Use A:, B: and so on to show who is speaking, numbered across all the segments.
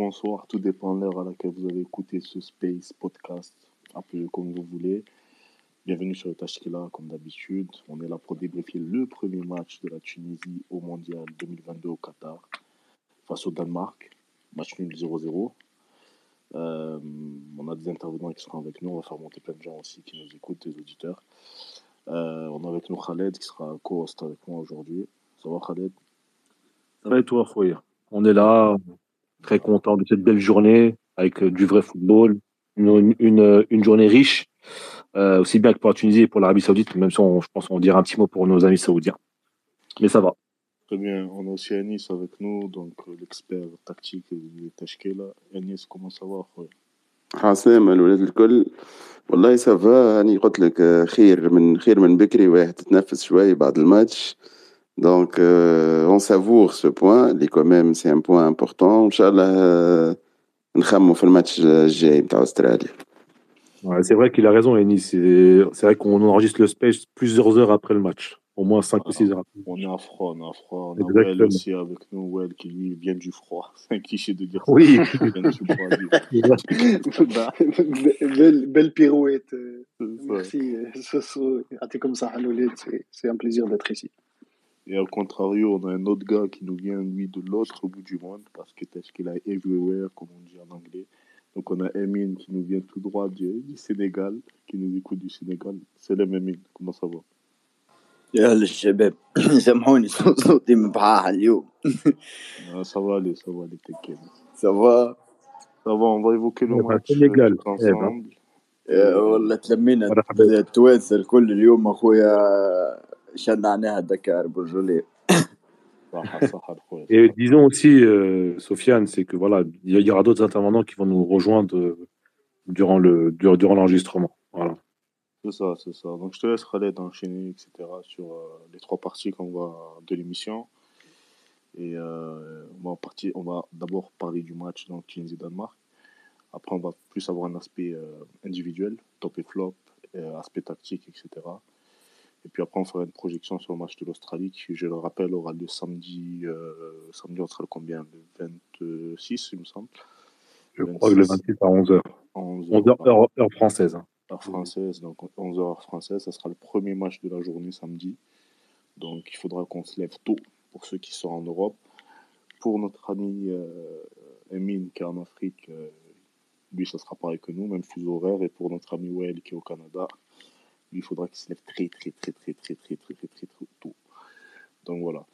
A: bonsoir, tout dépend de l'heure à laquelle vous avez écouté ce Space Podcast, appelez-le comme vous voulez. Bienvenue sur le Tashkila, comme d'habitude. On est là pour débriefer le premier match de la Tunisie au Mondial 2022 au Qatar, face au Danemark. Match nul 0-0. Euh, on a des intervenants qui seront avec nous. On va faire monter plein de gens aussi qui nous écoutent, des auditeurs. Euh, on a avec nous Khaled qui sera co-host avec moi aujourd'hui. Ça va Khaled?
B: Ça va et toi, Fouir On est là, Très content de cette belle journée avec euh, du vrai football, une, une, une journée riche, euh, aussi bien que pour la Tunisie et pour l'Arabie Saoudite, même si on, je pense qu'on dira un petit mot pour nos amis saoudiens. Mais ça va.
A: Très bien. On a aussi Anis avec nous, donc euh, l'expert tactique de Tashkela. Anis, comment ça va
C: عاصم الولاد الكل والله سافا راني قلت لك خير من خير من بكري واحد تتنفس شوي بعد الماتش donc, euh, on savoure ce point. Les quand même, c'est un point important. Inch'Allah, on fait le match euh, G l'Australie.
B: Ouais, c'est vrai qu'il a raison, Enis. C'est vrai qu'on enregistre le space plusieurs heures après le match. Au moins 5 ou 6 heures après.
A: On est en froid, on est en froid. On a Well aussi avec nous, Well, qui lui vient du froid. C'est un cliché de dire ça.
B: Oui,
D: vient belle, pirouette. Merci, euh, ah, comme ça, C'est un plaisir d'être ici.
A: Et au contrario, on a un autre gars qui nous vient, lui, de l'autre bout du monde, parce que est qu'il a everywhere, comme on dit en anglais. Donc on a Emin qui nous vient tout droit du, Sénégal, qui nous écoute du Sénégal. C'est le Emin, comment ça va
E: يا الشباب سامحوني صوتي مبحاح اليوم
A: ça va aller ça va aller t'inquiète
E: ça va
A: ça va on va évoquer le match
B: Sénégal
A: ensemble
E: والله تلمينا التوانسه الكل اليوم اخويا شنعناها دكار برجوليه
B: Et disons aussi, euh, Sofiane, c'est que voilà, il y, aura d'autres intervenants qui vont nous rejoindre euh, durant le durant l'enregistrement. Voilà.
A: C'est ça, c'est ça. Donc je te laisse Khaled enchaîner, etc. sur euh, les trois parties qu'on va de l'émission. Et euh, on va partir, on va d'abord parler du match dans Tunisie Danemark. Après, on va plus avoir un aspect euh, individuel, top et flop, aspect tactique, etc. Et puis après, on fera une projection sur le match de l'Australie qui, je le rappelle, aura lieu samedi. Euh, samedi, on sera le combien? Le 26, il me semble.
B: Je crois que le 26 à 11h. 11h, heure, heure, française. Hein.
A: Heure française, donc 11h heure française. Ça sera le premier match de la journée samedi. Donc il faudra qu'on se lève tôt pour ceux qui sont en Europe. Pour notre ami euh, Emine qui est en Afrique, euh, lui, ça sera pareil que nous, même fuseau horaire. Et pour notre ami Well qui est au Canada, il faudra qu'il se lève très, très, très, très, très, très, très, très, très, très tôt. Donc voilà.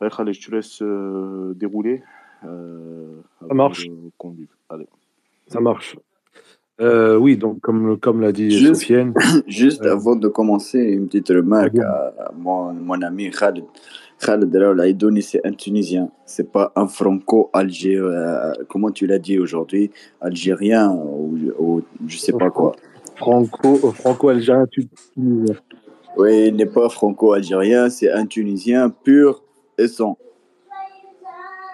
A: Allez, Khaled, je te laisse euh, dérouler. Euh,
B: Ça marche.
A: Allez.
B: Ça marche. Euh, oui, donc comme, comme l'a dit
E: juste,
B: Sofiane.
E: Juste avant de commencer, une petite remarque à, mon, mon, ami Khaled. Khaled Laïdouni, c'est un Tunisien. C'est pas un franco-algérien. comment tu l'as dit aujourd'hui? Algérien ou, ou je sais pas quoi
B: franco, franco-algérien tunisien.
E: Oui, il n'est pas franco-algérien, c'est un Tunisien pur et sans.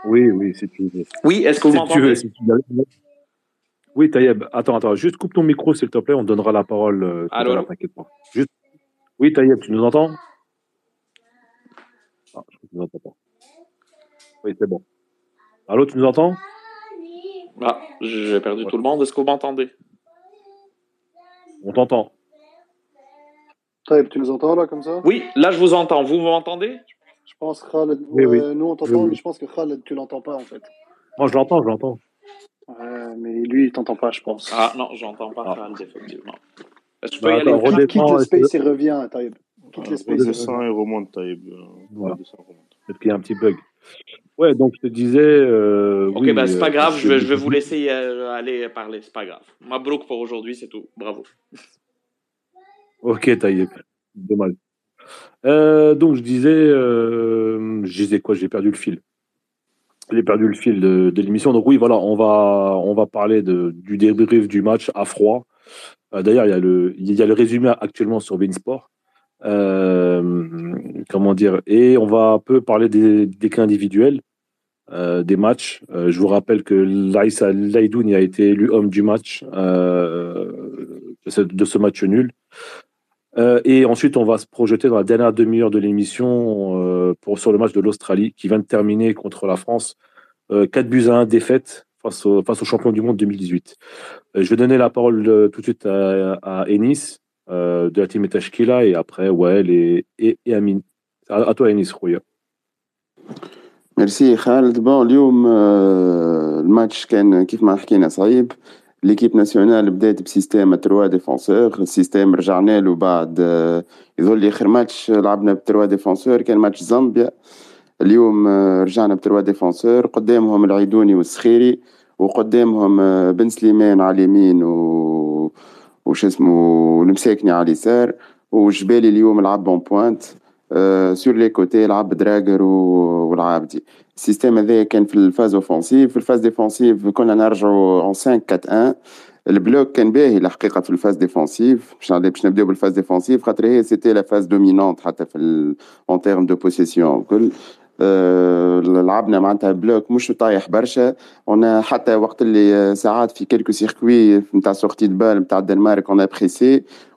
B: Oui, oui, c'est tunisien.
F: Oui, est-ce que vous m'entendez
B: Oui, Taïeb, attends, attends, juste coupe ton micro s'il te plaît, on donnera la parole. Euh,
F: Allô,
B: t'inquiète pas. Juste... Oui, Taïeb, tu nous entends? Ah, je ne nous entends pas. Oui, c'est bon. Allô, tu nous entends?
F: Ah, j'ai perdu ouais. tout le monde. Est-ce que vous m'entendez?
B: On t'entend.
D: tu nous entends là comme ça?
F: Oui, là je vous entends. Vous m'entendez?
D: Je pense que Khaled,
B: oui, oui.
D: nous on t'entend, oui, mais je pense que Khaled, tu l'entends pas en fait.
B: Moi je l'entends, je l'entends.
D: Ouais, mais lui il t'entend pas, je pense.
F: Ah non, j'entends pas ah. Khaled, effectivement.
D: Est-ce que je peux bah, y attends, aller Quitte le space et reviens, Taïb.
A: Quitte le space et remonte, Taïb.
B: Voilà. Peut-être qu'il y a un petit bug. Ouais, donc je te disais. Euh,
F: ok,
B: oui,
F: bah, c'est pas
B: euh,
F: grave, je vais, je vais vous laisser euh, aller parler, c'est pas grave. Mabrouk pour aujourd'hui, c'est tout. Bravo.
B: Ok, Taïeb. Dommage. Euh, donc je disais, euh, je disais quoi? J'ai perdu le fil. J'ai perdu le fil de, de l'émission. Donc oui, voilà, on va, on va parler de, du débrief du match à froid. D'ailleurs, il y a le, il y a le résumé actuellement sur Beansport. Euh, comment dire? Et on va un peu parler des, des cas individuels euh, des matchs. Euh, je vous rappelle que Laïssa Laïdouni a été élu homme du match euh, de, ce, match nul. et ensuite, on va se projeter dans la dernière demi-heure de l'émission pour sur le match de l'Australie qui vient de terminer contre la France. 4 buts à 1 défaite face au, face champion du monde 2018. je vais donner la parole tout de suite à, à Ennis de la team Etashkila et après Wael et, et, et Amin. À, à toi Ennis, Rouya.
C: ميرسي خالد بون اليوم الماتش كان كيف ما حكينا صعيب ليكيب ناسيونال بدات بسيستيم 3 ديفونسور السيستيم رجعنا له بعد يظل اخر ماتش لعبنا ب 3 ديفونسور كان ماتش زامبيا اليوم رجعنا ب 3 ديفونسور قدامهم العيدوني والسخيري وقدامهم بن سليمان على اليمين و وش اسمه المساكني على اليسار وجبالي اليوم لعب بون بوانت سور لي كوتي لعب دراجر والعابدي السيستم هذا كان في الفاز اوفونسيف في الفاز ديفونسيف كنا نرجعوا اون 5 4 1 البلوك كان باهي الحقيقه في الفاز ديفونسيف باش باش نبداو بالفاز ديفونسيف خاطر هي سيتي لا فاز دومينونت حتى في اون تيرم دو بوسيسيون الكل لعبنا معناتها بلوك مش طايح برشا. أنا حتى وقت اللي ساعات في كيلكو سيركوي نتاع سورتي دو بال نتاع الدنمارك اون بريسي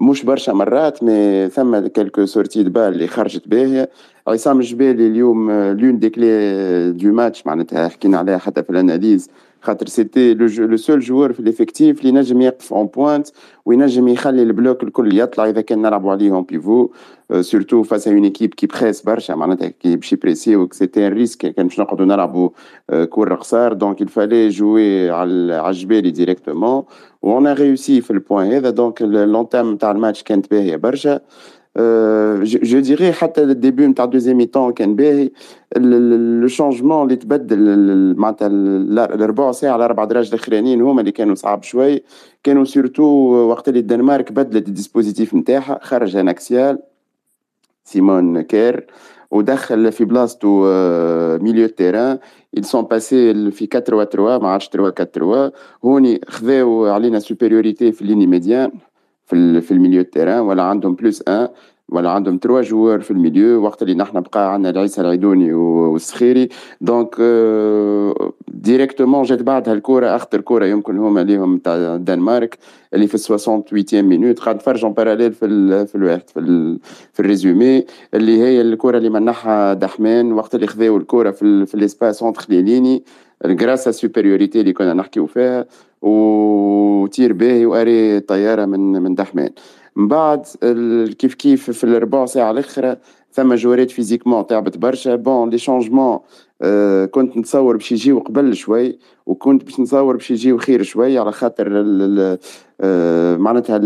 C: مش برشا مرات مي ثم كالكو سورتي بال اللي خرجت باهيه عصام الجبالي اليوم لون دي كلي دو ماتش معناتها حكينا عليها حتى في الاناليز. خاطر سيتي لو سول جوور في ليفيكتيف اللي نجم يقف اون بوينت وينجم يخلي البلوك الكل يطلع اذا كان نلعبوا عليهم بيفو سورتو فاس اون ايكيب كي بريس برشا معناتها كي باش يبريسيو سيتي ان ريسك كان باش نقعدوا نلعبوا كور قصار دونك الفالي جوي على الجبالي ديريكتومون وون ريوسي في البوان هذا دونك لونتام تاع الماتش كانت باهيه برشا جو ديري حتى الديبي نتاع دوزيام ميتون كان باهي لو شونجمون اللي تبدل معناتها الربع ساعه على أربع دراج الاخرانيين هما اللي كانوا صعب شوي كانوا سورتو وقت اللي الدنمارك بدلت الديسبوزيتيف نتاعها خرج ناكسيال سيمون كير ودخل في بلاصتو ميليو تيران ils sont passés في 4 3 ما عادش 3 4 3 هوني خذاو علينا سوبيريوريتي في الليني ميديان في في الميليو تيران ولا عندهم بلوس ان ولا عندهم تروا جوار في الميليو وقت اللي نحن بقى عندنا العيسى العيدوني والسخيري. دونك ديريكتومون جات بعدها الكره اخطر كره يمكن هما ليهم تاع الدنمارك اللي في 68 مينوت. قاعد نتفرج اون باراليل في في الواحد في, في الريزومي اللي هي الكره اللي منحها دحمان وقت اللي خذاو الكره في, في الإسباس اونتر لي ليني غراس سوبريوريتي اللي كنا نحكيو فيها. وتير باهي وأري طيارة من من دحمان من بعد كيف كيف في الربع ساعة الاخرى ثم جوريت فيزيكمون تعبت برشا. بون لي شونجمون كنت نتصور باش يجيو قبل شوي وكنت باش نتصور باش يجيو خير شوي على خاطر آه معناتها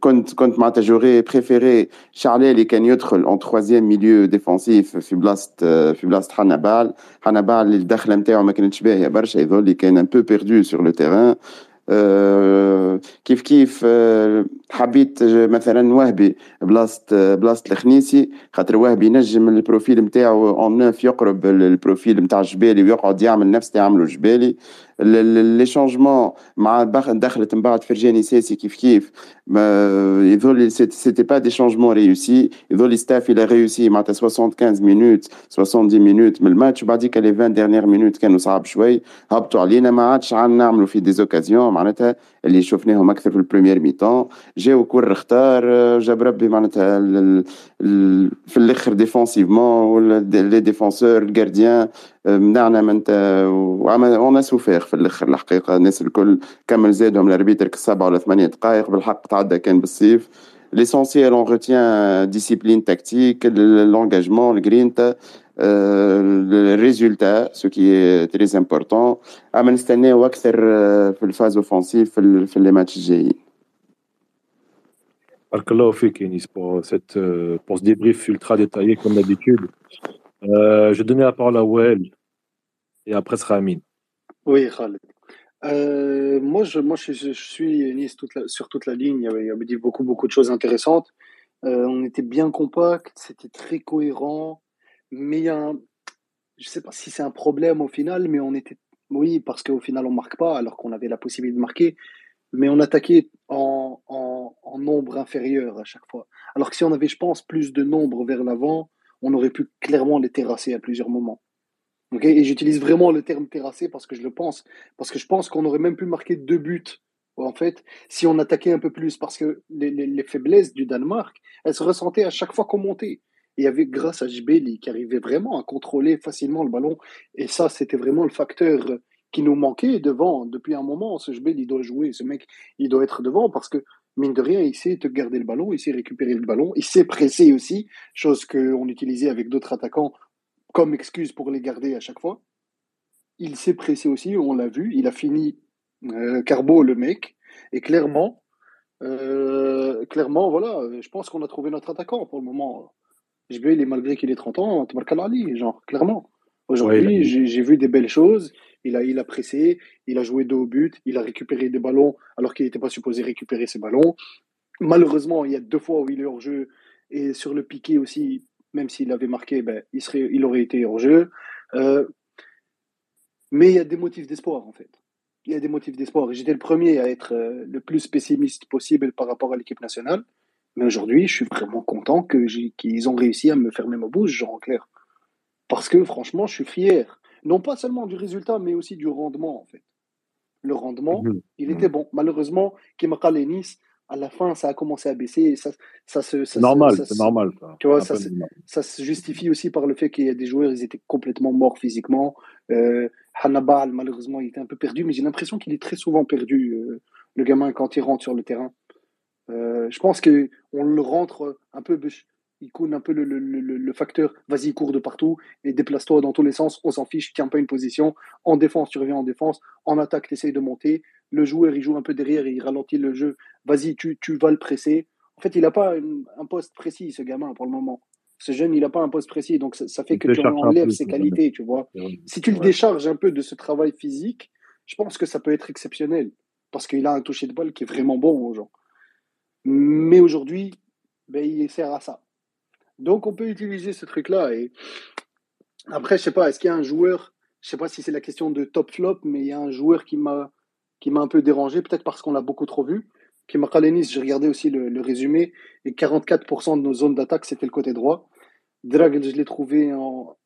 C: كنت كنت معناتها جوري بريفيري شعلالي كان يدخل اون تخوازيام ميليو ديفونسيف في بلاصة في بلاصة حنبال حنبال اللي الدخلة نتاعو ما كانتش باهية برشا يظل كان ان بو بيردو سور لو تيران كيف كيف حبيت مثلا وهبي بلاصة بلاصة الخنيسي خاطر وهبي ينجم البروفيل نتاعو اون نوف يقرب البروفيل نتاع الجبالي ويقعد يعمل نفس اللي يعملو الجبالي. لي شونجمون مع دخلت من بعد فرجاني ساسي كيف كيف يظل سيتي با دي شونجمون ريوسي يظل ستاف الى ريوسي معناتها 75 مينوت 70 مينوت من الماتش وبعديك لي 20 ديرنيير مينوت كانوا صعب شوي هبطوا علينا ما عادش عم نعملوا في دي زوكازيون معناتها اللي شفناهم أكثر في البريمير ميتون. جاو كور اختار جاب ربي معناتها في الأخر ديفونسيفمون لي ديفونسور الجارديان منعنا من اون سوفير في الأخر الحقيقة. الناس الكل كمل زادهم الأربيتر سبعة ولا ثمانية دقائق بالحق تعدى كان بالصيف ليسونسيال اون روتيان ديسيبلين تكتيك لونجاجمون الجرينتا الريزولتا سو كي تري امبورطون اما نستناو اكثر في الفاز اوفونسيف في, في لي ماتش الجايين
B: بارك الله فيك Yanis pour, cette, pour ce débrief ultra détaillé comme d'habitude. Euh, je vais donner la parole à Well et après sera Amine.
D: Oui, Khaled. Euh, moi, je, moi je, je, suis nice toute la, sur toute la ligne. Il y avait, il y avait dit beaucoup, beaucoup de choses intéressantes. Euh, on était bien compact, c'était très cohérent. Mais il y a un, je sais pas si c'est un problème au final, mais on était Oui, parce qu'au final, on marque pas, alors qu'on avait la possibilité de marquer. Mais on attaquait en, en, en nombre inférieur à chaque fois. Alors que si on avait, je pense, plus de nombre vers l'avant, on aurait pu clairement les terrasser à plusieurs moments. Ok? Et j'utilise vraiment le terme terrasser parce que je le pense. Parce que je pense qu'on aurait même pu marquer deux buts, en fait, si on attaquait un peu plus. Parce que les, les, les faiblesses du Danemark, elles se ressentaient à chaque fois qu'on montait. Et il y avait, grâce à Jbeli, qui arrivait vraiment à contrôler facilement le ballon. Et ça, c'était vraiment le facteur qui nous manquait devant. Depuis un moment, ce Jbeli, doit jouer. Ce mec, il doit être devant parce que mine de rien, il sait te garder le ballon, il sait récupérer le ballon, il sait presser aussi, chose qu'on utilisait avec d'autres attaquants comme excuse pour les garder à chaque fois. Il s'est pressé aussi, on l'a vu, il a fini euh, Carbo, le mec, et clairement, euh, clairement, voilà, je pense qu'on a trouvé notre attaquant pour le moment. JBL, malgré qu'il ait 30 ans, Ali, genre, clairement. Aujourd'hui,
B: Ouais, il a-
D: j'ai vu des belles choses. Il a, il a pressé, il a joué dos au but, il a récupéré des ballons alors qu'il n'était pas supposé récupérer ces ballons. Malheureusement, il y a deux fois où il est hors jeu et sur le piqué aussi, même s'il avait marqué, ben, il, serait, il aurait été hors jeu. Euh, mais il y a des motifs d'espoir en fait. Il y a des motifs d'espoir. J'étais le premier à être euh, le plus pessimiste possible par rapport à l'équipe nationale. Mais aujourd'hui, je suis vraiment content que qu'ils ont réussi à me fermer ma bouche, genre en clair. Parce que franchement, je suis fier. Non pas seulement du résultat, mais aussi du rendement en fait. Le rendement,
B: Mhm.
D: il était bon. Malheureusement, Kimakal et Nice, à la fin, ça a commencé à baisser. Et ça, ça se, ça se-
B: normal, c'est
D: se-
B: normal. ça.
D: Tu vois, ça,
B: normal.
D: ça se justifie aussi par le fait qu'il y a des joueurs, ils étaient complètement morts physiquement. Euh, Hannibal, malheureusement, il était un peu perdu, mais j'ai l'impression qu'il est très souvent perdu, euh, le gamin, quand il rentre sur le terrain. Euh, je pense qu'on le rentre un peu, il coule un peu le, le- le- le facteur, vas-y, cours de partout et déplace-toi dans tous les sens, on s'en fiche, tiens pas une position. En défense, tu reviens en défense. En attaque, tu essayes de monter. Le joueur, il joue un peu derrière, il ralentit le jeu. Vas-y, tu, tu vas le presser. En fait, il n'a pas une- un poste précis, ce gamin, pour le moment. Ce jeune, il n'a pas un poste précis, donc ça, ça fait
B: Il
D: que tu enlèves ses qualités, tu vois. Si tu le
B: Ouais.
D: décharges un peu de ce travail physique, je pense que ça peut être exceptionnel. Parce qu'il a un toucher de balle qui est vraiment bon aux gens. Mais aujourd'hui, ben, il sert à ça. Donc on peut utiliser ce truc-là. Et après, je sais pas, est-ce qu'il y a un joueur, je sais pas si c'est la question de top flop, mais il y a un joueur qui m'a qui m'a un peu dérangé, peut-être parce qu'on l'a beaucoup trop vu. Qui m'a Kalenis, j'ai regardé aussi le, le résumé, et 44% de nos zones d'attaque, c'était le côté droit. Dragl, je l'ai trouvé en,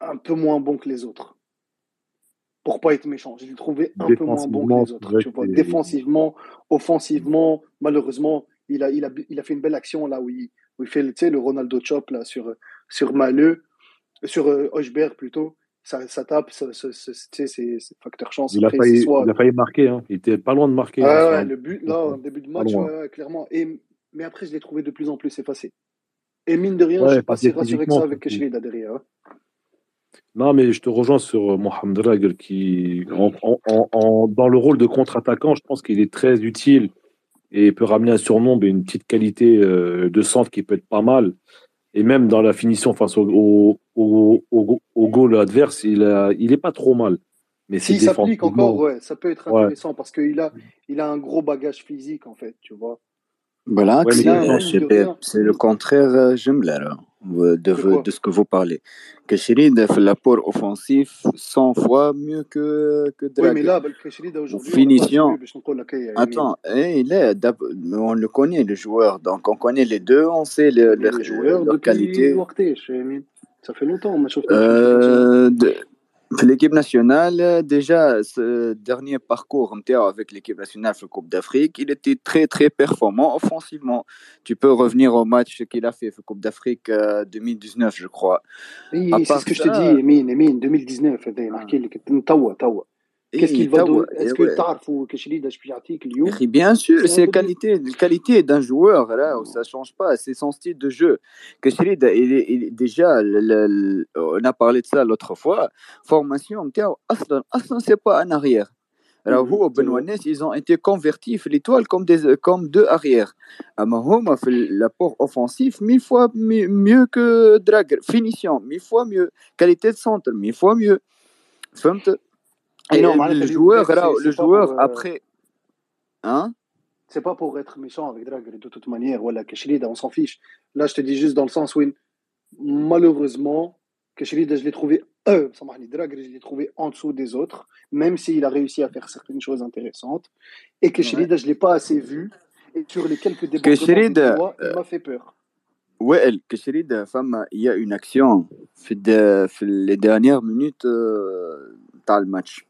D: un peu moins bon que les autres. Pour pas être méchant, je l'ai trouvé un peu moins bon que les autres. Tu vois, défensivement, offensivement, malheureusement, il a, il a, il a fait une belle action là où il, où il fait le Ronaldo chop là, sur, sur Maleux, sur euh, Hochberg plutôt. Ça, ça tape, ça, ça- c'est facteur chance.
B: Il a, failli,
D: c'est soit-
B: il a failli marquer. Hein. Il était pas loin de marquer. Hein,
D: ouais, le but, là, en début de match, ouais, clairement. Et, mais après, je l'ai trouvé de plus en plus effacé. Et mine de rien,
B: Ouais,
D: je suis pas si rassuré que ça avec Keshrida derrière. hein.
B: Non, mais je te rejoins sur euh, Mohamed Dragl qui, en, en- en- dans le rôle de contre-attaquant, je pense qu'il est très utile et peut ramener un surnombre et une petite qualité euh, de centre qui peut être pas mal. Et même dans la finition face au, au, au, au- au goal adverse, il, a, il pas trop mal. Mais
D: S'il s'applique encore, ouais, ça peut être
B: Ouais.
D: intéressant parce qu'il a, il a un gros bagage physique, en fait, tu vois.
B: Balax,
E: c'est le contraire, euh, Jemler, de,
D: de,
E: ce que vous parlez. Keshirid fait l'apport offensif 100 fois mieux que, que
D: Oui, mais là, aujourd'hui.
E: Finition. Attends, et il est, on le connaît, le joueur. Donc, on connaît les deux, on sait le,
D: le,
E: le
D: joueur,
E: leur qualité.
D: Ça fait longtemps, on m'a
E: euh, chauffé. L'équipe nationale, euh, déjà, ce dernier parcours avec l'équipe nationale de la Coupe d'Afrique, il était très, très performant offensivement. Tu peux revenir au match qu'il a fait la Coupe d'Afrique euh, 2019, je crois.
D: Oui, c'est ce que je te dis, Emine, Emine, 2019, il a ah. marqué, توا توا. Qu'est-ce qu'il va
E: Et
D: donner
E: توا-
D: Est-ce
E: eh
D: que
E: ouais.
D: تعرفوا كشريد اش بيعطيك اليوم
E: Et bien sûr,
D: C'est
E: c'est la
D: un peu
E: qualité, la qualité d'un joueur, là, où ça change pas, c'est son style de jeu. Que Shrid, il est, il est- déjà, le- le- le- on a parlé de ça l'autre fois, formation, نتاعو أصلاً- أصلاً, c'est pas un arrière. Alors,
D: Mhm,
E: هو
D: c'est
E: وبن
D: vrai.
E: وناس, ils ont été convertis في l'étoile comme, des, comme deux arrières. أما هما في l'apport offensif, mille fois mi- mieux que Drag. Finition, mille fois mieux. Qualité de centre, mille fois mieux. فهمت
D: Mais
E: Et
D: non,
E: le
D: معناتها اليوم
E: joueur,
D: Drag,
E: là,
D: c'est-
E: le
D: c'est pas
E: joueur,
D: pour, euh,
E: après... Hein
D: C'est pas pour être méchant avec Drag de toute manière, voilà, Keshrida, on s'en fiche. Là, je te dis juste dans le sens où, il- malheureusement, Keshrida, je l'ai trouvé Euh, Samahni, Dragher, je l'ai trouvé en dessous des autres, même s'il a réussi à faire certaines choses intéressantes. Et que Sherida, je ne l'ai pas assez vu. Et sur les quelques débordements qu'il
E: Sherida,
D: voit, il
E: euh,
D: m'a fait peur.
E: Ouais, Keshrid, femme, il y a une action في الد- في les dernières minutes euh, dans le match.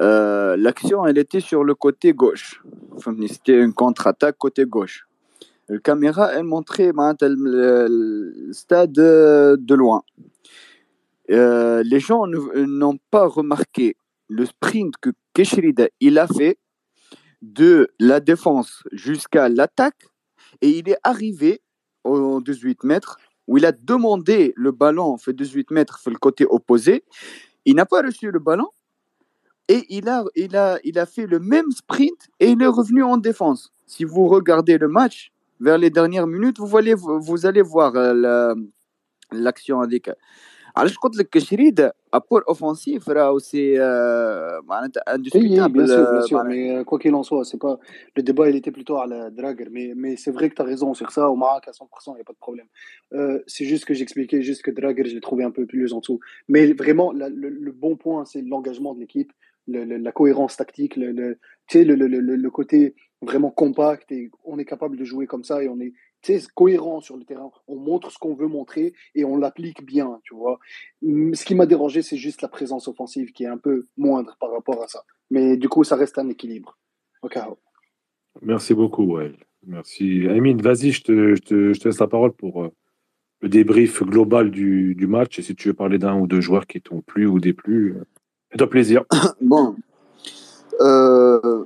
E: Euh, l'action, elle était sur le côté gauche. C'était une contre-attaque côté gauche. La caméra, elle montrait ben, le stade euh, de loin. Euh, les gens n'ont pas remarqué le sprint que Keshrida il a fait de la défense jusqu'à l'attaque et il est arrivé aux 18 mètres où il a demandé le ballon fait 18 mètres fait le côté opposé. Il n'a pas reçu le ballon et il a, il, a, il a fait le même sprint et il est revenu en défense si vous regardez le match vers les dernières minutes vous, voyez, vous allez voir euh, la- l'action avec علاش قلت لك شريد ابور اوفنسيف راهو سي آه، معناتها
D: Oui, oui,
E: اندسكوتابل
D: bien sûr, bien sûr. Mais euh, quoi qu'il en soit, c'est pas... le débat, il était plutôt à la Dragher. Mais, mais c'est vrai que tu as raison sur ça. Au Maroc, à 100%, il n'y a pas de problème. Euh, c'est juste que j'expliquais, juste que Dragher, je l'ai trouvé un peu plus en dessous. Mais vraiment, la- le, le bon point, c'est l'engagement de l'équipe, la cohérence tactique, le, le, côté vraiment compact. Et on est capable de jouer comme ça et on est cohérent sur le terrain. On montre ce qu'on veut montrer et on l'applique bien, tu vois. Ce qui m'a dérangé, c'est juste la présence offensive qui est un peu moindre par rapport à ça. Mais du coup, ça reste un équilibre. Ok.
B: Merci beaucoup, ouais. Merci. Amine, vas-y, je te, je, te, je te laisse la parole pour euh, le débrief global du, du match. Et si tu veux parler d'un ou deux joueurs qui t'ont plu ou déplu, euh, Fais-toi plaisir.
E: bon. Euh,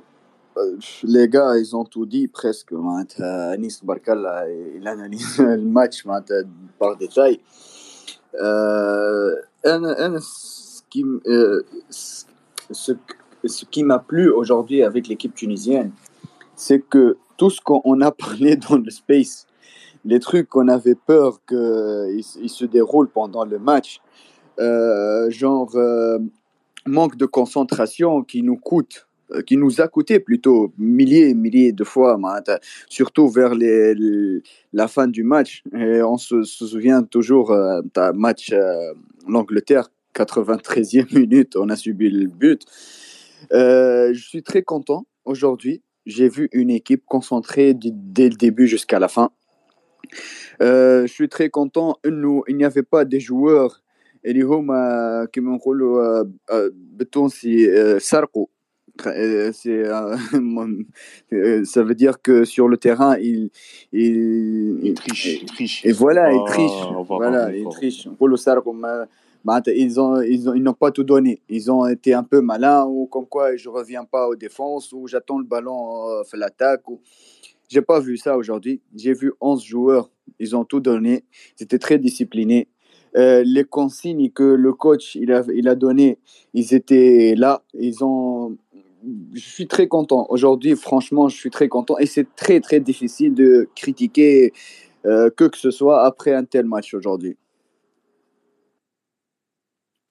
E: euh, les gars, ils ont tout dit presque. Euh, Anis Barkalla, il analyse le match par détail. Euh, ce qui, ce, qui m'a plu aujourd'hui avec l'équipe tunisienne, c'est que tout ce qu'on a parlé dans le space, les trucs qu'on avait peur qu'ils se déroulent pendant le match, genre manque de concentration qui nous coûte euh, qui nous a coûté plutôt milliers et milliers de fois, surtout vers la fin du match. On se, se souvient toujours euh, d'un match euh, l'Angleterre, 93e minute, on a subi le but. Euh, je suis très content aujourd'hui. J'ai vu une équipe concentrée dès le début jusqu'à la fin. je suis très content. Il n'y avait pas des joueurs اللي هما كيما نقولوا آه، آه، بالتونسي آه، سرقوا Euh, c'est euh, euh, ça veut dire que sur le terrain il il,
A: Il triche, il triche.
E: et voilà
A: C'est
E: il
A: pas-
E: triche
A: on va
E: voilà
A: ramener
E: il
A: fort.
E: triche نقولوا سرقوا ما- معناتها ils ont ils ont ils n'ont pas tout donné ils ont été un peu malins ou comme quoi je reviens pas aux défenses ou j'attends le ballon euh, fait l'attaque ou j'ai pas vu ça aujourd'hui j'ai vu 11 joueurs ils ont tout donné c'était très discipliné euh, les consignes que le coach il a, il a donné, ils étaient là. Ils ont. Je suis très content. Aujourd'hui, franchement, je suis très content. Et c'est très, très difficile de critiquer euh, que que ce soit après un tel match aujourd'hui.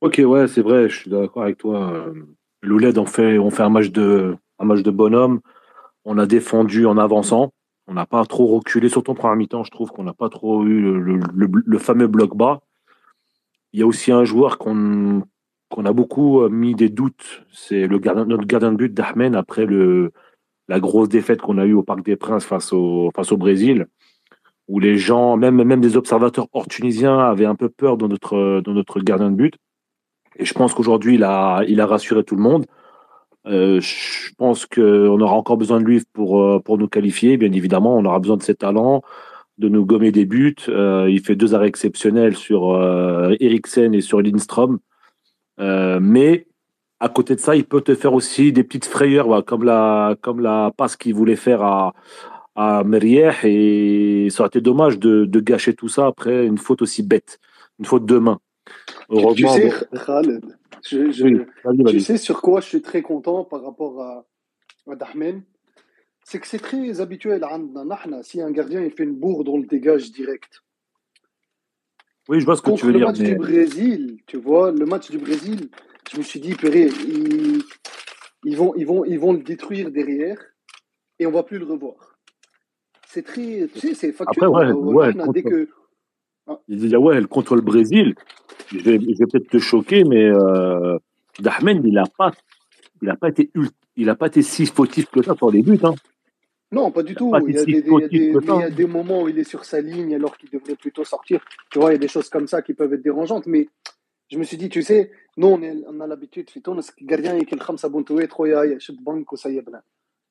B: Ok, ouais, c'est vrai, je suis d'accord avec toi. Euh, L'OLED, on fait, on fait un match de, un match de bonhomme. On a défendu en avançant. On n'a pas trop reculé, surtout en première mi-temps. Je trouve qu'on n'a pas trop eu le- le fameux bloc bas. Il y a aussi un joueur qu'on qu'on a beaucoup euh, mis des doutes. C'est notre gardien de but d'Ahmen après la grosse défaite qu'on a eue au Parc des Princes face au, face au Brésil, où les gens, même, même des observateurs hors tunisiens, avaient un peu peur de notre, de notre gardien de but. Et je pense qu'aujourd'hui, il a, il a rassuré tout le monde. Euh, je pense qu'on aura encore besoin de lui pour, euh, pour nous qualifier. Bien évidemment, on aura besoin de ses talents, de nous gommer des buts. Euh, il fait deux arrêts exceptionnels sur euh, Eriksen et sur Lindstrom. Euh, mais à côté de ça, il peut te faire aussi des petites frayeurs, voilà, comme, la, comme la passe qu'il voulait faire à, à. Et ça aurait été dommage de, de gâcher tout ça après une faute aussi bête, une faute de main.
D: Tu, tu
B: Heureusement,
D: sais,
B: bon,
D: Khaled, je- je-
B: oui, vas-y,
D: tu sais sur quoi je suis très content par rapport à, à Dahmen c'est que c'est très habituel. Hein. Si un gardien il fait une bourre, on le dégage direct.
B: Oui, je vois ce que tu veux dire.
D: Le
B: match
D: du Brésil, tu vois, le match du Brésil, je me suis dit, purée, ils, vont, ils, vont, ils vont le détruire derrière et on va plus le revoir. C'est très. Tu sais, c'est factuel.
B: Après, ouais,
D: ouais,
B: ouais,
D: contre... dès ah.
B: Il dit, ouais, contre le Brésil, je vais, peut-être te choquer, mais euh, Dahmen, il n'a pas, il a pas été ultra il n'a pas été si fautif que ça sur les buts. Hein.
D: Non, pas du tout. Il y, a des, moments où il est sur sa ligne alors qu'il devrait plutôt sortir. Tu vois, il y a des choses comme ça qui peuvent être dérangeantes. Mais je me suis dit, tu sais, nous, on, est, on a l'habitude, gardien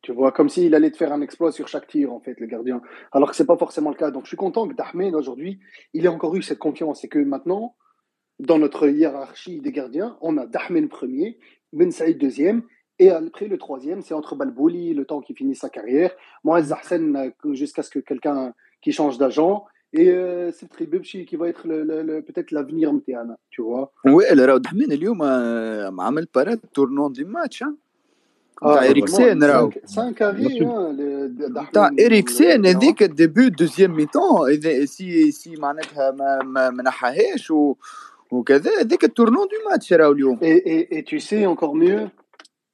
D: Tu vois, comme s'il allait te faire un exploit sur chaque tir, en fait, le gardien. Alors que ce n'est pas forcément le cas. Donc, je suis content que Dahmed, aujourd'hui, il ait encore eu cette confiance et que maintenant, dans notre hiérarchie des gardiens, on a Dahmed premier, Ben Saïd deuxième et après le troisième, c'est entre Balbouli, le temps qu'il finisse sa carrière, Moaz Hassan euh, jusqu'à ce que quelqu'un qui change d'agent, et euh, c'est Tribubchi qui va être le, le- le- peut-être l'avenir Mteana, tu vois.
E: وائل راهو دحمين اليوم آه، عمل باراد تورنون دي ماتش ها
D: Ah,
E: تاع اريكسين راهو
D: C'est un carré, hein, le, de- Dahmed,
E: تاع
D: le-
E: اريكسين
D: le-
E: هذيك الديبي دوزيام ميتون اذا سي سي معناتها ما ما ما نحاهاش و- وكذا هذيك التورنون دو ماتش راهو اليوم
D: Et, et, et tu sais, encore mieux,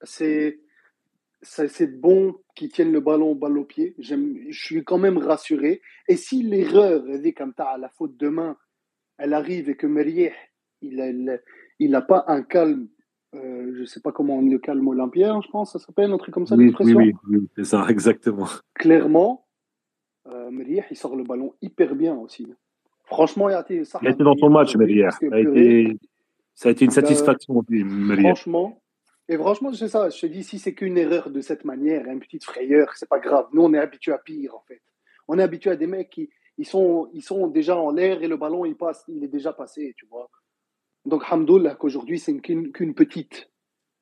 D: c'est bon qu'ils tiennent le ballon balle au pied. Je suis quand même rassuré. Et si l'erreur, comme ça, la faute de main, elle arrive et que Merieh, il a, il, il a pas un calme, euh, je sais pas comment on dit le calme olympien, je pense, ça s'appelle, un truc comme ça,
B: Oui, oui, oui, oui, c'est ça, exactement.
D: Clairement, euh, Merieh, il sort le ballon hyper bien aussi. Franchement, il a été, ça,
B: Il a été dans son match,
D: parce que
B: Ça a été, une
D: a-
B: satisfaction, Merrière.
D: Franchement, et franchement, c'est ça. Je te dis, si c'est qu'une erreur de cette manière, une petite frayeur, c'est pas grave. Nous, on est habitué à pire, en fait. On est habitué à des mecs qui ils sont, ils sont déjà en l'air et le ballon, il passe, il est déjà passé, tu vois. Donc, Hamdoullah, qu'aujourd'hui, c'est qu'une petite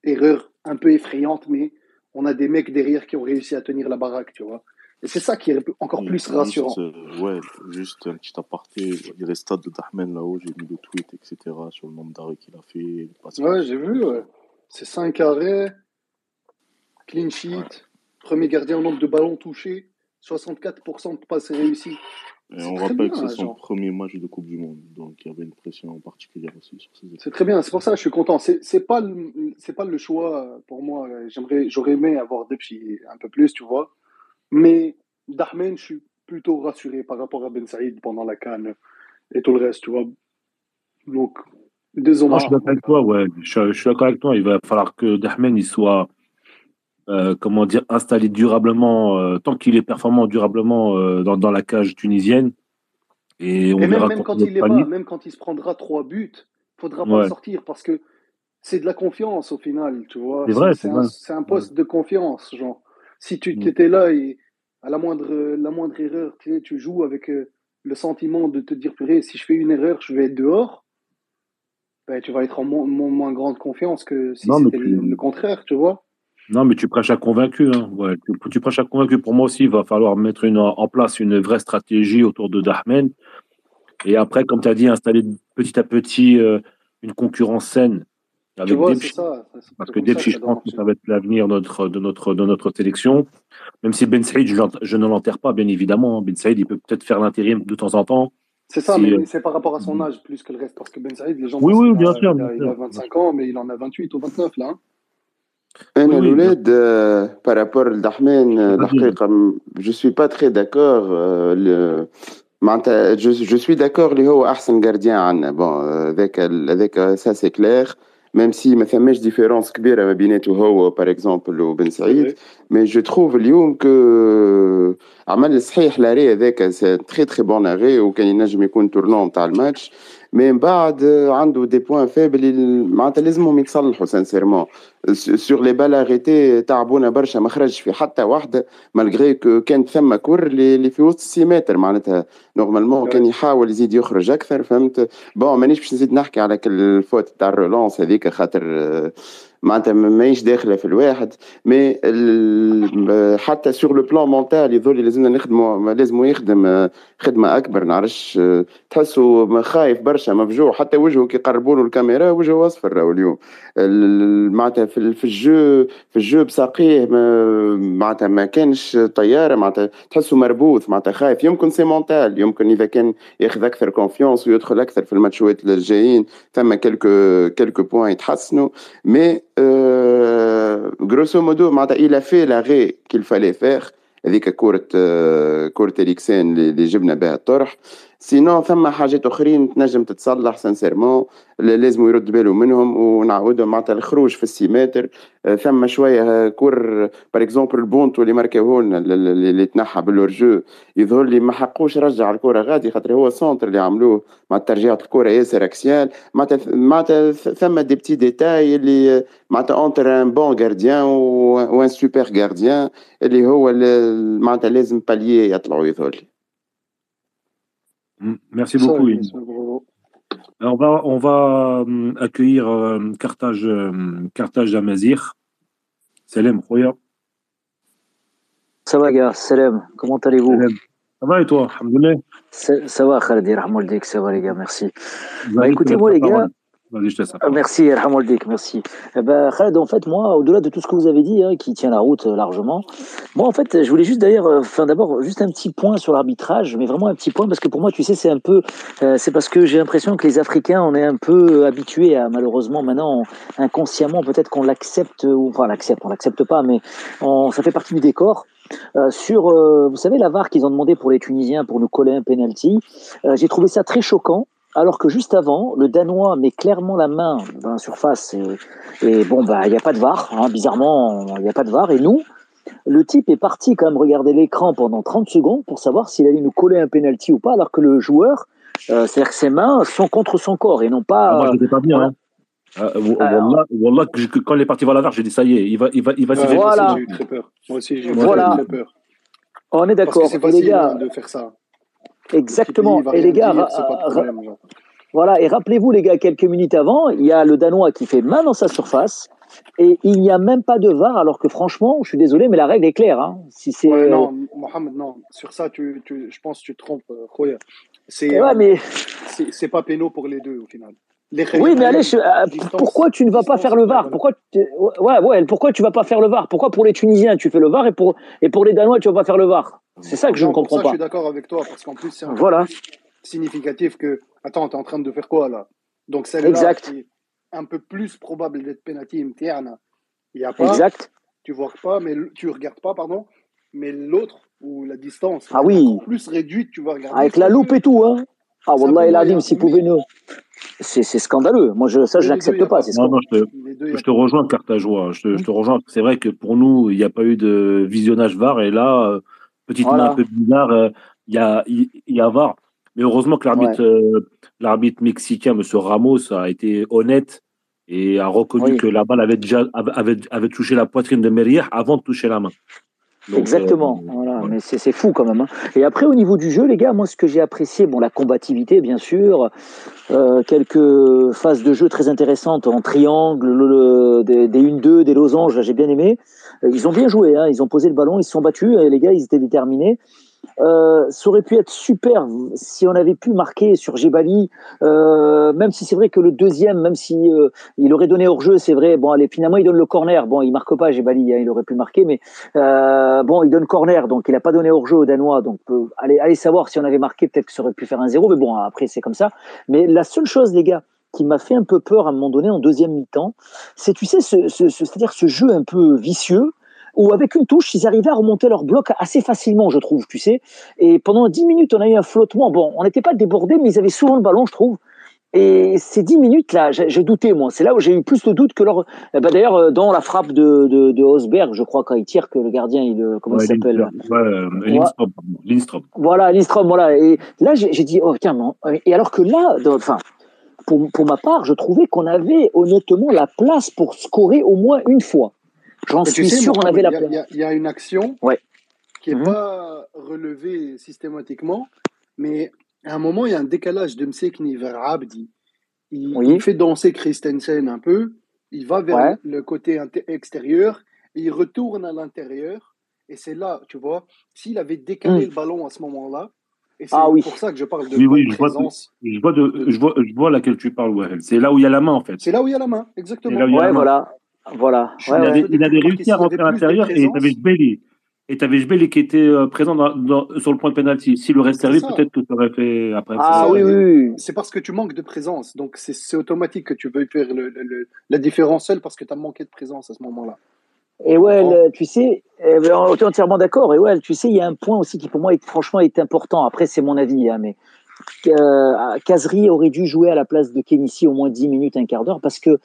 D: erreur un peu effrayante, mais on a des mecs derrière qui ont réussi à tenir la baraque, tu vois. Et c'est ça qui est encore plus
A: juste,
D: rassurant.
A: euh, ouais, juste un petit aparté. Il y a les stats de Dahmen là-haut, j'ai mis le tweet, etc. sur le nombre d'arrêts qu'il a fait.
D: Ouais, j'ai vu, ouais. C'est 5 arrêts, clean sheet, premier gardien au nombre de ballons touchés, 64% de passes réussies.
A: Et on rappelle que c'est son premier match de Coupe du Monde, donc il y avait une pression particulière aussi sur ses.
D: C'est très bien, c'est pour ça que je suis content. C'est pas c'est pas le choix pour moi. J'aimerais, j'aurais aimé avoir Depchi un peu plus, tu vois. Mais Dahmen, je suis plutôt rassuré par rapport à Ben Saïd pendant la canne et tout le reste, tu vois. Donc,
B: Non, je suis d'accord avec toi, ouais. Je, je suis d'accord avec toi. Il va falloir que Dahmen il soit, euh, comment dire, installé durablement, euh, tant qu'il est performant durablement euh, dans, dans la cage tunisienne. Et on
D: Et même,
B: verra
D: même quand il est pas, même quand il se prendra trois buts, faudra pas
B: Ouais.
D: le sortir parce que c'est de la confiance au final, tu vois.
B: C'est vrai,
D: C'est
B: c'est
D: un, poste de confiance, genre. Si tu
B: Mm.
D: étais là et à la moindre, la moindre erreur, tu, sais, tu joues avec le sentiment de te dire, purée, si je fais une erreur, je vais être dehors, ben, tu vas être en mo- mo- moins grande confiance que si c'était
B: tu-
D: le, contraire, tu vois.
B: Non, mais tu prêches à convaincu. Hein. Ouais, tu, tu prêches à convaincu. Pour moi aussi, il va falloir mettre une, en place une vraie stratégie autour de Dahmen. Et après, comme tu as dit, installer petit à petit euh, une concurrence saine
D: Tu
B: avec
D: vois, c'est
B: Depchi.
D: ça.
B: Parce que Depchi, je pense que ça va être l'avenir de notre, de, notre, de notre sélection. Même si Ben Saïd, je, je ne l'enterre pas, bien évidemment. Ben Saïd, il peut peut-être faire l'intérim de temps en temps.
D: C'est ça,
B: Si,
D: mais
B: euh,
D: c'est par rapport à son âge plus que le reste. Parce que Ben Saïd, les gens
B: Oui,
D: pensent
B: oui,
D: qu'il
B: bien
D: a,
B: sûr,
D: il a-
B: bien
D: il a
B: sûr.
D: 25 ans, mais il en a 28 ou 29 là. hein.
C: انا
B: Oui, oui,
C: الاولاد آه، بارابور لدحمان آه،
B: Vas-y.
C: الحقيقه م- جو سوي با تري داكور معناتها جو جو سوي داكور اللي هو احسن جارديان عندنا بون هذاك ال- هذاك سا سي كلير ميم سي ما ثماش ديفيرونس كبيره ما بيناته هو باغ اكزومبل وبن سعيد مي جو تروف اليوم كو عمل صحيح لاري هذاك سي تري تري بون اري وكان ينجم يكون تورنون تاع الماتش مي من بعد عنده دي بوان فابل معناتها لازمهم يتصلحوا سانسيرمون سور لي بال اريتي تعبونا برشا ما خرجش في حتى واحدة مالغري كو كانت ثم كور اللي في وسط 6 متر معناتها نورمالمون كان يحاول يزيد يخرج أكثر فهمت؟ بون مانيش باش نزيد نحكي على كل الفوت تاع الرولونس هذيك خاطر معناتها ماهيش داخلة في الواحد. مي حتى سور لو بلان مونتال يظل لازمنا نخدموا لازم يخدم خدمة أكبر نعرفش تحسوا خايف برشا مفجوع حتى وجهه كي يقربوا له الكاميرا وجهه أصفر اليوم. ال- معناتها في ال- في الجو في الجو بساقيه معناتها ما كانش طيارة معناتها تحسه مربوط معناتها خايف. يمكن سي مونتال يمكن إذا كان ياخذ أكثر كونفيونس ويدخل أكثر في الماتشات الجايين ثم كلكو كلكو بوان يتحسنوا مي غروسو مودو معناتها إلى في لاغي كيل فالي فيغ هذيك كرة آه، كرة اليكسان اللي جبنا بها الطرح. سينون ثم حاجات أخرين تنجم تتصلح سانسيرمون لازم يرد باله منهم ونعاودوا معناتها الخروج في السيماتر. ثم شوية كور بار اكزومبل البونتو اللي ماركاوه لنا اللي تنحى بالورجو يظهر لي ما حقوش رجع الكرة غادي خاطر هو سونتر اللي عملوه مع ترجيعة الكرة ياسر أكسيال. معناتها معناتها ثم دي بتي ديتاي اللي معناتها اونتر ان بون غارديان وان سوبر غارديان اللي هو معناتها لازم باليي يطلعوا يظهر لي.
B: Merci beaucoup. on va, on va accueillir Carthage, Carthage Amazir. Salam, Khoya.
G: Ça va, gars, salam. Comment allez-vous?
B: Ça va et toi?
G: Ça va, Khaled, ça va, les gars, merci. Bah, écoutez, moi, les gars,
B: Vas-y, je te laisse.
G: Merci, Alhamoldik, merci. Eh ben, Khaled, en fait, moi, au-delà de tout ce que vous avez dit, hein, qui tient la route euh, largement, moi, en fait, je voulais juste d'ailleurs, euh, enfin, d'abord, juste un petit point sur l'arbitrage, mais vraiment un petit point, parce que pour moi, tu sais, c'est un peu, euh, c'est parce que j'ai l'impression que les Africains, on est un peu habitués à, malheureusement, maintenant, inconsciemment, peut-être qu'on l'accepte, ou enfin, l'accepte, on l'accepte pas, mais on, ça fait partie du décor. Euh, sur, euh, vous savez, la VAR qu'ils ont demandé pour les Tunisiens pour nous coller un penalty, euh, j'ai trouvé ça très choquant alors que juste avant, le Danois met clairement la main dans la surface et, bon, bah, il n'y a pas de VAR, hein, bizarrement, il n'y a pas de VAR. Et nous, le type est parti quand même regarder l'écran pendant 30 secondes pour savoir s'il allait nous coller un penalty ou pas, alors que le joueur, euh, c'est-à-dire que ses mains sont contre son corps et non pas.
B: Ah, moi, je pas bien. Hein. Euh, wallah, quand il est parti voir la VAR, j'ai dit ça y est, il va, il va, il va
D: euh, Voilà. J'ai eu très peur. Moi aussi, j'ai eu
G: voilà.
D: très peur.
G: On est d'accord.
D: C'est facile gars, de faire ça.
G: Exactement. Et les gars, voilà. Et rappelez-vous, les gars, quelques minutes avant, il y a le Danois qui fait main dans sa surface. Et il n'y a même pas de VAR, alors que franchement, je suis désolé, mais la règle est claire. Hein. Si c'est
D: ouais, non, Mohamed, non. Sur ça, tu, tu, je pense que tu te trompes, euh, C'est
G: ouais, mais...
D: c'est pas pénal pour les deux au final.
G: Les oui, mais allez, je, euh, pourquoi tu ne vas pas faire le VAR Pourquoi tu, ouais, ouais, pourquoi tu vas pas faire le VAR Pourquoi pour les Tunisiens tu fais le VAR et pour et pour les Danois tu vas pas faire le VAR C'est ça que je ne comprends
D: ça,
G: pas.
D: Je suis d'accord avec toi parce qu'en plus c'est
G: voilà.
D: significatif que attends, tu es en train de faire quoi là? Donc celle-là qui est un peu plus probable d'être penalty interne, il y a pas.
G: Exact.
D: Tu vois pas, mais tu regardes pas, pardon. Mais l'autre ou la distance,
G: ah oui,
D: plus réduite, tu vas regarder.
G: Avec la loupe et tout, hein. Ah, Wallah, il a dit, s'il pouvait nous. C'est scandaleux. Moi, je, ça, je n'accepte pas.
B: Non, non, je te, je te rejoins, Cartageois. Je te, je te rejoins. C'est vrai que pour nous, il n'y a pas eu de visionnage VAR. Et là, petite main un peu bizarre, euh, il y, a, y a VAR. Mais heureusement que l'arbitre euh, l'arbitre mexicain, M. Ramos, a été honnête et a reconnu que la balle avait déjà avait, avait touché la poitrine de Merrier avant de toucher la main.
G: Exactement, euh. Mais c'est fou quand même. Hein. Et après, au niveau du jeu, les gars, moi, ce que j'ai apprécié, bon, la combativité, bien sûr, euh, quelques phases de jeu très intéressantes en triangle, le, des, des 1-2, des losanges, j'ai bien aimé. Euh, ils ont bien joué, hein. ils ont posé le ballon, ils se sont battus, les gars, ils étaient déterminés. Euh, ça aurait pu être super si on avait pu marquer sur Jebali, euh, même si c'est vrai que le deuxième, même si euh, il aurait donné hors jeu, c'est vrai. Bon, allez, finalement il donne le corner. Bon, il marque pas Jebali, hein, il aurait pu marquer, mais euh, bon, il donne corner, donc il a pas donné hors jeu aux Danois. Donc allez, allez savoir si on avait marqué, peut-être que ça aurait pu faire un zéro, mais bon, après c'est comme ça. Mais la seule chose, les gars, qui m'a fait un peu peur à un moment donné en deuxième mi-temps, c'est tu sais, ce, ce, c'est-à-dire ce jeu un peu vicieux où avec une touche, ils arrivaient à remonter leur bloc assez facilement, je trouve, tu sais. Et pendant 10 minutes, on a eu un flottement. Bon, on n'était pas débordé, mais ils avaient souvent le ballon, je trouve. Et ces 10 minutes-là, j'ai douté, moi. C'est là où j'ai eu plus de doutes que leur. Eh ben, D'ailleurs, euh, dans la frappe de, de, de Osberg, je crois, quand il tire, que le gardien, il, euh, comment il s'appelle
B: ouais, Lindstrom.
G: Voilà, Lindstrom, voilà. Et là, j'ai dit, oh, tiens, non. Et alors que là, enfin, pour, pour ma part, je trouvais qu'on avait honnêtement la place pour scorer au moins une fois. J'en suis sûr, on avait la.
D: Il y, a une action
G: ouais.
D: qui n'est mhm. pas relevée systématiquement, mais à un moment, il y a un décalage de Msekni vers Abdi. Il, fait danser Christensen un peu, il va vers le côté extérieur, et il retourne à l'intérieur, et c'est là, tu vois, s'il avait décalé mm. le ballon à ce moment-là, et c'est ah pour ça que je parle de
B: oui, oui, je vois, je vois, de, je vois, je vois laquelle tu parles, ouais. C'est là où il y a la main, en fait.
D: C'est là où il y a la main, exactement.
G: Ouais, voilà. Voilà.
B: il, avait, il, avait, réussi à rentrer à l'intérieur et il avait Jbeli. Et tu avais Jbeli qui était euh, présent dans, dans, sur le point de pénalty. S'il aurait servi, peut-être que tu aurais fait après.
G: Ah oui, oui.
D: C'est parce que tu manques de présence. Donc c'est automatique que tu veux faire le, le, la différence seule parce que tu as manqué de présence à ce moment-là.
G: Et ouais, tu sais, eh ben, on est entièrement d'accord. Et ouais, tu sais, il y a un point aussi qui pour moi est franchement est important. Après, c'est mon avis, hein, mais euh, Kazri aurait dû jouer à la place de Kenissi au moins 10 minutes, un quart d'heure, parce que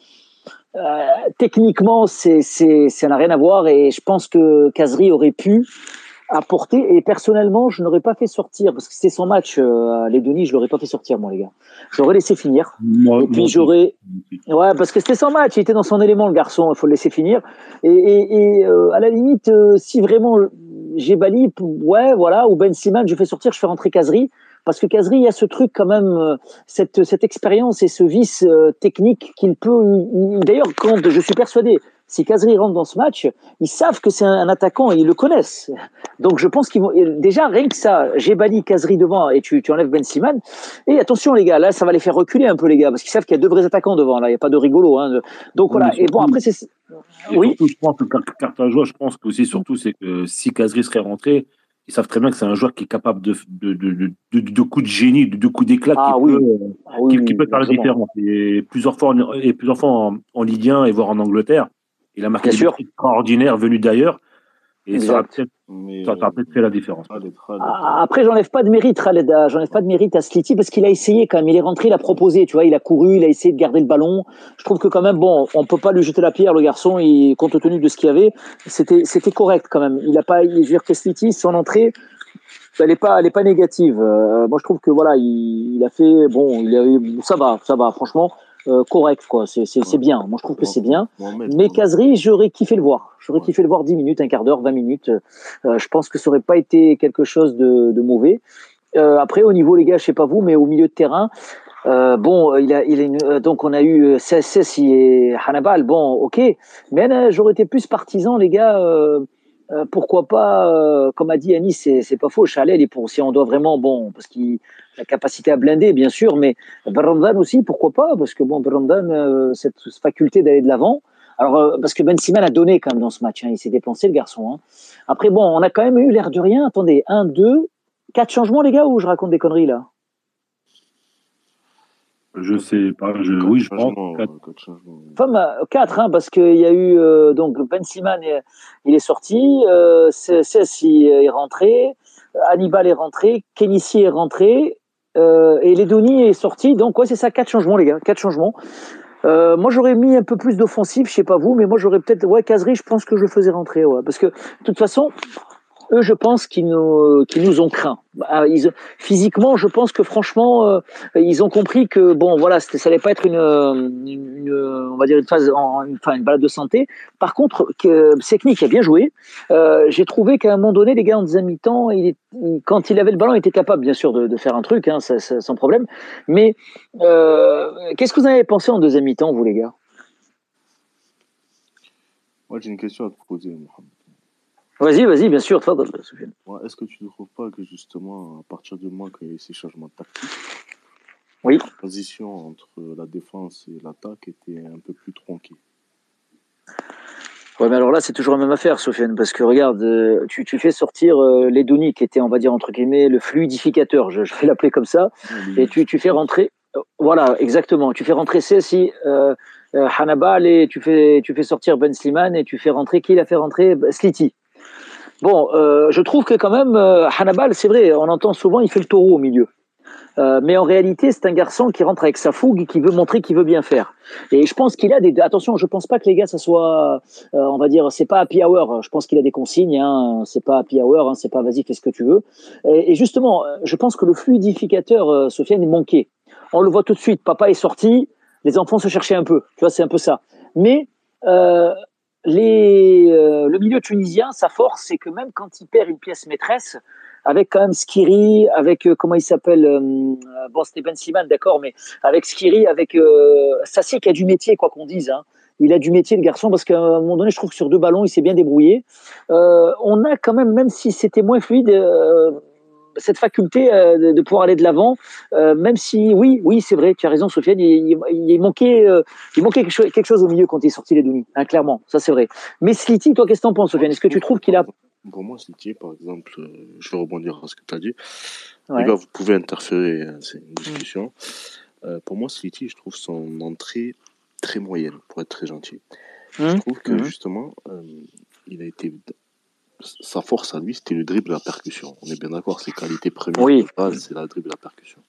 G: euh, techniquement, c'est, c'est, ça n'a rien à voir et je pense que Kazri aurait pu apporter. Et personnellement, je n'aurais pas fait sortir, parce que c'est son match euh, à Lédonie, je l'aurais pas fait sortir, moi, les gars. J'aurais laissé finir.
B: Moi,
G: Et puis j'aurais. Ouais, parce que c'était son match, il était dans son élément, le garçon, il faut le laisser finir. Et, et, et euh, à la limite, euh, si vraiment j'ai Bali, ouais, voilà, ou Ben Siman, je fais sortir, je fais rentrer Kazri. Parce que Kazri, il y a ce truc quand même, euh, cette, cette expérience et ce vice euh, technique qu'il peut. il- il- D'ailleurs, quand je suis persuadé, si Kazri rentre dans ce match, ils savent que c'est un, attaquant, ils le connaissent. Donc je pense qu'ils vont. et Déjà, rien que ça, j'ai Bali, Kazri devant et tu, tu enlèves Ben Siman. Et attention, les gars, là, ça va les faire reculer un peu, les gars, parce qu'ils savent qu'il y a deux vrais attaquants devant, là, il n'y a pas de rigolo. Hein, Donc voilà. Et bon, après, c'est.
B: Et
G: Oui.
B: surtout, je pense que Car- Carthaginois, je pense qu'aussi, surtout, c'est que si Kazri serait rentré, ils savent très bien que c'est un joueur qui est capable de, de, de, de, de- coups de génie, de, coups d'éclat
G: Ah
B: qui,
G: oui.
B: peut,
G: Ah oui,
B: qui, qui peut faire la différence. Et plusieurs fois, en, et plusieurs fois en, en Ligue 1 et voire en Angleterre, il a marqué
G: Bien
B: des
G: sûr.
B: extraordinaires venus d'ailleurs. Et
G: Exact.
B: peut-être
A: Mais
B: ça aura peut-être fait la différence.
A: Khaled,
G: Ah, Après, j'enlève pas de mérite, j'enlève pas de mérite à Sliti parce qu'il a essayé quand même. Il est rentré, il a proposé, tu vois, il a couru, il a essayé de garder le ballon. Je trouve que quand même, bon, on peut pas lui jeter la pierre, le garçon, il, compte tenu de ce qu'il y avait, c'était, c'était correct quand même. Il a pas, je veux dire que Sliti, son entrée, elle est pas, elle est pas négative. Euh, moi, je trouve que voilà, il, il a fait, bon, il a, ça va, ça va, franchement, euh, correct, quoi. C'est, c'est, c'est bien. Moi, je trouve que c'est bien. Mais. Kazri, j'aurais kiffé le voir. J'aurais
A: Ouais.
G: kiffé le voir 10 minutes, un quart d'heure, 20 minutes. Euh, je pense que ça aurait pas été quelque chose de, de mauvais. Euh, après, au niveau, les gars, je sais pas vous, mais au milieu de terrain, euh, bon, il a, il une- euh, donc on a eu CSS et Hannibal. Bon, ok. Mais euh, j'aurais été plus partisan, les gars. euh, euh, pourquoi pas, euh, comme a dit Anis, c'est c'est pas faux. Chalet, est pour si on doit vraiment, bon, parce qu'il la capacité à blinder, bien sûr, mais Berrandan aussi, pourquoi pas Parce que bon, Berrandan, euh, cette faculté d'aller de l'avant. Alors, euh, parce que Ben Siman a donné quand même dans ce match. hein, il s'est dépensé, le garçon. hein. Après, bon, on a quand même eu l'air de rien. Attendez, un, deux, quatre changements, les gars, ou je raconte des conneries là?
B: Je sais pas, je, oui, je pense.
G: Enfin, euh, quatre, hein, parce qu'il y a eu euh, donc Ben Siman, il est sorti, euh, Cess il est rentré, Hannibal est rentré, Kenissi est rentré, euh, et Ledoni est sorti. Donc ouais, c'est ça, quatre changements, les gars, quatre changements. Euh, moi, j'aurais mis un peu plus d'offensif, je sais pas vous, mais moi j'aurais peut-être ouais, Kazri, je pense que je le faisais rentrer, ouais, parce que de toute façon. Eux, je pense qu'ils nous, qu'ils nous ont craint. Ah, physiquement, je pense que franchement, euh, ils ont compris que bon, voilà, ça allait pas être une, euh, une, on va dire une phase, une, enfin, une balade de santé. Par contre, que Seknik a bien joué. Euh, J'ai trouvé qu'à un moment donné, les gars en deuxième mi-temps, quand il avait le ballon, il était capable, bien sûr, de, faire un truc, hein, sans problème. Mais euh, qu'est-ce que vous en avez pensé en deuxième mi-temps, vous, les gars?
A: Moi, j'ai une question à te poser, Mohamed.
G: Vas-y, vas-y, bien sûr.
A: Ouais, Est-ce que tu ne trouves pas que justement, à partir du moment qu'il y a eu ces changements tactiques,
G: Oui.
A: la transition entre la défense et l'attaque était un peu plus tronquée?
G: Ouais, mais alors là, c'est toujours la même affaire, Sofiane, parce que regarde, euh, tu, tu fais sortir euh, Ledoni, qui était, on va dire, entre guillemets, le fluidificateur, je, je vais l'appeler comme ça, et tu, tu fais rentrer, euh, voilà, exactement, tu fais rentrer Cessi, euh, euh, Hannibal, et tu fais, tu fais sortir Ben Sliman, et tu fais rentrer, qui l'a fait rentrer? Sliti. Bon, euh, je trouve que quand même, euh, Hannibal, c'est vrai, on entend souvent, il fait le taureau au milieu. Euh, mais en réalité, c'est un garçon qui rentre avec sa fougue et qui veut montrer qu'il veut bien faire. Et je pense qu'il a des. Attention, je pense pas que les gars, ça soit, euh, on va dire, c'est pas happy hour. Je pense qu'il a des consignes. Hein. C'est pas happy hour. Hein. C'est pas vas-y, fais ce que tu veux. Et, justement, euh, je pense que le fluidificateur, euh, Sofiane, est manqué. On le voit tout de suite. Papa est sorti. Les enfants se cherchaient un peu. Tu vois, c'est un peu ça. Mais euh, les, euh, le milieu tunisien, sa force, c'est que même quand il perd une pièce maîtresse, avec quand même Skiri, avec euh, comment il s'appelle, euh, bon c'était Ben Sliman, d'accord, mais avec Skiri, avec euh, Sassi qui a du métier, quoi qu'on dise. Hein. Il a du métier, le garçon, parce qu'à un moment donné, je trouve que sur deux ballons, il s'est bien débrouillé. Euh, on a quand même, même si c'était moins fluide, euh, cette faculté euh, de, de pouvoir aller de l'avant, euh, même si, oui, oui, c'est vrai, tu as raison, Sofiane, il, il, il manquait, euh, il manquait quelque chose, quelque chose au milieu quand il est sorti les Douni, hein, clairement, ça c'est vrai. Mais Sliti, toi, qu'est-ce que t'en penses, Sofiane? Est-ce que tu trouves qu'il a
A: Pour moi, Slitier, par exemple, je vais rebondir à ce que tu as dit.
G: Ouais.
A: Gars, vous pouvez interférer, hein, c'est une discussion. Euh, pour moi, Sliti, je trouve son entrée très moyenne, pour être très gentil.
G: Mmh.
A: Je trouve que
G: Mhm.
A: justement, euh, il a été. Sa force à lui, c'était le dribble et la percussion. On est bien d'accord, ses qualités premières,
G: Oui.
A: c'est la dribble et la percussion.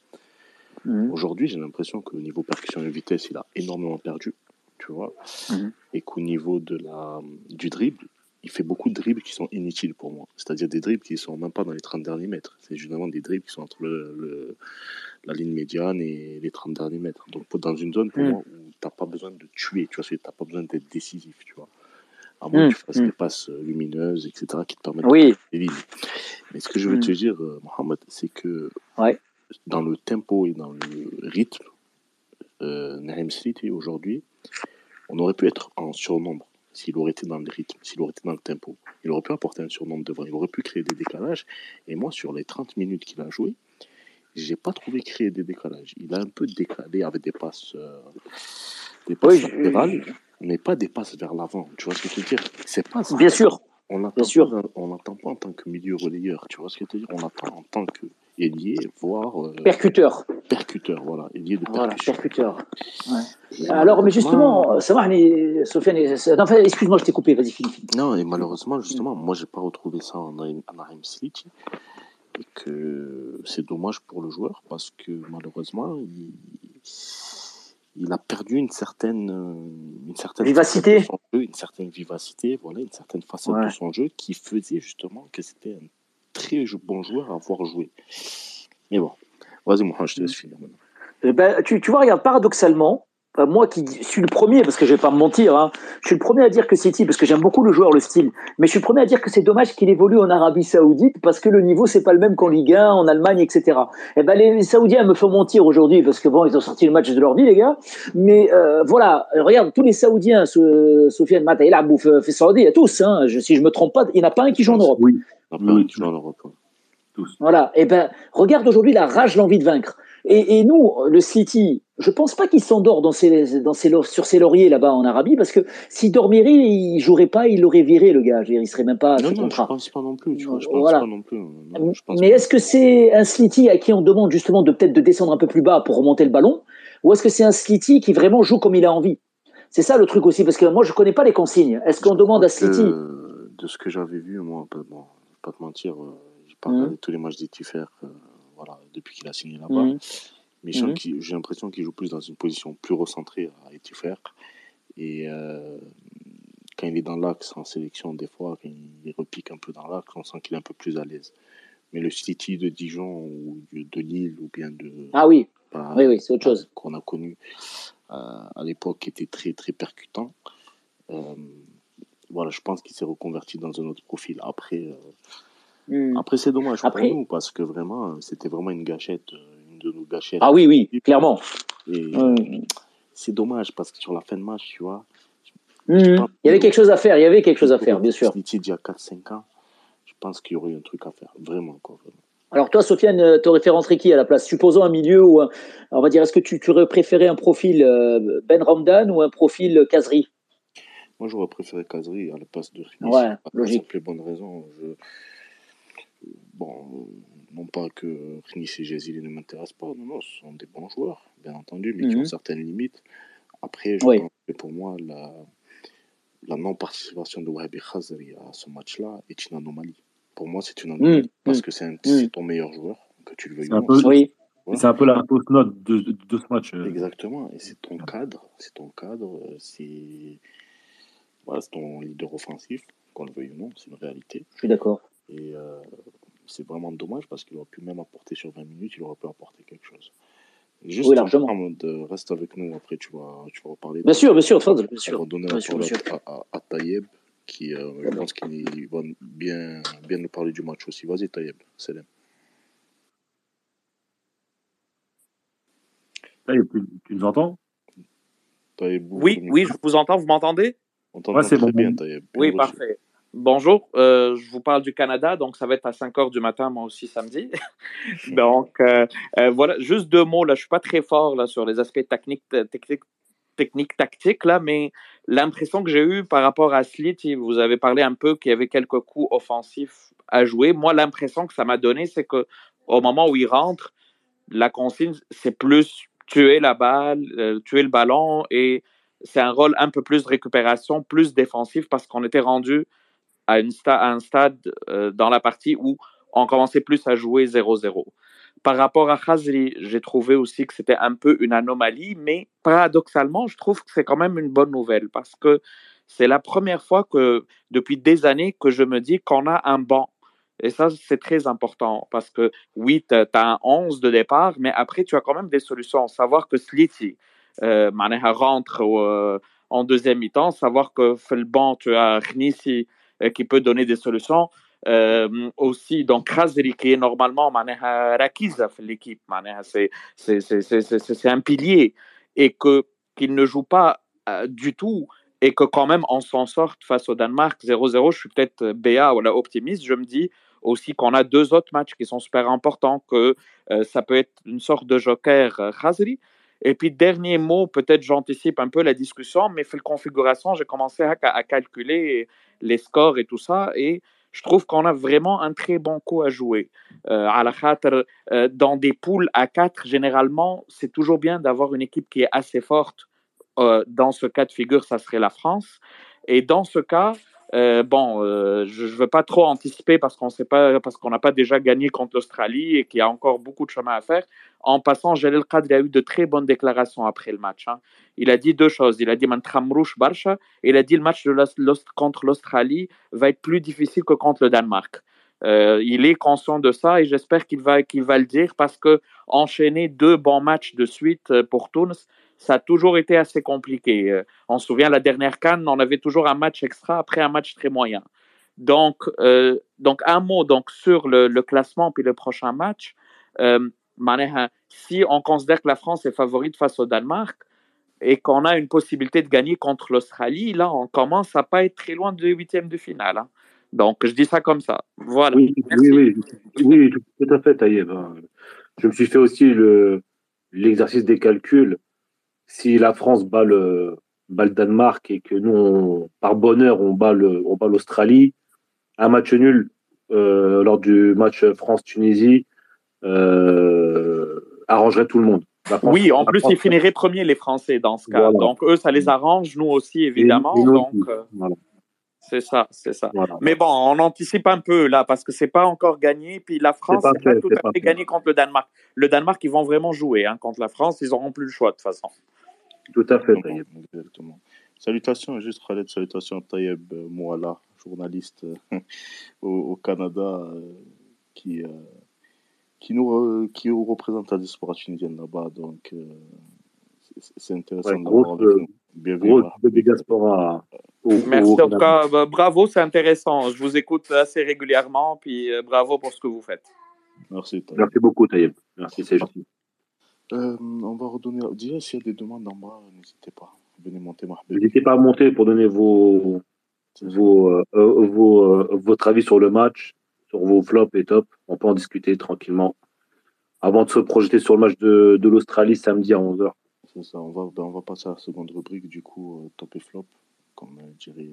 G: Mhm.
A: Aujourd'hui, j'ai l'impression que niveau percussion et vitesse, il a énormément perdu, tu vois.
G: Mhm.
A: Et qu'au niveau de la, du dribble, il fait beaucoup de dribbles qui sont inutiles pour moi. C'est-à-dire des dribbles qui sont même pas dans les 30 derniers mètres. C'est justement des dribbles qui sont entre le, le- la ligne médiane et les 30 derniers mètres. Donc dans une zone pour
G: Mhm.
A: moi où t'as pas besoin de tuer, tu vois, tu n'as pas besoin d'être décisif, tu vois. À moins que tu fasses des passes euh, lumineuses, etc., qui te permettent
G: Oui,
A: de les lignes. Mais ce que je veux
G: Mhm.
A: te dire, euh, Mohamed, c'est que
G: Ouais.
A: dans le tempo et dans le rythme, euh, Naïm City aujourd'hui, on aurait pu être en surnombre s'il aurait été dans le rythme, s'il aurait été dans le tempo. Il aurait pu apporter un surnombre devant, il aurait pu créer des décalages. Et moi, sur les 30 minutes qu'il a joué, j'ai pas trouvé créer des décalages. Il a un peu décalé avec des passes, euh, des passes
G: Oui,
A: latérales, mais pas des passes vers l'avant. Tu vois ce que je veux dire? C'est pas ça.
G: bien sûr.
A: On n'attend pas, on pas en tant que milieu relayeur. Tu vois ce que je veux dire? On attend en tant que ailier, voire euh,
G: Percuteur.
A: percuteur. Voilà, ailier de
G: Voilà, percuteur. Ouais. Alors, mais justement, Sofiane, euh, non, enfin, excuse-moi, je t'ai coupé, vas-y, finis. finis.
A: Non, et malheureusement, justement, moi, j'ai pas retrouvé ça en Naïm City. Et que c'est dommage pour le joueur parce que malheureusement, il, il a perdu une certaine, euh, une certaine
G: Vivacité.
A: facette de son jeu, une certaine vivacité, voilà, une certaine
G: Ouais.
A: de son jeu qui faisait justement que c'était un très bon joueur à avoir joué. Mais bon, vas-y, Mohamed, je te laisse finir maintenant.
G: Eh ben, tu, tu vois, regarde, paradoxalement, euh, moi qui suis le premier, parce que je vais pas me mentir, hein, je suis le premier à dire que City, parce que j'aime beaucoup le joueur, le style, mais je suis le premier à dire que c'est dommage qu'il évolue en Arabie Saoudite, parce que le niveau, c'est pas le même qu'en Ligue 1, en Allemagne, etc. Eh ben, les, les Saoudiens me font mentir aujourd'hui, parce que bon, ils ont sorti le match de leur vie, les gars, mais euh, voilà, regarde, tous les Saoudiens, so, Sofiane Mata, il a fait, fait Saoudi, tous, hein, je, si je me trompe pas, il n'y en a pas un qui joue en Europe.
B: Oui,
A: Après,
B: Oui.
A: tu joues en Europe.
B: tous.
G: Voilà. Et ben, regarde aujourd'hui la rage, l'envie de vaincre. Et, et nous, le City, je pense pas qu'il s'endort dans ses, dans ses, lau- sur ses lauriers là-bas en Arabie, parce que s'il dormirait, il jouerait pas, il l'aurait viré, le gars. Il serait même pas à
A: Non,
G: ce
A: non, je pense pas non plus. Tu vois, je pense
G: Voilà.
A: pas non plus. Non, je pense
G: Mais est-ce que c'est un City à qui on demande justement de peut-être de descendre un peu plus bas pour remonter le ballon, ou est-ce que c'est un City qui vraiment joue comme il a envie? C'est ça le truc aussi, parce que moi je connais pas les consignes. Est-ce qu'on demande à
A: que,
G: City
A: De ce que j'avais vu, moi, un peu, bon, je vais pas te mentir, euh, j'ai pas
G: Mhm.
A: regardé tous les matchs d'Etifer euh, voilà, depuis qu'il a signé là-bas.
G: Mhm.
A: Mais
G: Mhm.
A: j'ai l'impression qu'il joue plus dans une position plus recentrée à Etifer. Et euh, quand il est dans l'axe en sélection, des fois, quand il repique un peu dans l'axe, on sent qu'il est un peu plus à l'aise. Mais le City de Dijon ou de Lille ou bien de.
G: Ah oui, oui, oui, c'est autre chose.
A: qu'on a connu euh, à l'époque était très très percutant. Euh, voilà, je pense qu'il s'est reconverti dans un autre profil. Après, euh,
G: Mhm.
A: après c'est dommage
G: Après-
A: pour nous parce que vraiment, euh, c'était vraiment une gâchette, euh, une de nos gâchettes.
G: Ah oui, oui, clairement. Mhm.
A: c'est dommage parce que sur la fin de match, tu vois,
G: Mhm. Il y avait quelque chose à faire, il y avait quelque chose à faire, bien sûr.
A: City, il y a 4-5 ans, je pense qu'il y aurait eu un truc à faire, vraiment quoi. Vraiment.
G: Alors toi, Sofiane, tu aurais fait rentrer qui à la place? Supposons un milieu ou un- on va dire, est-ce que tu, tu aurais préféré un profil euh, Ben Ramdan ou un profil Kazri
A: Moi, j'aurais préféré Kazri à la place de.
G: Ouais,
A: Pour
G: logique.
A: et bonne raison. Je... Bon, non pas que Rinis et Jazili ne m'intéressent pas, non, non, ce sont des bons joueurs, bien entendu, mais qui
G: Mhm.
A: ont certaines limites. Après, je
G: Oui.
A: pense que pour moi, la, la non-participation de Wahabi Khazri à ce match-là est une anomalie. Pour moi, c'est une anomalie
G: Mhm.
A: parce
G: Mhm.
A: que c'est un- c'est ton meilleur joueur, que tu le veuilles ou non.
G: Oui.
B: C'est un peu la fausse note de, de, de ce match. euh.
A: Exactement, et c'est ton cadre, c'est ton cadre, euh, c'est voilà, c'est ton leader offensif, qu'on le veuille ou non, c'est une réalité.
G: Je suis d'accord.
A: Et euh, c'est vraiment dommage parce qu'il aurait pu même apporter sur 20 minutes, il aurait pu apporter quelque chose. Juste
G: Oui, largement.
A: en mode, reste avec nous, après tu vas, tu vas reparler.
G: Bien sûr, bien sûr, bien
A: On
G: sûr.
A: va donner la parole à, à, à Tayeb, qui, euh, je pense qu'il va bien, bien nous parler du match aussi. Vas-y Tayeb, Salam.
B: Là, tu, tu nous entends?
F: Oui, oui, je vous entends, vous m'entendez?
A: On t'entend
B: Ouais, c'est
A: très
B: bon.
A: bien. Bien
F: Oui, parfait. Bonjour, euh, je vous parle du Canada, donc ça va être à 5 heures du matin, moi aussi samedi. donc euh, euh, voilà, juste deux mots, là, je suis pas très fort là, sur les aspects techniques, techniques, techniques tactiques, là, mais l'impression que j'ai eue par rapport à Slit, vous avez parlé un peu qu'il y avait quelques coups offensifs à jouer. Moi, l'impression que ça m'a donné, c'est que au moment où il rentre, la consigne, c'est plus tuer la balle, tuer le ballon et c'est un rôle un peu plus de récupération, plus défensif parce qu'on était rendu à, un stade euh, dans la partie où on commençait plus à jouer 0-0. par rapport à Khazri, j'ai trouvé aussi que c'était un peu une anomalie, mais paradoxalement, je trouve que c'est quand même une bonne nouvelle parce que c'est la première fois que depuis des années que je me dis qu'on a un banc. Et ça, c'est très important parce que oui, tu as, un 11 de départ, mais après, tu as quand même des solutions. Savoir que Sliti euh, rentre euh, en deuxième mi-temps, savoir que le banc, tu as Knissi euh, qui peut donner des solutions. Euh, aussi donc Khazri qui est normalement l'équipe c'est un pilier et que qu'il ne joue pas euh, du tout et que quand même on s'en sorte face au Danemark 0-0 je suis peut-être BA ou là optimiste je me dis aussi qu'on a deux autres matchs qui sont super importants que euh, ça peut être une sorte de joker Khazri et puis dernier mot peut-être j'anticipe un peu la discussion mais fait le configuration j'ai commencé à, calculer les scores et tout ça et je trouve qu'on a vraiment un très bon coup à jouer. Euh, à la euh, dans des poules à 4, généralement, c'est toujours bien d'avoir une équipe qui est assez forte. Euh, dans ce cas de figure, ça serait la France. Et dans ce cas, euh, bon, euh, je ne veux pas trop anticiper parce qu'on sait pas, parce qu'on n'a pas déjà gagné contre l'Australie et qu'il y a encore beaucoup de chemin à faire. En passant, Jalil Qadr a eu de très bonnes déclarations après le match. Hein. Il a dit deux choses. Il a dit Mantramrouche Barsha il a dit le match contre l'Australie va être plus difficile que contre le Danemark. Euh, il est conscient de ça et j'espère qu'il va, qu'il va le dire parce que enchaîner deux bons matchs de suite pour Tunis, ça a toujours été assez compliqué. Euh, on se souvient, la dernière Cannes, on avait toujours un match extra après un match très moyen. Donc, euh, donc un mot donc, sur le, classement puis le prochain match. Euh, si on considère que la France est favorite face au Danemark et qu'on a une possibilité de gagner contre l'Australie, là, on commence à pas être très loin de huitième de finale. Hein. Donc, je dis ça comme ça. Voilà.
B: Oui, oui, oui, tout à fait, Taïeb. Hein. Je me suis fait aussi l'exercice des calculs si la France bat le, Danemark et que nous, par bonheur, on bat l'Australie, un match nul euh, lors du match France-Tunisie euh, arrangerait tout le monde.
F: oui, en plus, ils finiraient premiers, les Français, dans ce cas. Donc, eux, ça les arrange, nous aussi, évidemment. donc, euh, C'est ça, c'est ça. Mais bon, on anticipe un peu là, parce que c'est pas encore gagné. Puis la France, c'est pas, tout à fait gagné contre le Danemark. Le Danemark, ils vont vraiment jouer hein, contre la France. Ils n'auront plus le choix, de toute façon.
B: Tout à fait, Taïeb.
A: Exactement. Salutations, juste Khaled, salutations à Taïeb euh, Mouala, journaliste euh, au, Canada, euh, qui, qui, nous, qui représente la diaspora tunisienne là-bas. Donc, c'est intéressant d'avoir
B: Bienvenue. diaspora.
F: Merci en tout cas, bah, bravo, c'est intéressant. Je vous écoute assez régulièrement, puis bravo pour ce que vous faites.
A: Merci.
B: Merci beaucoup, Taïeb. Merci, c'est gentil.
A: Euh, on va redonner. Déjà, s'il y a des demandes en bas, n'hésitez pas. Venez monter,
B: N'hésitez pas à monter pour donner vos, vos, euh, euh, vos votre avis sur le match, sur vos flops et top. On peut en discuter tranquillement avant de se projeter sur le match de, de l'Australie samedi à 11h.
A: C'est ça. On va, ben, on va passer à la seconde rubrique, du coup, top et flop, comme dirait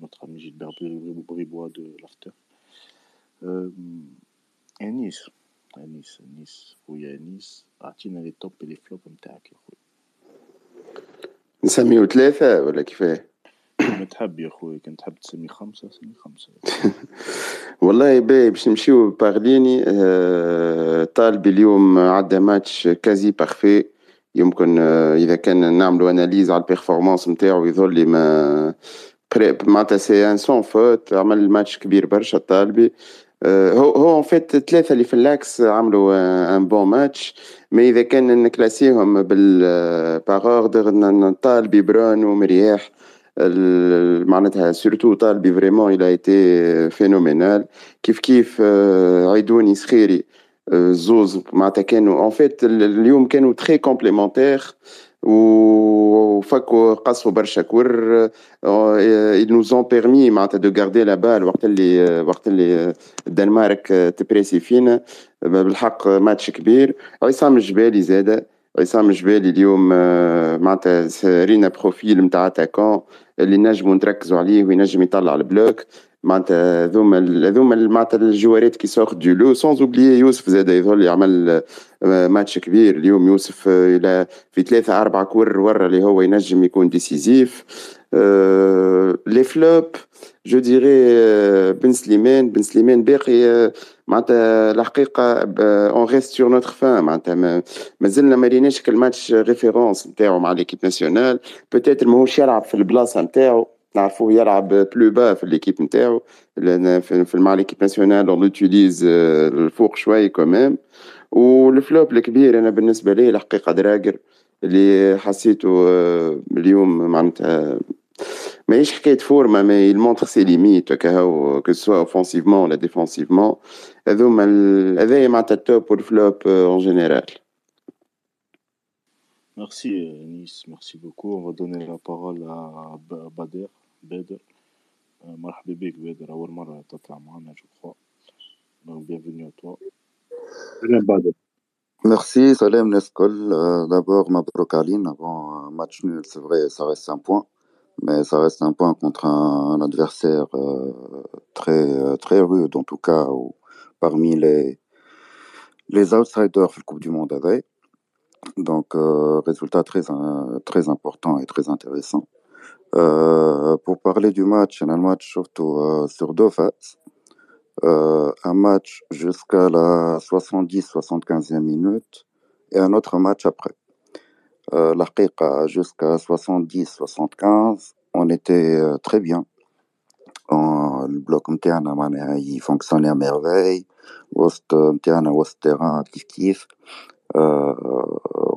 A: notre ami Gilbert Bribois de l'After. Euh, et Nice. نيس نيس خويا نيس اعطينا لي توب لي فلوب نتاعك يا خويا
C: نسميو ثلاثة ولا كيفاه؟
A: كما تحب يا خويا كنت تحب تسمي خمسة سمي خمسة
C: والله باهي باش نمشيو باغليني آه طالبي اليوم عدى ماتش كازي بارفي يمكن آه اذا كان نعملوا اناليز على البيرفورمانس نتاعو يظل لي ما معناتها سي ان سون فوت عمل ماتش كبير برشا طالبي هو هو ان فيت ثلاثة اللي في اللاكس عملوا ان بون ماتش مي إذا كان نكلاسيهم بال باغ اوردر طالبي برون ومرياح معناتها سورتو طالبي فريمون إلى ايتي فينومينال كيف كيف عيدوني سخيري زوز معناتها كانوا ان فيت اليوم كانوا تري كومبليمونتير وفكوا قصوا برشا كور ils nous ont permis معناتها دو غاردي لا بال وقت اللي وقت اللي الدنمارك تبريسي فينا بالحق ماتش كبير عصام الجبالي زاد عصام الجبالي اليوم معناتها رينا بروفيل نتاع اتاكون اللي نجموا نركزوا عليه وينجم يطلع البلوك معناتها هذوما هذوما معناتها الجوارات كي سورت دو لو سونز اوبليي يوسف زاد يظل يعمل ماتش كبير. اليوم يوسف إلى في ثلاثة أربعة كور ورا اللي هو ينجم يكون ديسيزيف لي فلوب جو ديري بن سليمان. بن سليمان باقي معناتها الحقيقة اون ريست سور نوتر فان معناتها مازلنا ما ريناش الماتش ريفيرونس نتاعو مع ليكيب ناسيونال بوتيتر ماهوش يلعب في البلاصة نتاعو. نعرفوه يلعب بلو با في ليكيب نتاعو في مع ليكيب ناسيونال اون لوتيليز الفوق شوي كوميم والفلوب الكبير انا بالنسبه لي الحقيقه دراجر اللي حسيته اليوم معناتها ماهيش حكايه فورما مي المونتر سي ليميت هكا كو سوا اوفونسيفمون ولا ديفونسيفمون هذوما هذايا معناتها التوب والفلوب اون جينيرال
A: Merci Nice, merci beaucoup. On va donner la parole à Bader. Bader. مرحبا بك بادر أول مرة تطلع معنا جو كخوا donc bienvenue à toi
H: Merci, Salem Neskol. Euh, D'abord, Mabrouk Aline, avant un match nul, c'est vrai, ça reste un point, mais ça reste un point contre un, un adversaire euh, très, euh, très rude, en tout cas, ou, parmi les, les outsiders de la Coupe du Monde avec. Donc, euh, résultat très, très important et très intéressant. Euh, pour parler du match, un match surtout euh, sur deux phases. Euh, un match jusqu'à la 70-75e minute et un autre match après. Euh, jusqu'à 70-75, on était très bien. En, le bloc il fonctionnait à merveille. Terrain, kif kif. Euh,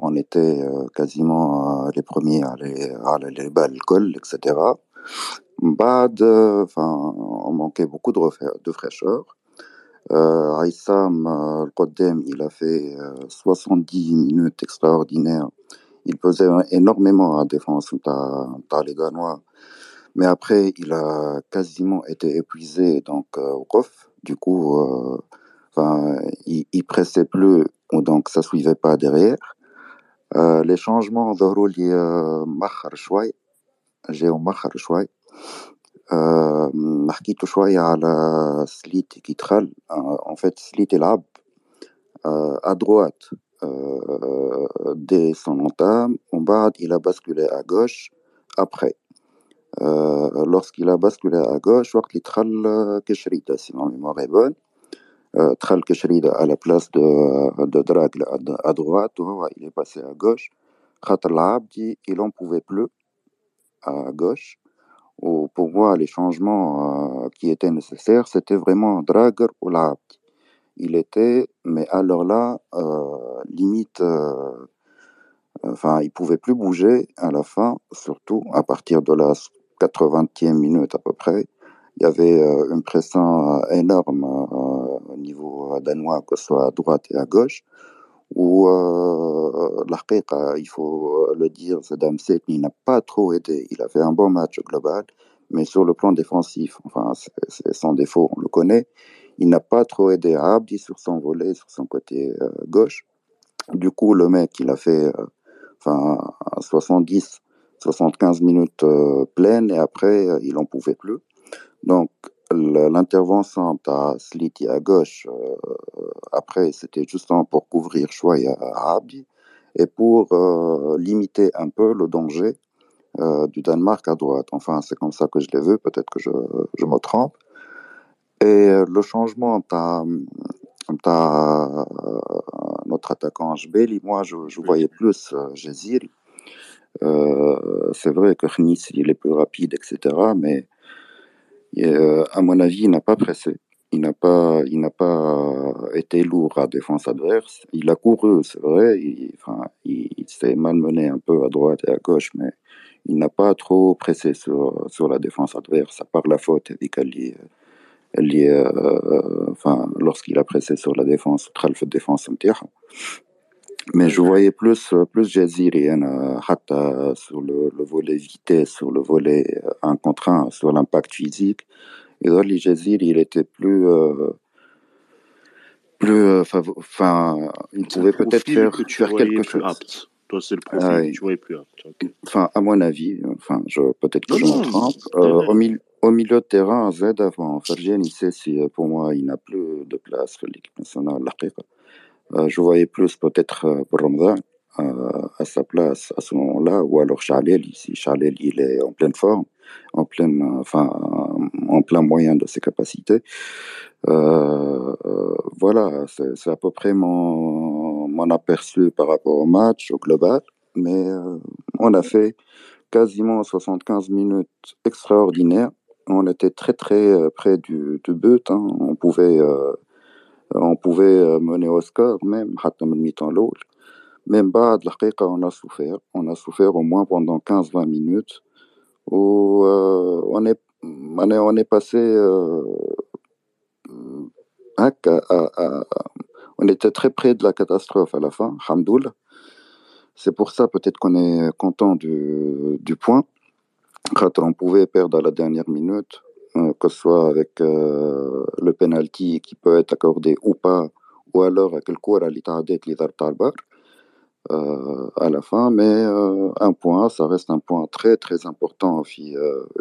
H: on était euh, quasiment les premiers à aller à balles, etc. Bad, enfin, on manquait beaucoup de, fraîcheur. Euh, Aïssam euh, il a fait euh, 70 minutes extraordinaires. Il pesait énormément à défense dans les Ganois. Mais après, il a quasiment été épuisé donc euh, au coffre. Du coup, euh, il, il pressait plus, donc ça suivait pas derrière. Euh, les changements de rôle, Mahar Chouai, Géo Mahar Chouai. حكيتوا شوية على سليت كي دخل en fait سليت يلعب à droite dès son entame ومن بعد il a basculé à gauche après lorsqu'il a basculé à gauche وقت اللي دخل كشريدة si ma mémoire est Euh, Tral Keshrida à la place de, de Dragle à, droite, hein, il est passé à gauche. Khatar Abdi, il n'en pouvait plus à gauche. Pour moi, les changements euh, qui étaient nécessaires, c'était vraiment Drager ou Labdi. Il était, mais alors là, euh, limite, euh, enfin, il pouvait plus bouger à la fin, surtout à partir de la 80e minute à peu près. Il y avait euh, une pression énorme euh, au niveau danois, que ce soit à droite et à gauche, où euh, il faut le dire, Saddam Setni n'a pas trop aidé. Il a fait un bon match global, mais sur le plan défensif, enfin, c'est son défaut, on le connaît. Il n'a pas trop aidé Abdi sur son volet, sur son côté euh, gauche. Du coup, le mec, il a fait euh, enfin 70, 75 minutes euh, pleines et après, euh, il n'en pouvait plus. Donc, l'intervention à Sliti à gauche, euh, après, c'était justement pour couvrir Chouaï à Abdi et pour euh, limiter un peu le danger euh, du Danemark à droite. Enfin, c'est comme ça que je l'ai vu, peut-être que je, je, me trompe. Et le changement, t'as, t'as notre attaquant Jbeli, moi, je, je voyais plus euh, Jeziri. c'est vrai que Khnis, il est plus rapide, etc., mais euh, à mon avis, il n'a pas pressé. Il n'a pas, il n'a pas été lourd à défense adverse. Il a couru, c'est vrai. Il, enfin, il, s'est malmené un peu à droite et à gauche, mais il n'a pas trop pressé sur, sur la défense adverse, à part la faute. Ali euh, enfin, lorsqu'il a pressé sur la défense, le défense mais je voyais plus plus Jaziri euh, sur le, le, volet vitesse, sur le volet 1 contre 1, sur l'impact physique. Et dans les Jaziri, il était plus euh, plus enfin il pouvait peut-être faire, faire quelque chose.
A: Apte. Toi, c'est le profil, ah, tu voyais plus apte. Okay.
H: Enfin, à mon avis, enfin, je peut-être que non, je me trompe. Euh, au, milieu, Au milieu de terrain, Z, enfin, Fergen, il sait si pour moi il n'a plus de place pour l'équipe nationale. Euh, je voyais plus peut-être euh, Ramadan euh, à sa place à ce moment-là, ou alors Chalel, si Chalel il est en pleine forme, en pleine, enfin, en plein moyen de ses capacités. Voilà, c'est à peu près mon, mon aperçu par rapport au match, au global. Mais on a fait quasiment 75 minutes extraordinaires. On était très très près du, du but. Hein. On pouvait, on pouvait mener au score même, mi-temps l'autre. Même bas, on a souffert. On a souffert au moins pendant 15-20 minutes où on est on est, on est passé on était très près de la catastrophe à la fin, Hamdoul. C'est pour ça peut-être qu'on est content du, point. Quand on pouvait perdre à la dernière minute, euh, que ce soit avec euh, le penalty qui peut être accordé ou pas, ou alors avec le cours à l'itadet l'idar talbar euh, à la fin. Mais un point, ça reste un point très très important,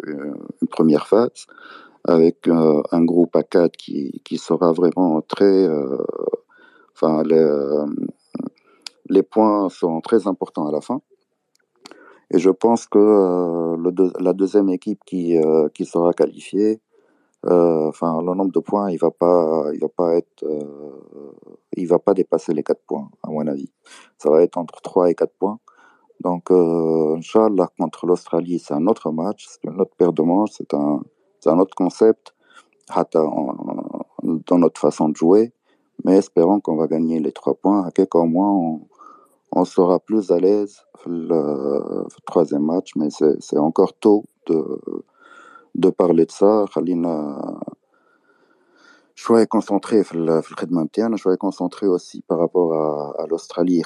H: une première phase avec euh, un groupe à 4 qui, qui sera vraiment très. Euh, enfin, les, euh, les, points sont très importants à la fin. Et je pense que le la deuxième équipe qui, qui sera qualifiée, enfin, le nombre de points, il va pas, il va pas être, il va pas dépasser les 4 points, à mon avis. Ça va être entre 3 et 4 points. Donc, euh, Inch'Allah, contre l'Australie, c'est un autre match, c'est une autre paire de manches, c'est un, un autre concept dans notre façon de jouer. Mais espérons qu'on va gagner les trois points. À quelques mois, on, on sera plus à l'aise le, troisième match. Mais c'est encore tôt de, de parler de ça. Khalina, je suis concentré sur le Je suis concentré aussi par rapport à, l'Australie.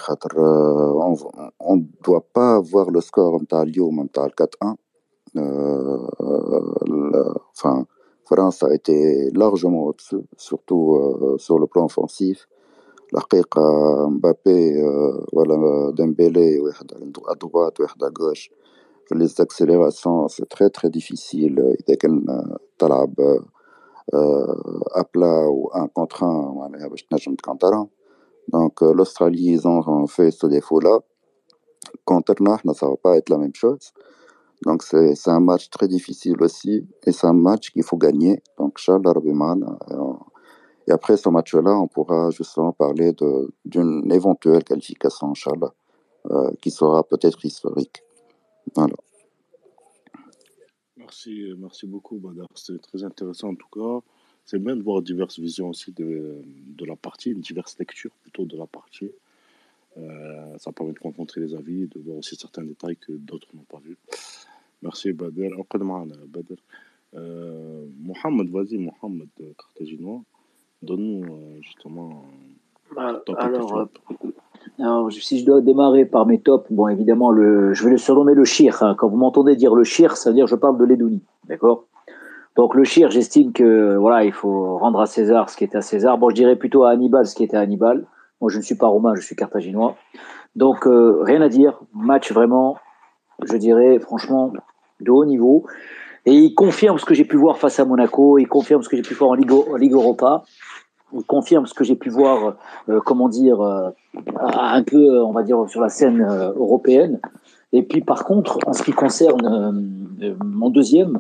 H: On ne doit pas voir le score de Lyon, 4-1. Euh, enfin, France a été largement au-dessus, surtout euh, sur le plan offensif. الحقيقة Mbappé voilà Dembélé à droite واحد à gauche les accélérations c'est très très difficile إذا كان تلعب à plat ou un contre un معناها باش تنجم تكونترهم donc l'Australie ils ont fait ce défaut là contre nous ça va pas être la même chose donc c'est un match très difficile aussi et c'est un match qu'il faut gagner. Donc Inch'Allah euh, et après ce match-là, on pourra justement parler d'une éventuelle qualification, Inch'Allah, euh, qui sera peut-être historique.
A: Merci, merci beaucoup, Badar. C'est très intéressant en tout cas. C'est bien de voir diverses visions aussi de, la partie, une diverse lecture plutôt de la partie. Euh, ça permet de confronter les avis, de voir aussi certains détails que d'autres n'ont pas vus. Merci, Badr. Badr. Euh, Mohamed, vas-y, Mohamed, euh, cartaginois. Donne-nous euh, justement.
G: Bah, alors, euh, alors, si je dois démarrer par mes tops, bon, évidemment, le, je vais le surnommer le Shir. Hein. Quand vous m'entendez dire le Shir, ça veut dire que je parle de l'Edouni. D'accord? Donc, le Shir, j'estime que voilà, il faut rendre à César ce qui est à César. Bon, je dirais plutôt à Hannibal ce qui était à Hannibal. Moi, je ne suis pas romain, je suis carthaginois. Donc, rien à dire. Match vraiment, je dirais, franchement, de haut niveau. Et il confirme ce que j'ai pu voir face à Monaco, il confirme ce que j'ai pu voir en Ligue, en Ligue Europa, confirme ce que j'ai pu voir, euh, comment dire, euh, un peu, on va dire, sur la scène euh, européenne. Et puis par contre, en ce qui concerne mon deuxième,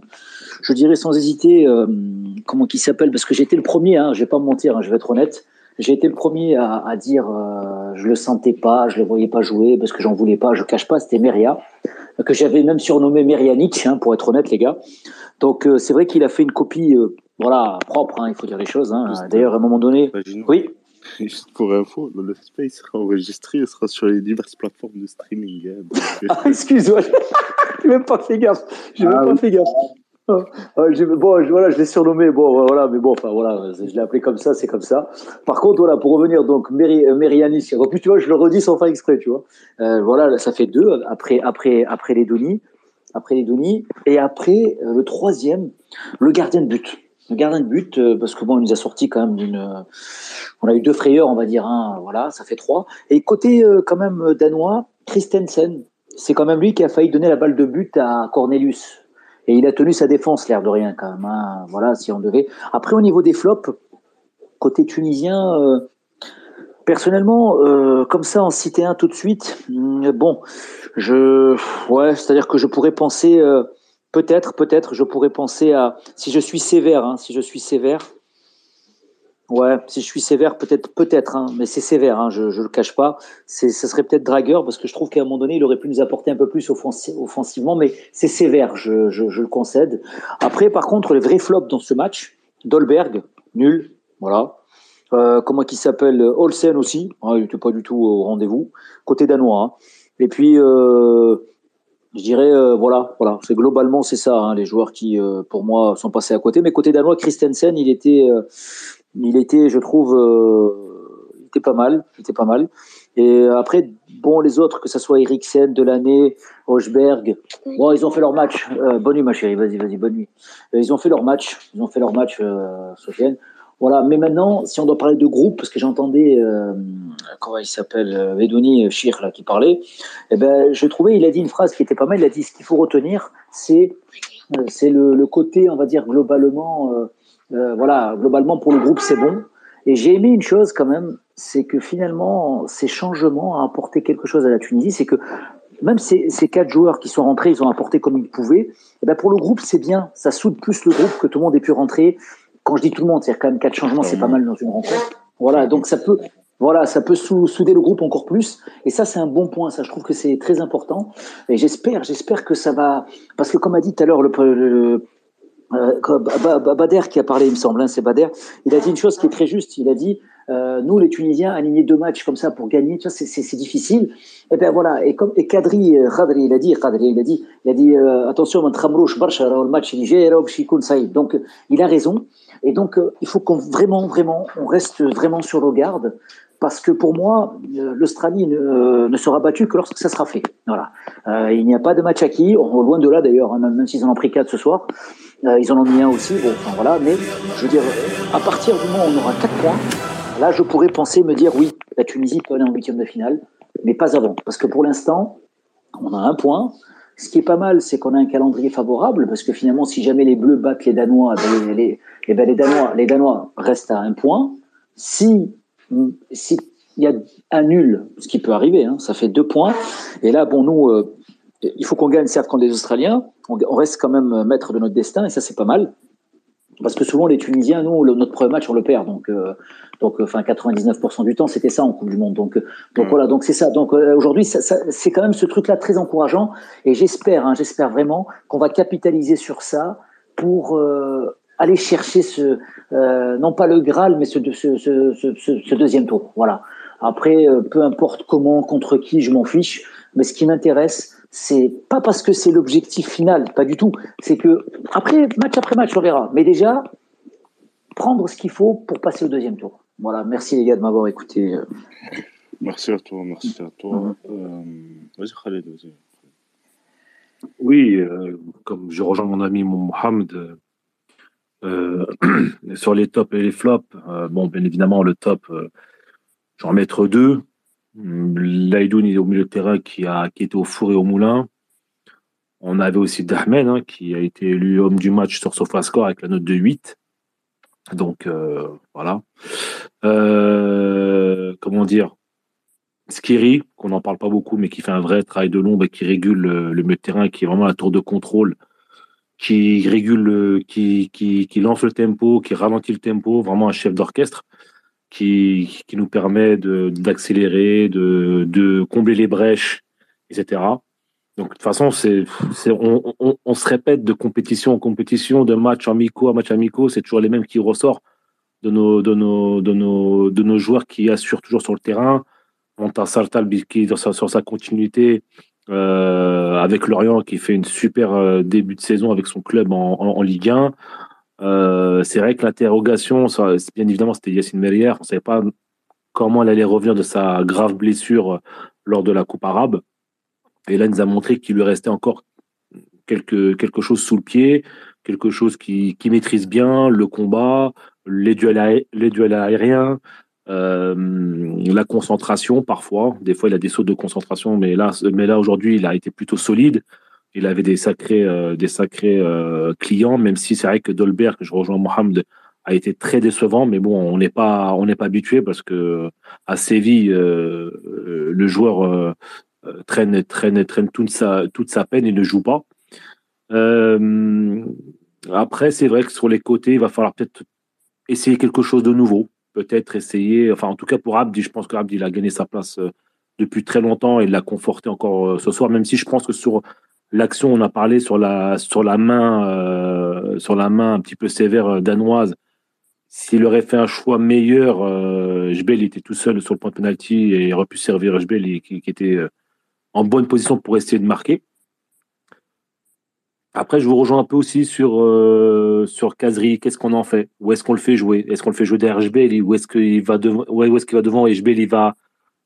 G: je dirais sans hésiter, comment qui s'appelle, parce que j'étais le premier, hein, je vais pas mentir, hein, je vais être honnête, j'ai été le premier à, à dire je le sentais pas, je le voyais pas jouer parce que j'en voulais pas, je cache pas, c'était Meria que j'avais même surnommé Merianic, hein, pour être honnête, les gars. Donc, euh, c'est vrai qu'il a fait une copie, euh, voilà, propre, hein, il faut dire les choses. Hein. D'ailleurs, à un moment donné. Oui.
A: Juste pour info, le Space sera enregistré, il sera sur les diverses plateformes de streaming. Hein,
G: ah, excuse-moi, j'ai même pas fait gaffe. J'ai même ah pas fait gaffe. bon, je, voilà, je l'ai surnommé, bon, voilà, mais bon, enfin, voilà, je l'ai appelé comme ça, c'est comme ça. Par contre, voilà, pour revenir, donc, Merianis, en plus, tu vois, je le redis sans faire exprès, tu vois. Euh, voilà, ça fait deux, après, après, après les Denis, après les Denis, et après, euh, le troisième, le gardien de but. Le gardien de but, euh, parce que bon, il nous a sorti quand même d'une, on a eu deux frayeurs, on va dire, hein, voilà, ça fait trois. Et côté, quand même, danois, Christensen, c'est quand même lui qui a failli donner la balle de but à Cornelius Et il a tenu sa défense, l'air de rien, quand même. Hein. Voilà, si on devait. Après, au niveau des flops, côté tunisien, euh, personnellement, euh, comme ça, en citer un tout de suite, hmm, bon, je. Ouais, c'est-à-dire que je pourrais penser. Euh, peut-être, peut-être, je pourrais penser à. Si je suis sévère, hein, si je suis sévère. Ouais, si je suis sévère, peut-être, peut-être, hein, mais c'est sévère, hein, je ne le cache pas. C'est, ce serait peut-être dragueur parce que je trouve qu'à un moment donné, il aurait pu nous apporter un peu plus offensivement, mais c'est sévère, je, je, je, le concède. Après, par contre, le vrai flop dans ce match, Dolberg, nul, voilà. Euh, comment qui s'appelle Olsen aussi, hein, il n'était pas du tout au rendez-vous. Côté danois. Hein. Et puis, euh, je dirais, euh, voilà, voilà, c'est globalement c'est ça, hein, les joueurs qui, euh, pour moi, sont passés à côté. Mais côté danois, Christensen, il était, euh, il était, je trouve, euh, il était pas mal, il était pas mal. Et après, bon, les autres, que ce soit Eriksen, Delaney, Hochberg, bon, ils ont fait leur match. Euh, bonne nuit, ma chérie, vas-y, vas-y, bonne nuit. Euh, ils ont fait leur match, ils ont fait leur match, Sofiane. Voilà, mais maintenant, si on doit parler de groupe, parce que j'entendais, euh, comment il s'appelle, euh, Vedouni Chir, là, qui parlait, eh ben, je trouvais, il a dit une phrase qui était pas mal, il a dit ce qu'il faut retenir, c'est, c'est le, côté, on va dire, globalement, euh, voilà, globalement, pour le groupe, c'est bon. Et j'ai aimé une chose quand même, c'est que finalement, ces changements ont apporté quelque chose à la Tunisie, c'est que même ces, quatre joueurs qui sont rentrés, ils ont apporté comme ils pouvaient. Et ben pour le groupe, c'est bien. Ça soude plus le groupe que tout le monde ait pu rentrer. Quand je dis tout le monde, c'est quand même quatre changements, c'est pas mal dans une rencontre. Voilà, donc ça peut, voilà, ça peut souder le groupe encore plus. Et ça, c'est un bon point. Ça, je trouve que c'est très important. Et j'espère, j'espère que ça va, parce que comme a dit tout à l'heure le, le, euh, Bader qui a parlé, il me semble, hein, c'est Bader. Il a dit une chose qui est très juste. Il a dit euh, nous, les Tunisiens, aligner deux matchs comme ça pour gagner, c'est difficile. Et ben voilà. Et comme et Kadri, euh, Khadri, il a dit, Khadri, il a dit, il a dit euh, attention, le match Donc, il a raison. Et donc, euh, il faut qu'on vraiment, vraiment, on reste vraiment sur nos gardes. Parce que pour moi, l'Australie ne, ne, sera battue que lorsque ça sera fait. Voilà. il n'y a pas de match acquis. Loin de là d'ailleurs, hein, même s'ils en ont pris quatre ce soir. Euh, ils en ont mis un aussi, bon, voilà, mais je veux dire, à partir du moment où on aura 4 points, là je pourrais penser me dire oui, la Tunisie peut aller en huitième de finale, mais pas avant. Parce que pour l'instant, on a un point. Ce qui est pas mal, c'est qu'on a un calendrier favorable, parce que finalement, si jamais les Bleus battent les Danois, ben, eh ben les Danois restent à un point. Si, si il y a un nul, ce qui peut arriver, hein, ça fait deux points. Et là, bon, nous, euh, il faut qu'on gagne certes contre les Australiens, on, reste quand même maître de notre destin et ça c'est pas mal. Parce que souvent les Tunisiens, nous, notre premier match on le perd, donc euh, donc euh, enfin 99% du temps c'était ça en Coupe du Monde. Donc euh, donc voilà, donc c'est ça. Donc aujourd'hui c'est quand même ce truc-là très encourageant et j'espère, hein, j'espère vraiment qu'on va capitaliser sur ça pour aller chercher ce non pas le Graal mais ce, ce, ce, ce deuxième tour. Voilà. Après, peu importe comment, contre qui, je m'en fiche. Mais ce qui m'intéresse, c'est pas parce que c'est l'objectif final, pas du tout. C'est que après match après match, on verra. Mais déjà, prendre ce qu'il faut pour passer au deuxième tour. Voilà. Merci les gars de m'avoir écouté.
A: Merci à toi, merci à toi. Mm -hmm. euh, vas-y Khaled, vas-y.
B: Oui, euh, comme je rejoins mon ami Mohamed euh, sur les tops et les flops. Euh, bon, bien évidemment, le top, j'en vais mettre deux. Laïdoun est au milieu de terrain qui, était au four et au moulin. On avait aussi Dahmen hein, qui a été élu homme du match sur SofaScore avec la note de 8. Donc euh, voilà. Euh, comment dire? Skiri, qu'on n'en parle pas beaucoup, mais qui fait un vrai travail de l'ombre et qui régule le, milieu de terrain, qui est vraiment la tour de contrôle, qui régule, qui lance le tempo, qui ralentit le tempo, vraiment un chef d'orchestre qui, qui nous permet d'accélérer, de, de, combler les brèches, etc. Donc, de toute façon, c'est, on, on, on, se répète de compétition en compétition, de match amicaux à match amicaux, c'est toujours les mêmes qui ressortent de nos, de nos, de nos, de nos joueurs qui assurent toujours sur le terrain. Monta Saltal qui sur sa, sur sa continuité euh, avec Lorient qui fait une super euh, début de saison avec son club en Ligue 1. Euh, c'est vrai que l'interrogation, bien évidemment, c'était Yacine Merrière. On ne savait pas comment elle allait revenir de sa grave blessure lors de la Coupe arabe. Et là, il nous a montré qu'il lui restait encore quelque, quelque chose sous le pied, quelque chose qui, maîtrise bien le combat, les duels, aé les duels aériens, euh, la concentration parfois. Des fois, il a des sauts de concentration, mais là, mais là aujourd'hui, il a été plutôt solide. Il avait des sacrés, euh, des sacrés euh, clients, même si c'est vrai que Dolberg, je rejoins Mohamed, a été très décevant, mais bon, on n'est pas, on n'est pas habitué parce que à Séville, le joueur traîne, traîne, traîne toute sa, toute sa peine et ne joue pas. après, c'est vrai que sur les côtés, il va falloir peut-être essayer quelque chose de nouveau, peut-être essayer, enfin en tout cas pour Abdi, je pense que Abdi a gagné sa place depuis très longtemps et l'a conforté encore ce soir, même si je pense que sur L'action, on a parlé sur la, sur la main, euh, sur la main un petit peu sévère euh, danoise. S'il aurait fait un choix meilleur, euh, Jbel était tout seul sur le point de penalty et il aurait pu servir Jbel qui, était euh, en bonne position pour essayer de marquer. Après, je vous rejoins un peu aussi sur, sur Kazri. Qu'est-ce qu'on en fait? Où est-ce qu'on le fait jouer? Est-ce qu'on le fait jouer derrière Jbel Ou est-ce qu'il va, devant, où est-ce qu'il va devant et Jbel il va,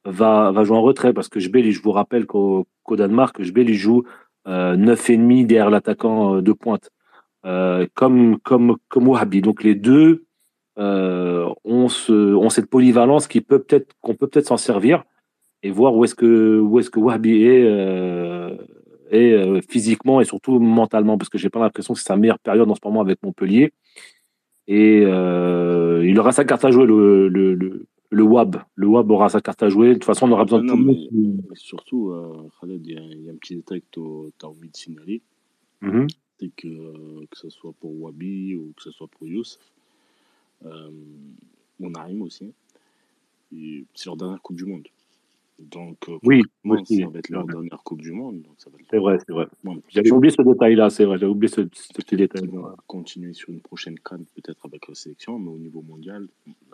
B: va, va jouer en retrait? Parce que Jbel, je vous rappelle qu'au, Danemark, Jbel joue euh, 9,5 derrière l'attaquant euh, de pointe, euh, comme, comme, comme Wahabi. Donc les deux ont, ce, ont cette polyvalence qui peut peut-être, qu'on peut peut-être s'en servir et voir où est-ce que, où est-ce que Wahabi est, physiquement et surtout mentalement, parce que j'ai pas l'impression que c'est sa meilleure période en ce moment avec Montpellier. Et il aura sa carte à jouer, le, le WAB. Le WAB aura sa carte à jouer. De toute façon, on aura besoin de
A: tout mais, mais surtout, euh, Khaled, il y, y, a un petit détail que tu as envie de signaler.
B: Mm -hmm.
A: C'est que, que ce soit pour Wabi ou que ce soit pour Youssef, euh, on arrive aussi. C'est leur dernière Coupe du Monde. Donc, euh,
B: oui,
A: aussi, ça va être leur dernière Coupe du Monde.
B: C'est vrai, c'est vrai. Bon, J'avais oublié ce détail-là, c'est vrai. J'avais oublié ce, ce petit détail.
A: On va continuer sur une prochaine canne, peut-être avec la sélection, mais au niveau mondial,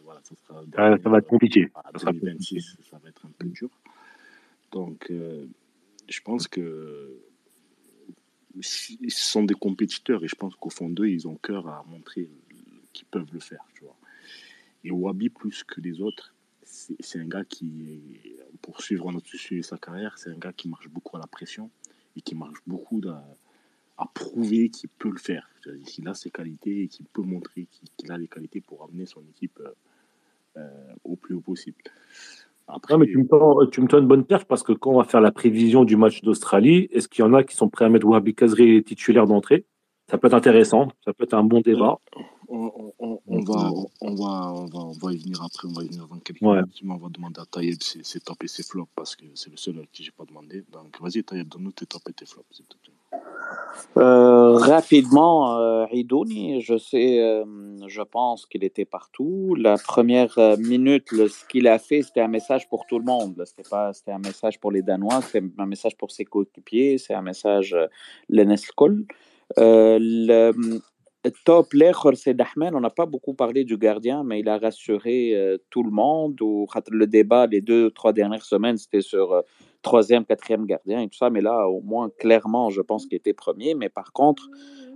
A: voilà, ça sera.
B: Ah, ça va être compliqué.
A: À 2026, ça va être un peu dur. Donc, euh, je pense que ils sont des compétiteurs et je pense qu'au fond d'eux, ils ont cœur à montrer qu'ils peuvent le faire, tu vois. Et Wabi, plus que les autres, c'est un gars qui, pour suivre notre sa carrière, c'est un gars qui marche beaucoup à la pression et qui marche beaucoup à, à prouver qu'il peut le faire. Qu'il a ses qualités et qu'il peut montrer qu'il a les qualités pour amener son équipe euh, euh, au plus haut possible.
B: Après, non, mais tu me, tends, tu me tends une bonne perche parce que quand on va faire la prévision du match d'Australie, est-ce qu'il y en a qui sont prêts à mettre Wahabi Kazri titulaire d'entrée? Ça peut être intéressant, ça peut être un bon débat.
A: On, on, on, va, on, va, on, va, on va y venir après, on va y venir dans quelques
B: ouais.
A: minutes. On va demander à Taïeb ses, ses et ses flops parce que c'est le seul à qui je n'ai pas demandé. Donc vas-y Taïeb, donne-nous tes tops et tes flops, s'il te plaît.
F: Euh, rapidement, euh, Idouni, je sais, euh, je pense qu'il était partout. La première minute, le, ce qu'il a fait, c'était un message pour tout le monde. C'était pas, c'était un message pour les Danois, c'était un message pour ses coéquipiers, c'est un message euh, l'Enescol. le top, l'Echor, c'est Dahmen. On n'a pas beaucoup parlé du gardien, mais il a rassuré euh, tout le monde. Ou, le débat, les deux, trois dernières semaines, c'était sur euh, troisième, quatrième gardien et tout ça. Mais là, au moins, clairement, je pense qu'il était premier. Mais par contre,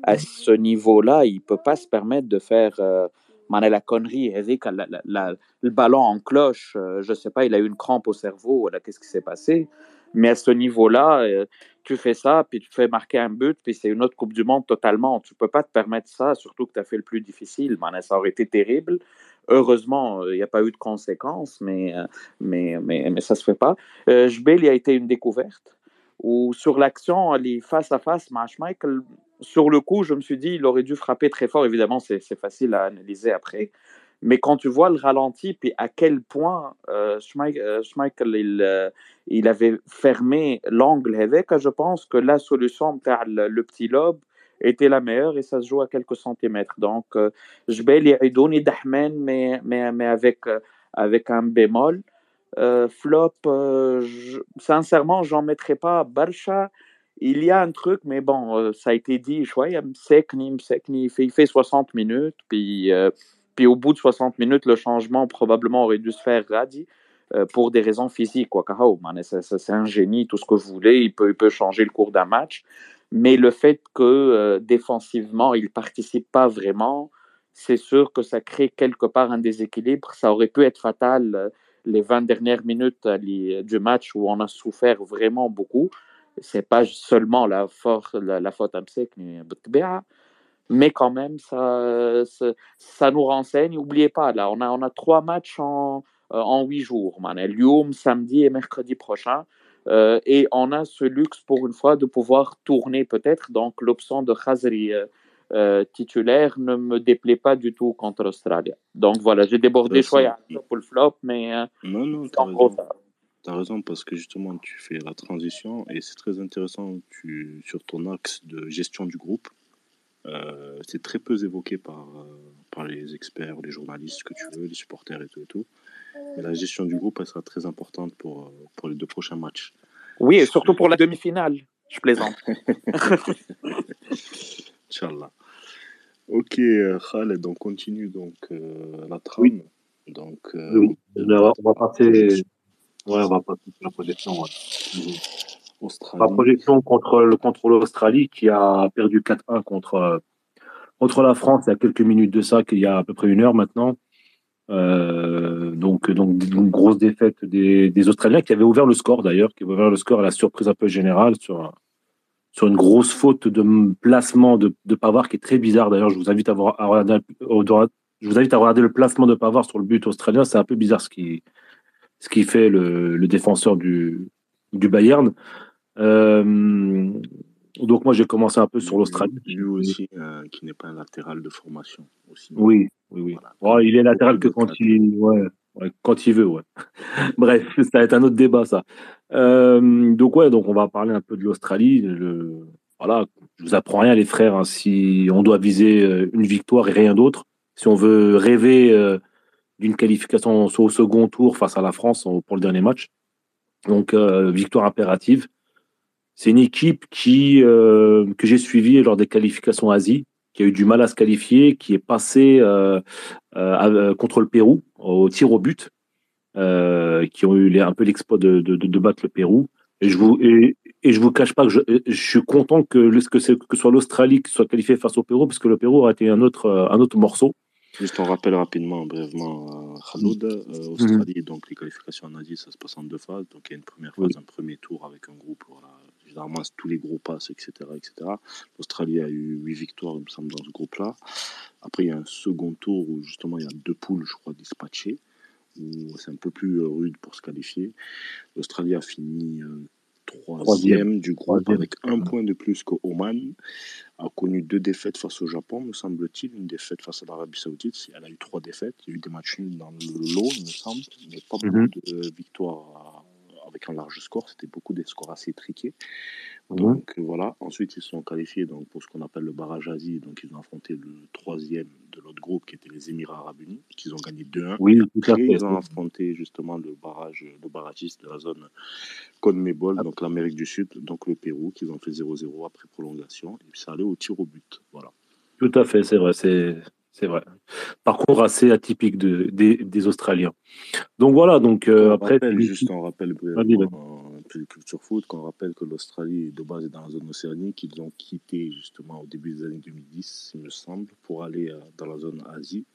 F: à ce niveau-là, il ne peut pas se permettre de faire. Euh, la connerie, le ballon en cloche, euh, je ne sais pas, il a eu une crampe au cerveau, qu'est-ce qui s'est passé? Mais à ce niveau-là, euh, tu fais ça, puis tu fais marquer un but, puis c'est une autre Coupe du Monde totalement. Tu ne peux pas te permettre ça, surtout que tu as fait le plus difficile. Ça aurait été terrible. Heureusement, il n'y a pas eu de conséquences, mais, mais, mais, mais ça ne se fait pas. Euh, Jbel, il a été une découverte. Ou sur l'action, les face à face, Michael, sur le coup, je me suis dit, il aurait dû frapper très fort. Évidemment, c'est facile à analyser après. Mais quand tu vois le ralenti, puis à quel point euh, Schmeichel, il, euh, il avait fermé l'angle avec, je pense que la solution, le, le petit lobe, était la meilleure et ça se joue à quelques centimètres. Donc, euh, je vais les donner Dahmen, mais, mais, mais avec, euh, avec un bémol. Euh, flop, je, sincèrement, j'en mettrai pas Barsha. Il y a un truc, mais bon, ça a été dit, je vois, il fait 60 minutes, puis puis au bout de 60 minutes, le changement probablement aurait dû se faire Radi euh, pour des raisons physiques. Quoi. C'est un génie, tout ce que vous voulez, il peut, changer le cours d'un match. Mais le fait que euh, défensivement, il ne participe pas vraiment, c'est sûr que ça crée quelque part un déséquilibre. Ça aurait pu être fatal euh, les 20 dernières minutes du match où on a souffert vraiment beaucoup. C'est pas seulement la, force, la, la faute à Msek, mais quand même, ça, ça, ça, nous renseigne. N'oubliez pas, là, on a, on a trois matchs en, en huit jours. Man. Lyon, samedi et mercredi prochain. Euh, et on a ce luxe pour une fois de pouvoir tourner peut-être. Donc l'option de Khazri euh, euh, titulaire ne me déplaît pas du tout contre l'Australie. Donc voilà, j'ai débordé choix pour le flop, mais
A: non, non, t'as raison. Tu as raison parce que justement tu fais la transition et c'est très intéressant tu, sur ton axe de gestion du groupe. C'est très peu évoqué par, par les experts, les journalistes, que tu veux, les supporters et tout et tout. Mais la gestion du groupe, elle sera très importante pour, pour les deux prochains matchs.
F: Oui, et surtout pour la demi-finale. Je plaisante.
A: Inch'Allah. Ok, euh, Khaled, on continue donc euh, la trame. Oui. Donc, euh,
B: oui. on va passer. Ouais, on va passer sur la projection. Australie. La projection contre, le, contre l'Australie qui a perdu 4-1 contre, contre la France il y a quelques minutes de ça, qu'il y a à peu près une heure maintenant. Euh, donc, donc une grosse défaite des, des, Australiens qui avaient ouvert le score d'ailleurs, qui avaient ouvert le score à la surprise un peu générale sur, sur une grosse faute de placement de, de Pavard qui est très bizarre d'ailleurs. Je vous invite à, voir, à regarder, je vous invite à regarder le placement de Pavard sur le but australien. C'est un peu bizarre ce qui, ce qui fait le, le défenseur du, du Bayern. Euh, donc moi j'ai commencé un peu sur l'Australie.
A: Lui aussi, euh, qui n'est pas un latéral de formation. Aussi.
B: Oui, oui, oui. Oh, il est latéral que quand il, ouais, quand il veut, ouais. Bref, ça va être un autre débat ça. Euh, donc ouais, donc on va parler un peu de l'Australie. Le... Voilà, je vous apprends rien les frères. Hein, si on doit viser une victoire et rien d'autre, si on veut rêver d'une qualification au second tour face à la France pour le dernier match, donc victoire impérative. C'est une équipe qui, euh, que j'ai suivie lors des qualifications Asie, qui a eu du mal à se qualifier, qui est passée euh, euh, contre le Pérou au tir au but, qui ont eu un peu l'exploit de, de, de, battre le Pérou. Et je vous et, et je vous cache pas que je, je suis content que que, ce que soit l'Australie qui soit qualifiée face au Pérou, parce que le Pérou aurait été un autre un autre morceau.
A: Juste on rappelle rapidement, brièvement, Khaloud, euh, Australie, donc les qualifications en Asie, ça se passe en deux phases. Donc il y a une première phase, un premier tour avec un groupe, voilà, généralement tous les groupes passent, etc. etc. L'Australie a eu huit victoires, il me semble, dans ce groupe-là. Après, il y a un second tour où justement il y a deux poules, je crois, dispatchées, où c'est un peu plus euh, rude pour se qualifier. L'Australie a fini euh, troisième du groupe avec un point de plus qu'Oman. A connu deux défaites face au Japon, me semble-t-il, une défaite face à l'Arabie Saoudite. Elle a eu trois défaites. Il y a eu des matchs nuls dans le lot, il me semble, mais pas mhm. beaucoup de victoires avec un large score. C'était beaucoup des scores assez triqués. Mhm. Donc voilà. Ensuite, ils sont qualifiés donc, pour ce qu'on appelle le barrage Asie. Donc ils ont affronté le troisième de l'autre groupe qui était les Émirats Arabes Unis, qu'ils ont gagné 2-1.
B: Oui,
A: ils ont affronté justement le barrage, le barragiste de la zone Conmebol, donc l'Amérique du Sud, donc le Pérou, qu'ils ont fait 0-0 après prolongation. Et puis ça allait au tir au but. Voilà.
B: Tout à fait, c'est vrai. C'est c'est vrai. Parcours assez atypique de, des, des Australiens. Donc voilà, donc euh, après.
A: Rappelle, juste on rappelle brièvement, un culture foot, qu'on rappelle que l'Australie de base est dans la zone océanique, qu'ils ont quitté justement au début des années 2010, il me semble, pour aller euh, dans la zone Asie,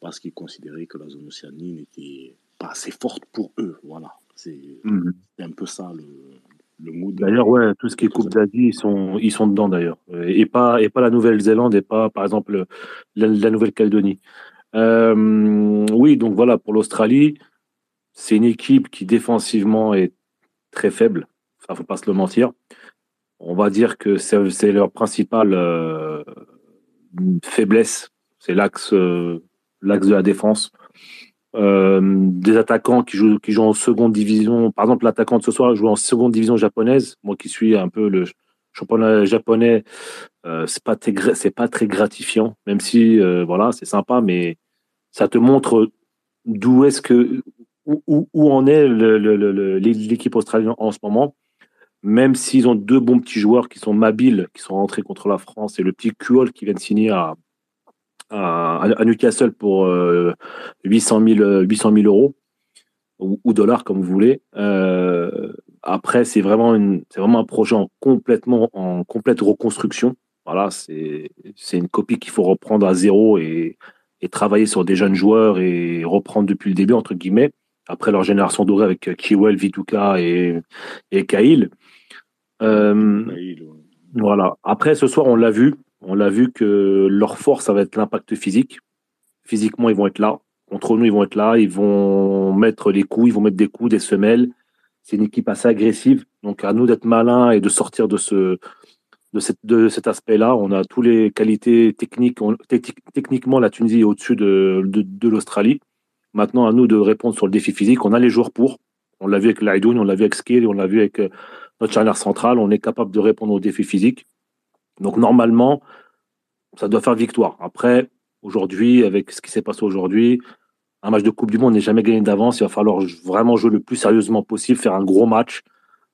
A: parce qu'ils considéraient que la zone océanie n'était pas assez forte pour eux. Voilà, c'est mhm. un peu ça le,
B: D'ailleurs, ouais, tout ce qui est Coupe d'Asie, ils sont, ils sont dedans d'ailleurs. Et pas, et pas la Nouvelle-Zélande et pas, par exemple, la, Nouvelle-Calédonie. Euh, oui, donc voilà, pour l'Australie, c'est une équipe qui défensivement est très faible. Enfin, faut pas se le mentir. On va dire que c'est leur principale euh, faiblesse. C'est l'axe, euh, l'axe de la défense. Euh, des attaquants qui jouent, qui jouent en seconde division. Par exemple, l'attaquant de ce soir joue en seconde division japonaise. Moi qui suis un peu le championnat japonais, euh, c'est pas c'est pas très gratifiant, même si euh, voilà, c'est sympa, mais ça te montre d'où est-ce que où, où, en est l'équipe australienne en ce moment. Même s'ils ont deux bons petits joueurs qui sont Mabil, qui sont rentrés contre la France, et le petit Kuol qui vient de signer à, à, Newcastle pour 800 000, 800 000 euros ou, dollars comme vous voulez. Euh, après, c'est vraiment une, vraiment un projet en complètement en complète reconstruction. Voilà, c'est c'est une copie qu'il faut reprendre à zéro et, et travailler sur des jeunes joueurs et reprendre depuis le début entre guillemets. Après leur génération dorée avec Kiwell, Vituka et et Kail. Euh, voilà. Après, ce soir, on l'a vu, on l'a vu que leur force, ça va être l'impact physique. Physiquement, ils vont être là. Contre nous, ils vont être là. Ils vont mettre les coups, ils vont mettre des coups, des semelles. c'est une équipe assez agressive. Donc à nous d'être malins et de sortir de cet aspect-là. On a toutes les qualités techniques. techniquement, la Tunisie est au-dessus de, l'Australie. Maintenant, à nous de répondre sur le défi physique. On a les joueurs pour. On l'a vu avec Laidoun, on l'a vu avec Skill, on l'a vu avec euh, notre charnière centrale. On est capable de répondre aux défis physiques. Donc normalement, ça doit faire victoire. Après, aujourd'hui, avec ce qui s'est passé aujourd'hui, un match de Coupe du Monde n'est jamais gagné d'avance. Il va falloir vraiment jouer le plus sérieusement possible, faire un gros match,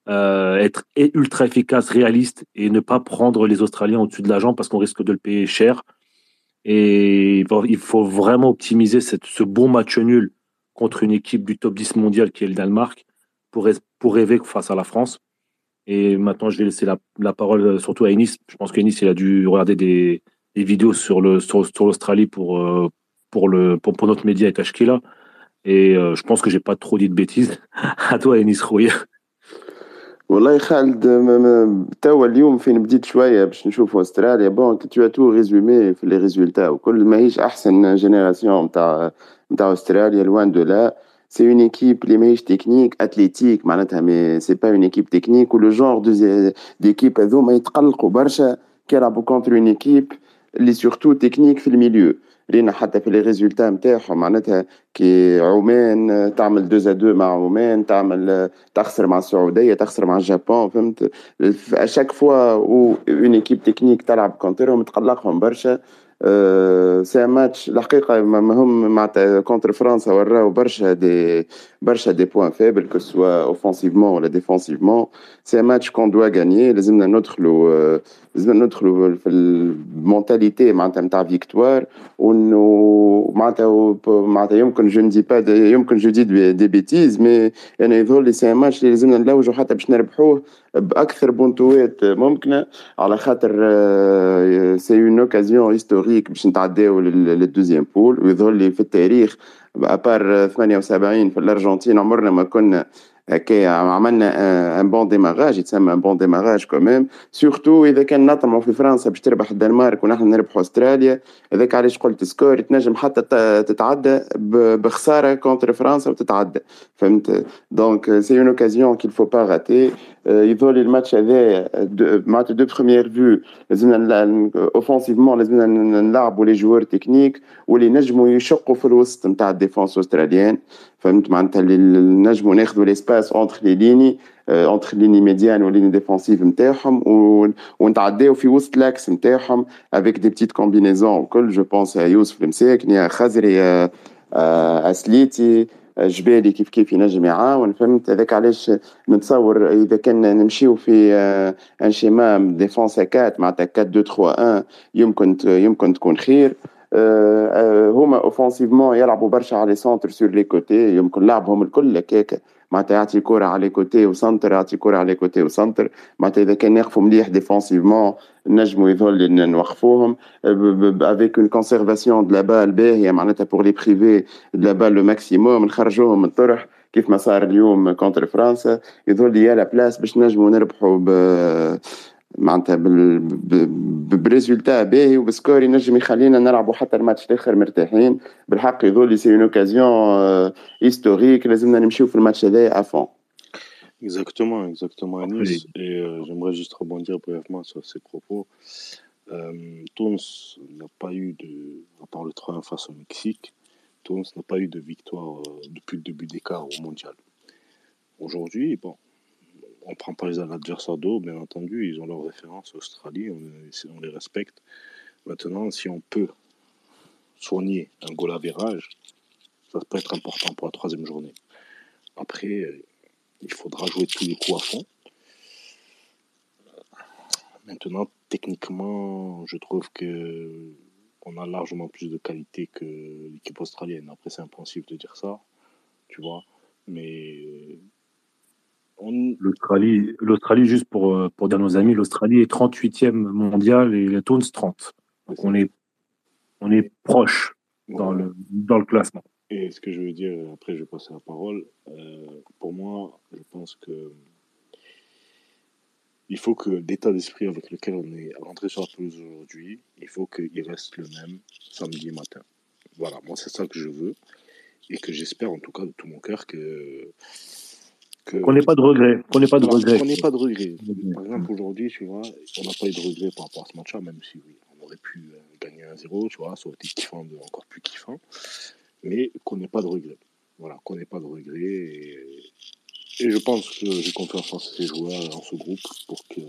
B: euh, être ultra efficace, réaliste et ne pas prendre les Australiens au-dessus de l'argent parce qu'on risque de le payer cher. Et il faut vraiment optimiser ce bon match nul contre une équipe du top 10 mondial qui est le Danemark pour rêver face à la France. Et maintenant, je vais laisser la, la parole euh, surtout à Ennis. Je pense qu'Ennis, il a dû regarder des, des vidéos sur le sur, l'Australie pour, euh, pour, le, pour, notre média et Tashkila. Et euh, je pense que j'ai pas trop dit de bêtises. à toi, Ennis Rouille.
C: والله خالد توا اليوم فين بديت شويه باش نشوف استراليا بون تو تو ريزومي في لي ريزولتا وكل ماهيش احسن جينيراسيون نتاع نتاع استراليا لوان دو لا c'est une équipe اللي ماهيش تكنيك اتليتيك معناتها مي سي با اون ايكيب تكنيك ولو جونغ ديكيب هذوما يتقلقوا برشا كي يلعبوا كونتر اون ايكيب اللي سورتو تكنيك في الميليو رينا حتى في لي ريزولتا نتاعهم معناتها كي عمان تعمل دوز دو مع عمان تعمل تخسر مع السعوديه تخسر مع الجابون فهمت اشاك فوا او اون ايكيب تكنيك تلعب كونترهم تقلقهم برشا سي ماتش الحقيقه هم معناتها كونتر فرنسا وراو برشا دي برشا دي بوان فيبل كو سوا اوفونسيفمون ولا ديفونسيفمون سي ماتش كون دوا غاني لازمنا ندخلوا لازمنا ندخلوا في المونتاليتي معناتها نتاع فيكتوار وإنه معناتها معناتها يمكن جو ندي با يمكن جو دي دي بيتيز مي أنا يظهر لي سي ماتش اللي لازمنا نلوجوا حتى باش نربحوه بأكثر بونتوات ممكنة على خاطر سي اون اوكازيون هيستوريك باش نتعداو للدوزيام بول ويظهر لي في التاريخ ابار 78 في الأرجنتين عمرنا ما كنا هكايا عملنا ان بون ديماراج يتسمى ان بون ديماراج كوميم سورتو إذا كان نطمعوا في فرنسا باش تربح الدنمارك ونحن نربحوا أستراليا هذاك علاش قلت سكور تنجم حتى تتعدى بخسارة كونتر فرنسا وتتعدى. فهمت؟ دونك سي اون اوكازيون كيل فو با راتي يظهر الماتش هذا معناتها دو بخوميير فيو لازمنا اوفونسيفمون لازمنا نلعبوا لي جوار تكنيك واللي نجموا يشقوا في الوسط نتاع الديفونس استراليان فهمت معناتها اللي نجموا ناخذوا ليسباس اونتر لي ليني اونتر ليني ميديان وليني ديفونسيف نتاعهم ونتعداو في وسط لاكس نتاعهم افيك دي بتيت كومبينيزون وكل جو بونس يوسف المساكني يا خزري يا اسليتي جبالي كيف كيف ينجم يعاون. فهمت؟ هذاك علاش نتصور إذا كان نمشيو في ان شيما ديفونس 4 معناتها 4 2 3 1 يمكن يمكن تكون خير. هما اوفونسيفمون يلعبوا برشا على سونتر سور لي كوتي يمكن لعبهم الكل هكاك. معناتها يعطي كرة على كوتي وسنتر يعطي كرة على كوتي وسنتر معناتها إذا كان يقفوا مليح ديفونسيفمون نجموا يظل نوقفوهم. افيك اون كونسيرفاسيون دو لا بال باهية معناتها بور لي بريفي دو لا بال لو ماكسيموم نخرجوهم من الطرح كيف ما صار اليوم كونتر فرنسا. يظل يا لا بلاس باش نجموا نربحوا معناتها بريزولتا باهي وبسكور ينجم يخلينا نلعبوا حتى الماتش الاخر مرتاحين بالحق يظل سي اون اوكازيون هيستوريك لازمنا نمشيو في الماتش هذايا افون
A: Exactement, exactement, Anis. Et euh, j'aimerais juste rebondir brièvement sur ces propos. Euh, Tunis n'a pas eu de, à part le 3 face au Mexique, Tunis n'a pas eu de victoire euh, depuis le début d'écart au mondial. Aujourd'hui, bon, on prend pas les adversaires d'eau, bien entendu, ils ont leurs références, Australie, on, les respecte. Maintenant, si on peut soigner un goal à virage, ça peut être important pour la troisième journée. Après, il faudra jouer tous les coups à fond. Maintenant, techniquement, je trouve que on a largement plus de qualité que l'équipe australienne. Après, c'est impensif de dire ça, tu vois. Mais
B: L'Australie, l'Australie, juste pour, euh, pour dire à nos amis, l'Australie est 38e mondial et la Tunis 30. Donc on est, on est proche dans, le, dans le classement.
A: Et ce que je veux dire, après je vais passer la parole, euh, pour moi, je pense que il faut que l'état d'esprit avec lequel on est rentré sur la pelouse aujourd'hui, il faut qu'il reste le même samedi matin. Voilà, moi c'est ça que je veux et que j'espère en tout cas de tout mon cœur que.
B: Qu'on n'ait pas de regret. Qu'on n'ait pas de
A: Voilà,
B: regret.
A: qu'on n'ait pas de regret. Par exemple, aujourd'hui, tu vois, on n'a pas eu de regret par rapport à ce match-là, même si oui, on aurait pu euh, gagner 1-0, tu vois, ça aurait été kiffant, de, encore plus kiffant. Mais qu'on n'ait pas de regret. Voilà, qu'on n'ait pas de regret. Et, et je pense que j'ai confiance en ces joueurs, en ce groupe, pour que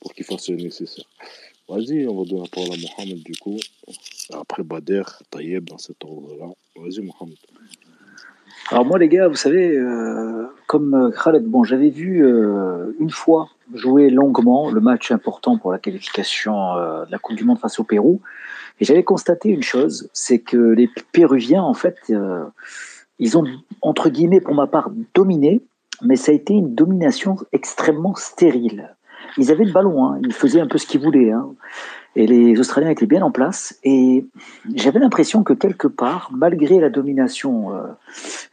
A: pour qu'ils fassent le nécessaire. Vas-y, on va donner la parole à Mohamed du coup. Après Bader, Tayeb dans cet ordre-là. Vas-y, Mohamed.
G: Alors moi les gars, vous savez, euh, comme euh, Khaled, bon, j'avais vu euh, une fois jouer longuement le match important pour la qualification euh, de la Coupe du Monde face au Pérou, et j'avais constaté une chose, c'est que les Péruviens, en fait, euh, ils ont entre guillemets, pour ma part, dominé, mais ça a été une domination extrêmement stérile. Ils avaient le ballon, hein, ils faisaient un peu ce qu'ils voulaient, hein, et les Australiens étaient bien en place, et j'avais l'impression que quelque part, malgré la domination euh,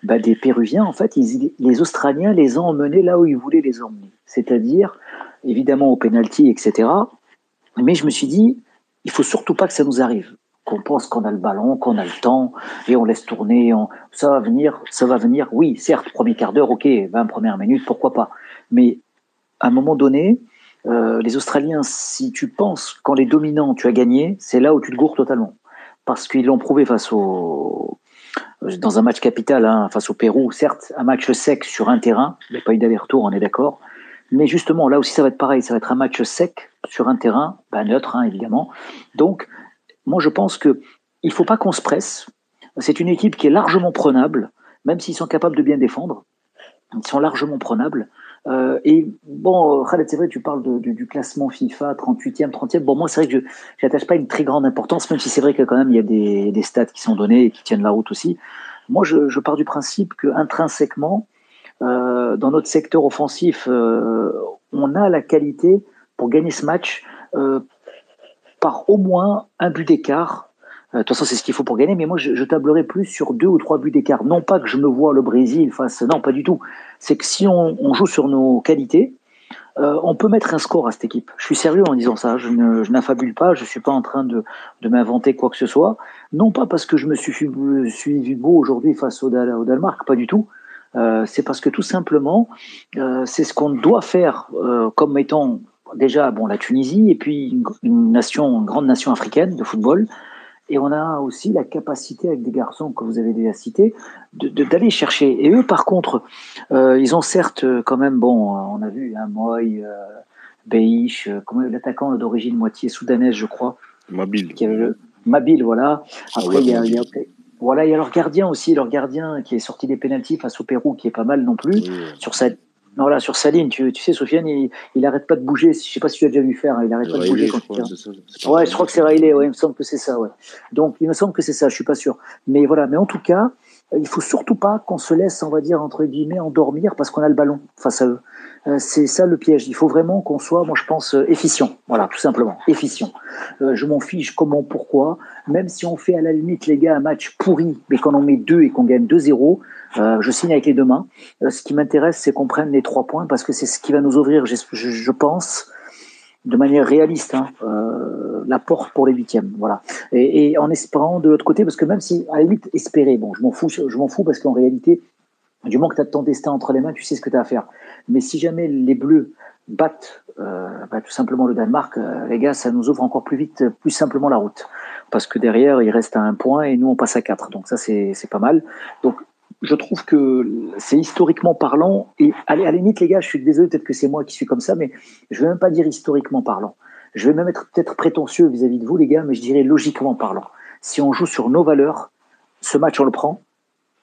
G: bah, des Péruviens, en fait, les Australiens les ont emmenés là où ils voulaient les emmener. C'est-à-dire, évidemment, au penalty, etc. Mais je me suis dit, il faut surtout pas que ça nous arrive. Qu'on pense qu'on a le ballon, qu'on a le temps, et on laisse tourner, ça va venir, ça va venir. Oui, certes, premier quart d'heure, ok, 20 premières minutes, pourquoi pas. Mais à un moment donné, euh, les Australiens, si tu penses qu'en les dominant, tu as gagné, c'est là où tu te gourres totalement. Parce qu'ils l'ont prouvé face au, dans un match capital hein, face au Pérou, certes, un match sec sur un terrain, il n'y a pas eu d'aller-retour, on est d'accord. Mais justement, là aussi, ça va être pareil, ça va être un match sec sur un terrain, bah, neutre, hein, évidemment. Donc, moi, je pense que il faut pas qu'on se presse. C'est une équipe qui est largement prenable, même s'ils sont capables de bien défendre. Ils sont largement prenables. Euh, et bon, Khaled, c'est vrai, tu parles du, classement FIFA, 38e, 30e. Bon, moi, c'est vrai que je n'attache pas une très grande importance, même si c'est vrai que quand même, il y a des, stats qui sont donnés et qui tiennent la route aussi. Moi, je, pars du principe que intrinsèquement, euh, dans notre secteur offensif, euh, on a la qualité pour gagner ce match par au moins un but d'écart. Euh, De toute façon, c'est ce qu'il faut pour gagner, mais moi, je, je tablerai plus sur deux ou trois buts d'écart. Non pas que je me vois le Brésil face... Non, pas du tout. C'est que si on, joue sur nos qualités, euh, on peut mettre un score à cette équipe. Je suis sérieux en disant ça. Je, ne, n'affabule pas. Je suis pas en train de, de m'inventer quoi que ce soit. Non pas parce que je me suis, suis vu beau aujourd'hui face au, au Danemark, pas du tout. Euh, c'est parce que tout simplement, c'est ce qu'on doit faire comme étant déjà bon la Tunisie et puis une nation, une grande nation africaine de football. Et on a aussi la capacité avec des garçons que vous avez déjà cités d'aller chercher. Et eux, par contre, euh, ils ont certes euh, quand même, bon, euh, on a vu un Moy, euh, Beish, l'attaquant d'origine moitié soudanaise, je crois,
A: Mabil.
G: qui avait le Mabil, voilà. Après, il y a, y voilà, il y a leur gardien aussi, leur gardien qui est sorti des pénalties face au Pérou, qui est pas mal non plus.
A: Oui,
G: Sur sa, voilà, sur sa ligne, tu, tu sais, Sofiane, il, il arrête pas de bouger. Je sais pas si tu as déjà vu faire, hein, il arrête pas de bouger quand
A: crois, ça.
G: Ouais, je crois que
A: c'est
G: Riley, ouais, il me semble que c'est ça, ouais. Donc, il me semble que c'est ça, je suis pas sûr. Mais voilà, mais en tout cas, il faut surtout pas qu'on se laisse, on va dire, entre guillemets, endormir parce qu'on a le ballon face à eux. Euh, c'est ça le piège. Il faut vraiment qu'on soit, moi je pense, euh, efficient. Voilà, tout simplement, efficient. Euh, je m'en fiche comment, pourquoi. Même si on fait à la limite, les gars, un match pourri, mais qu'on en met deux et qu'on gagne 2-0, euh, je signe avec les deux mains. Euh, ce qui m'intéresse, c'est qu'on prenne les trois points parce que c'est ce qui va nous ouvrir, je, je- pense, de manière réaliste, hein, euh, la porte pour les huitièmes. Voilà. Et, et en espérant de l'autre côté, parce que même si, à la limite, espérer, bon, je m'en fous, je m'en fous parce qu'en réalité, du moment que tu as ton destin entre les mains, tu sais ce que tu as à faire. Mais si jamais les Bleus battent euh, bah, tout simplement le Danemark, euh, les gars, ça nous ouvre encore plus vite, plus simplement la route. Parce que derrière, il reste à un point et nous, on passe à quatre. Donc ça, c'est pas mal. Donc je trouve que c'est historiquement parlant. Et allez, à la limite, les gars, je suis désolé, peut-être que c'est moi qui suis comme ça, mais je vais même pas dire historiquement parlant. Je vais même être peut-être prétentieux vis-à-vis de vous, les gars, mais je dirais logiquement parlant. Si on joue sur nos valeurs, ce match, on le prend.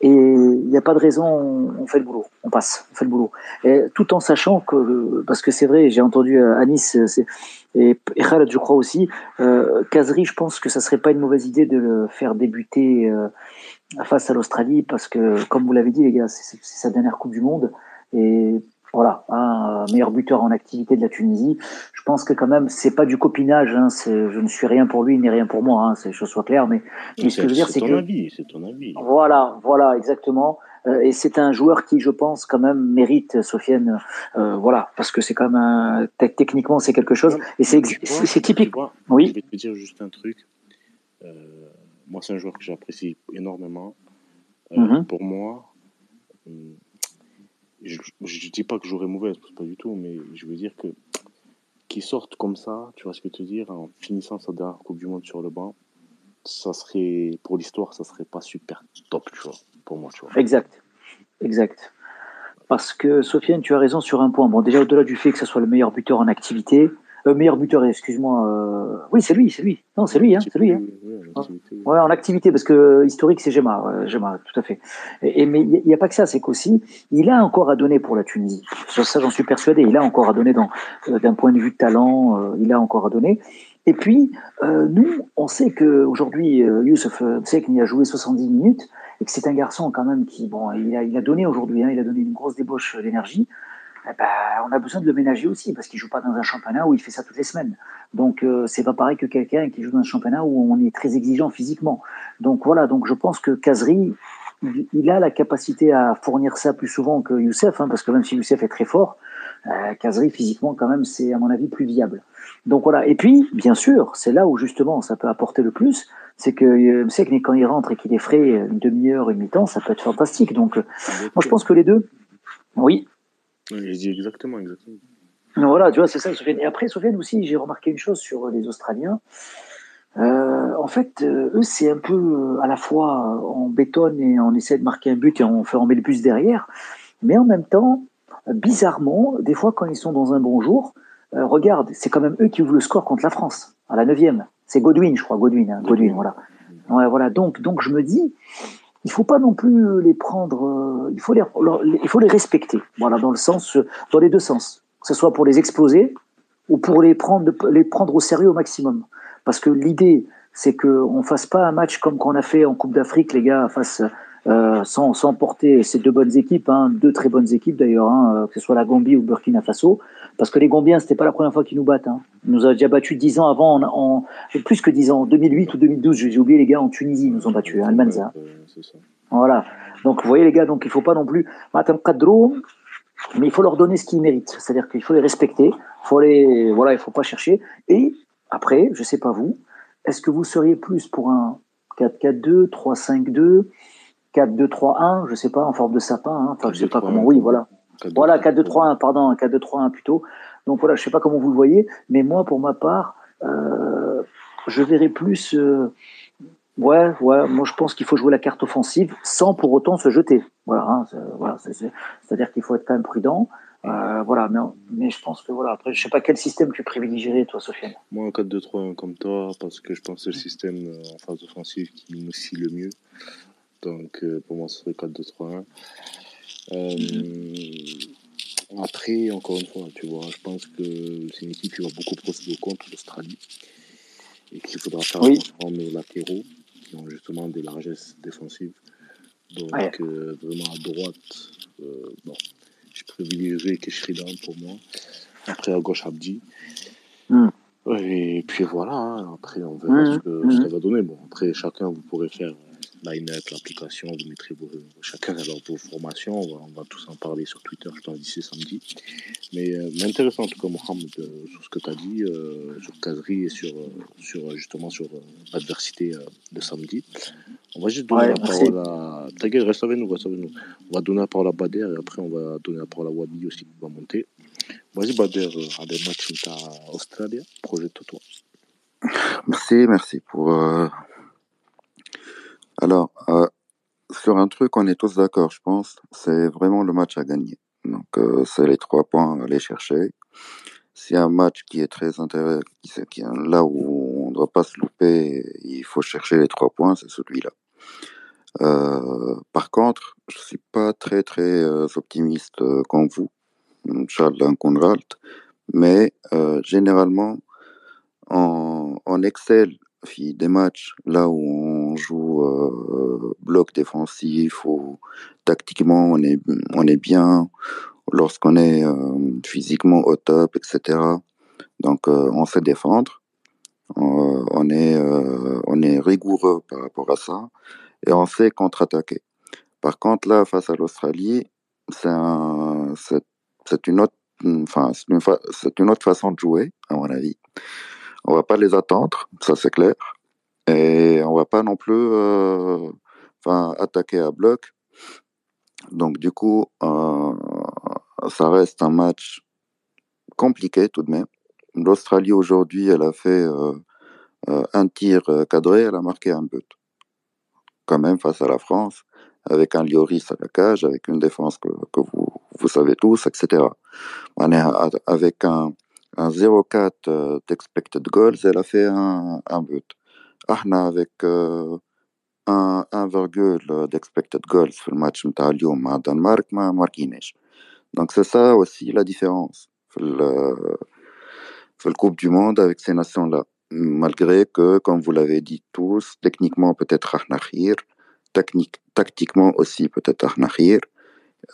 G: Et il n'y a pas de raison, on, fait le boulot, on passe, on fait le boulot. Et tout en sachant que, parce que c'est vrai, j'ai entendu euh, Anis euh, c'est- et, et Khaled, je crois aussi, euh, Kazri, je pense que ça serait pas une mauvaise idée de le faire débuter euh, face à l'Australie, parce que, comme vous l'avez dit, les gars, c'est sa dernière Coupe du Monde. Et voilà, un meilleur buteur en activité de la Tunisie. Je pense que quand même, c'est pas du copinage. Hein, je ne suis rien pour lui, ni rien pour moi. Hein, c'est que je sois clair. Mais, mais ce que je veux dire, c'est
A: ton
G: que
A: avis, c'est ton avis.
G: voilà, voilà, exactement. Euh, et c'est un joueur qui, je pense, quand même mérite, Sofiane, euh, voilà, parce que c'est quand même un, tec- techniquement c'est quelque chose. Et c'est typique.
A: vois,
G: Oui.
A: Je vais te dire juste un truc. Euh, moi, c'est un joueur que j'apprécie énormément. Euh,
G: Mhm.
A: Pour moi, hum, je, je dis pas que j'aurais mauvaise, pas du tout, mais je veux dire que qu'ils sortent comme ça, tu vois ce que je veux dire, en finissant sa dernière Coupe du Monde sur le banc, ça serait, pour l'histoire, ça serait pas super top, tu vois, pour moi, tu vois.
G: Exact, exact. Parce que, Sofiane, tu as raison sur un point. Bon, déjà, au-delà du fait que ce soit le meilleur buteur en activité, euh, meilleur buteur, excuse-moi. Euh... Oui, c'est lui, c'est lui. Non, c'est lui, hein, c'est lui. Hein.
A: Ouais, en activité.
G: Parce que euh, historique, c'est Gemma, ouais, Gemma, tout à fait. Et, et mais il n'y a pas que ça, c'est qu'aussi, il a encore à donner pour la Tunisie. Sur ça, j'en suis persuadé. Il a encore à donner dans, euh, d'un point de vue de talent, euh, il a encore à donner. Et puis, euh, nous, on sait qu'aujourd'hui, euh, Youssef euh, qu'il a joué 70 minutes et que c'est un garçon quand même qui, bon, il a, il a donné aujourd'hui, hein, il a donné une grosse débauche d'énergie. Eh ben, on a besoin de le ménager aussi parce qu'il joue pas dans un championnat où il fait ça toutes les semaines. Donc euh, c'est pas pareil que quelqu'un qui joue dans un championnat où on est très exigeant physiquement. Donc voilà, donc je pense que Kazri, il, a la capacité à fournir ça plus souvent que Youssef, hein, parce que même si Youssef est très fort, euh, Kazri physiquement quand même c'est à mon avis plus viable. Donc voilà. Et puis bien sûr, c'est là où justement ça peut apporter le plus, c'est que euh, c'est que quand il rentre et qu'il est frais une demi-heure, une mi-temps, ça peut être fantastique. Donc euh, moi je pense que les deux, oui,
A: J'ai dit exactement, exactement.
G: voilà, tu vois, c'est ça, Sofiane. Et après, Sofiane aussi, j'ai remarqué une chose sur les Australiens. Euh, en fait, euh, eux, c'est un peu euh, à la fois euh, on bétonne et on essaie de marquer un but et on fait on met le bus derrière, mais en même temps, euh, bizarrement, des fois quand ils sont dans un bon jour, euh, regarde, c'est quand même eux qui ouvrent le score contre la France à la neuvième. C'est Godwin, je crois, Godwin, hein, Godwin, voilà. Ouais, voilà. Donc, donc je me dis, il faut pas non plus les prendre, euh, il faut les, respecter. Voilà, dans le sens, euh, dans les deux sens, que ce soit pour les exploser ou pour les prendre, les prendre au sérieux au maximum. Parce que l'idée, c'est qu'on fasse pas un match comme qu'on a fait en Coupe d'Afrique, les gars, face euh, sans, sans porter ces deux bonnes équipes, hein, deux très bonnes équipes d'ailleurs, hein, euh, que ce soit la Gambie ou Burkina Faso, parce que les Gambiens, c'était pas la première fois qu'ils nous battent. Hein. Ils nous ont déjà battus dix ans avant, en, en- plus que dix ans, en 2008 ou 2012, j'ai oublié les gars, en Tunisie, ils nous ont battus, hein. Voilà. Donc, vous voyez, les gars, donc il faut pas non plus. Mais il faut leur donner ce qu'ils méritent. C'est-à-dire qu'il faut les respecter. Faut les, voilà, il faut pas chercher. Et après, je sais pas vous, est-ce que vous seriez plus pour un 4-4-2, 3-5-2, 4-2-3-1, je sais pas, en forme de sapin, hein. enfin, je sais pas
A: 4-2-3-1,
G: comment, oui, voilà. Voilà,
A: deux,
G: 4-2-3-1, pardon, 4-2-3-1 plutôt. Donc voilà, je sais pas comment vous le voyez, mais moi, pour ma part, euh, je verrais plus. euh, ouais, ouais, moi je pense qu'il faut jouer la carte offensive sans pour autant se jeter. Voilà, hein, c'est- voilà, c'est-à-dire qu'il faut être quand même prudent. Euh, voilà, mais, mais je pense que voilà. Après, je sais pas quel système tu privilégierais, toi, Sofiane.
A: Moi, un 4-2-3-1 comme toi, parce que je pense que c'est le système en phase offensive qui me scie le mieux. Donc, euh, pour moi, ce serait 4-2-3-1. Euh, après, encore une fois, tu vois, je pense que c'est une équipe qui va beaucoup procéder contre l'Australie et qu'il faudra faire
G: Oui.
A: à nos latéraux qui ont justement des largesses défensives. Donc,
G: Ouais.
A: euh, vraiment à droite, euh, bon, je privilégierais Keshridan pour moi. Après, à gauche, Abdi.
G: Hmm.
A: Et puis voilà, hein, après on verra
G: Mhm,
A: ce, que, que ça va donner. Bon, après chacun, vous pourrez faire line-up, l'application, vous mettrez vos, chacun alors vos formations, on va, on va tous en parler sur Twitter, je pense, d'ici samedi. Mais, euh, intéressant en tout cas, Mohamed, euh, sur ce que tu as dit, euh, sur Kazri et sur, euh, sur justement sur l'adversité de samedi. On va juste donner
G: Ouais,
A: la
G: merci.
A: parole à. T'inquiète, reste avec nous, reste avec nous. On va donner la parole à Bader et après on va donner la parole à Wabi aussi qui va monter. Vas-y Bader, à des matchs où t'as Australie, projette-toi.
H: Merci, merci pour. Alors, euh, sur un truc, on est tous d'accord, je pense. C'est vraiment le match à gagner. Donc, euh, c'est les trois points à aller chercher. C'est un match qui est très intéressant, qui, qui- là où on ne doit pas se louper, il faut chercher les trois points, c'est celui-là. Euh, par contre, je suis pas très très optimiste comme vous, qu'on rate. mais généralement, on, on excelle des matchs là où on joue euh, bloc défensif ou tactiquement on est, on est bien, lorsqu'on est euh, physiquement au top, etc. Donc euh, on sait défendre, on, on est, euh, on est rigoureux par rapport à ça et on sait contre-attaquer. Par contre là, face à l'Australie, c'est un, c'est, c'est une autre, une autre façon de jouer à mon avis. On va pas les attendre, ça c'est clair. Et on va pas non plus euh, enfin, attaquer à bloc. Donc du coup, euh, ça reste un match compliqué tout de même. L'Australie aujourd'hui, elle a fait un tir cadré, elle a marqué un but. Quand même face à la France, avec un Lioris à la cage, avec une défense que, que vous, vous savez tous, etc. On est avec un, un 0,4 d'expected goals, elle a fait un, un but Ahna avec un 1, d'expected goals في الماتش نتاع اليوم مع الدنمارك ما ماركيناش donc c'est ça aussi la différence في le Coupe du Monde avec ces nations-là malgré que comme vous l'avez dit tous techniquement peut-être احنا technique tactiquement aussi peut-être احنا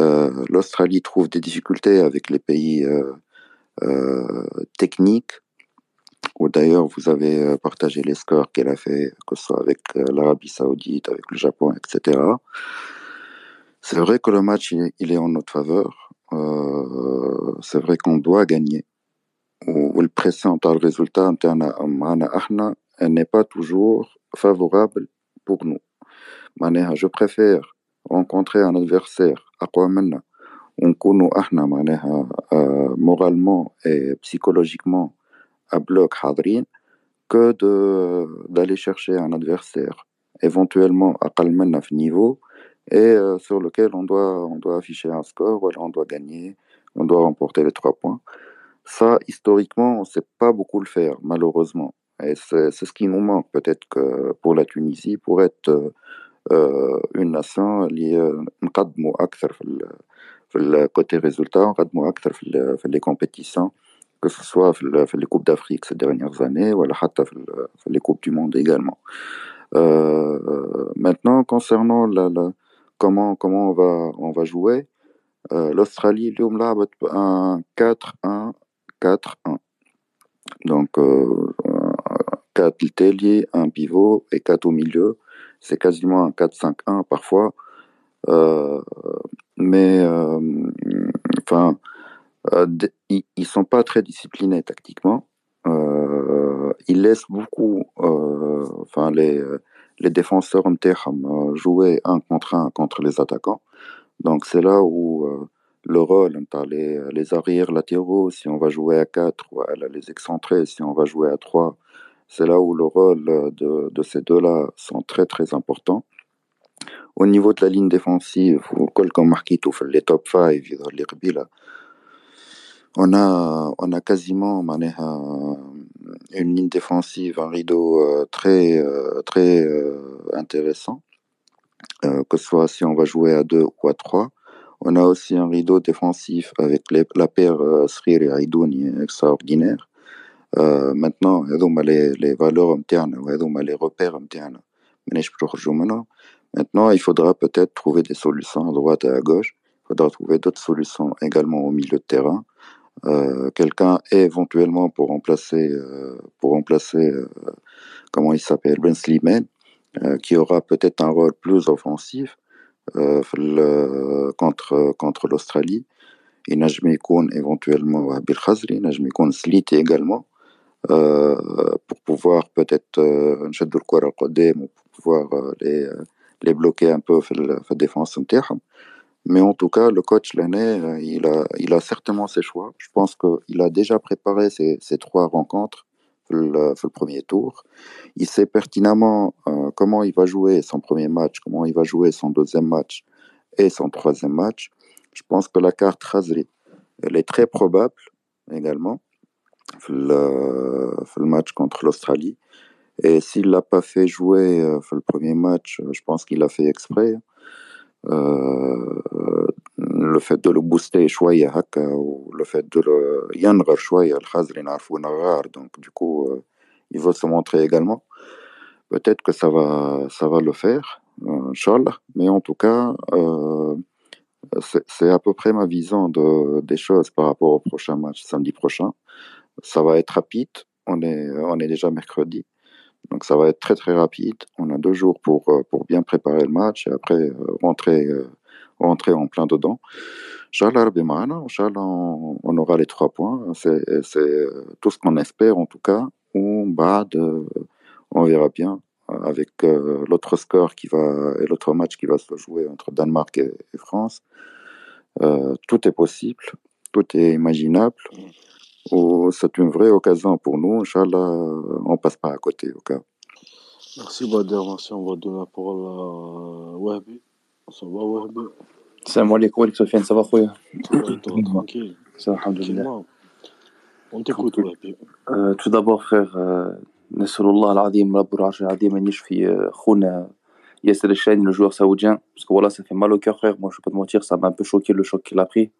H: euh, l'Australie trouve des difficultés avec les pays euh, euh, techniques Ou d'ailleurs, vous avez euh, partagé les scores qu'elle a fait, que ce soit avec euh, l'Arabie Saoudite, avec le Japon, etc. C'est vrai que le match, il est en notre faveur. Euh, c'est vrai qu'on doit gagner. Ou le pression, le résultat, n'est pas toujours favorable pour nous. Je préfère rencontrer un adversaire à quoi maintenant moralement et psychologiquement à bloc حاضرين que de d'aller chercher un adversaire éventuellement أقل منا في niveau et euh, sur lequel on doit on doit afficher un score voilà, on doit gagner on doit remporter les trois points ça historiquement on sait pas beaucoup le faire malheureusement et c'est ce qui nous manque peut-être que pour la Tunisie pour être euh, une nation اللي نقدموا أكثر في في الكوتي ريزولتا نقدموا أكثر في, في لي كومبيتيسيون que ce soit les Coupes d'Afrique ces dernières années, ou les Coupes du Monde également. Euh, maintenant, concernant la, comment, comment on va, on va jouer, euh, l'Australie, l'Aum un 4-1-4-1. Donc, euh, euh 4 telliers, un pivot et 4 au milieu. C'est quasiment un 4-5-1 parfois. Euh, mais, enfin, ils, ils sont pas très disciplinés tactiquement. ils laissent beaucoup, enfin les les défenseurs jouer un contre un contre les attaquants. Donc c'est là où le rôle, les, les arrières latéraux, si on va jouer à 4, ou les excentrés, si on va jouer à 3, c'est là où le rôle de, ces deux-là sont très très importants. Au niveau de la ligne défensive, comme marqué tout les top 5 on a on a quasiment une ligne défensive un rideau euh, très euh, très euh, intéressant que ce soit si on va jouer à 2 ou à 3 on a aussi un rideau défensif avec la paire Srir et Aidouni extraordinaire maintenant les valeurs internes les repères internes Maintenant, il faudra peut-être trouver des solutions à droite et à gauche. Il faudra trouver d'autres solutions également au milieu de terrain. Euh, quelqu'un éventuellement pour remplacer, euh, pour remplacer euh, comment il s'appelle, Ben Slimane, qui aura peut-être un rôle plus offensif contre, contre l'Australie. Et Najmi Koun éventuellement Bil Khazri, Najmi Koun Sliti également, pour pouvoir peut-être pour pouvoir les, les bloquer un peu la défense interne mais en tout cas le coach l'année euh, il a il a certainement ses choix. Je pense qu'il a déjà préparé ces, ces trois rencontres le, le, premier tour. Il sait pertinemment euh, comment il va jouer son premier match comment il va jouer son deuxième match et son troisième match. Je pense que la carte Khazri elle est très probable également le, le match contre l'Australie. Et s'il l'a pas fait jouer euh, le premier match, je pense qu'il l'a fait exprès. Euh, le fait de le booster شوية هكا ou le fait de le ينغر شوية الخزري نعرفو نغار donc du coup euh, il veut se montrer également peut-être que ça va ça va le faire euh, Inch'Allah mais en tout cas euh, c'est à peu près ma vision de, des choses par rapport au prochain match samedi prochain ça va être rapide on est on est déjà mercredi donc ça va être très très rapide. On a deux jours pour, euh, pour bien préparer le match et après euh, rentrer, euh, rentrer en plein dedans. On, aura les trois points. C'est tout ce qu'on espère en tout cas. On, verra bien avec l'autre score qui va et l'autre match qui va se jouer entre Danemark et, France. Tout est possible, tout est imaginable. Oh, c'est une vraie occasion pour nous. Inch'Allah, on passe pas à côté au cas.
A: Merci Bader, merci. On va donner la parole à Wahbi. Ça va Wahbi
I: Salam alaikum, Alex Sofiane, ça va خويا
A: Ça va et toi, tranquille
I: Ça va, alhamdoulilah.
A: Tranquillement. On t'écoute Wahbi.
I: Euh, tout d'abord, frère, euh, نسأل الله العظيم رب العرش العظيم أن يشفي euh, خونا Yasser Echane, le joueur saoudien. Parce que voilà, ça fait mal au cœur, frère. Moi, je vais pas te mentir, ça m'a un peu choqué le choc qu'il a pris.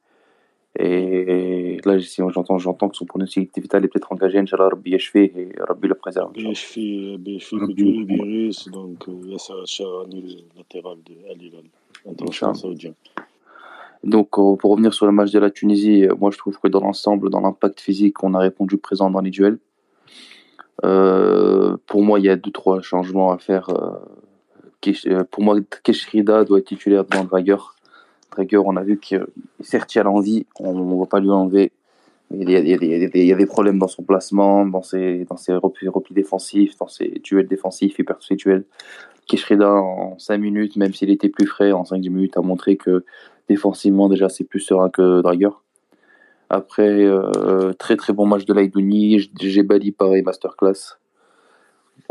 I: Et là, si j'entends, j'entends que son pronostic vital est peut-être engagé. Inch'Allah, Rabbi Yashfi et Rabbi le préserve.
A: Que le virus, donc euh, Yasser Charani, latéral de Al Hilal, international saoudien.
I: Donc, euh, pour revenir sur le match de la Tunisie, euh, moi, je trouve que dans l'ensemble, dans l'impact physique, on a répondu présent dans les duels. Euh, pour moi, il y a deux, trois changements à faire. euh, euh, pour moi, Keshrida doit être titulaire devant Drager. Drager, on a vu que certes, il a l'envie, on ne va pas lui enlever. Il y, a, il, y a, des- problèmes dans son placement, dans ses, dans ses replis, défensifs, dans ses duels défensifs, hyper duels. Keshrida, en 5 minutes, même s'il était plus frais, en 5-10 minutes, a montré que défensivement, déjà, c'est plus serein que Drager. Après, euh, très très bon match de Laïdouni, j'ai bali pareil, masterclass.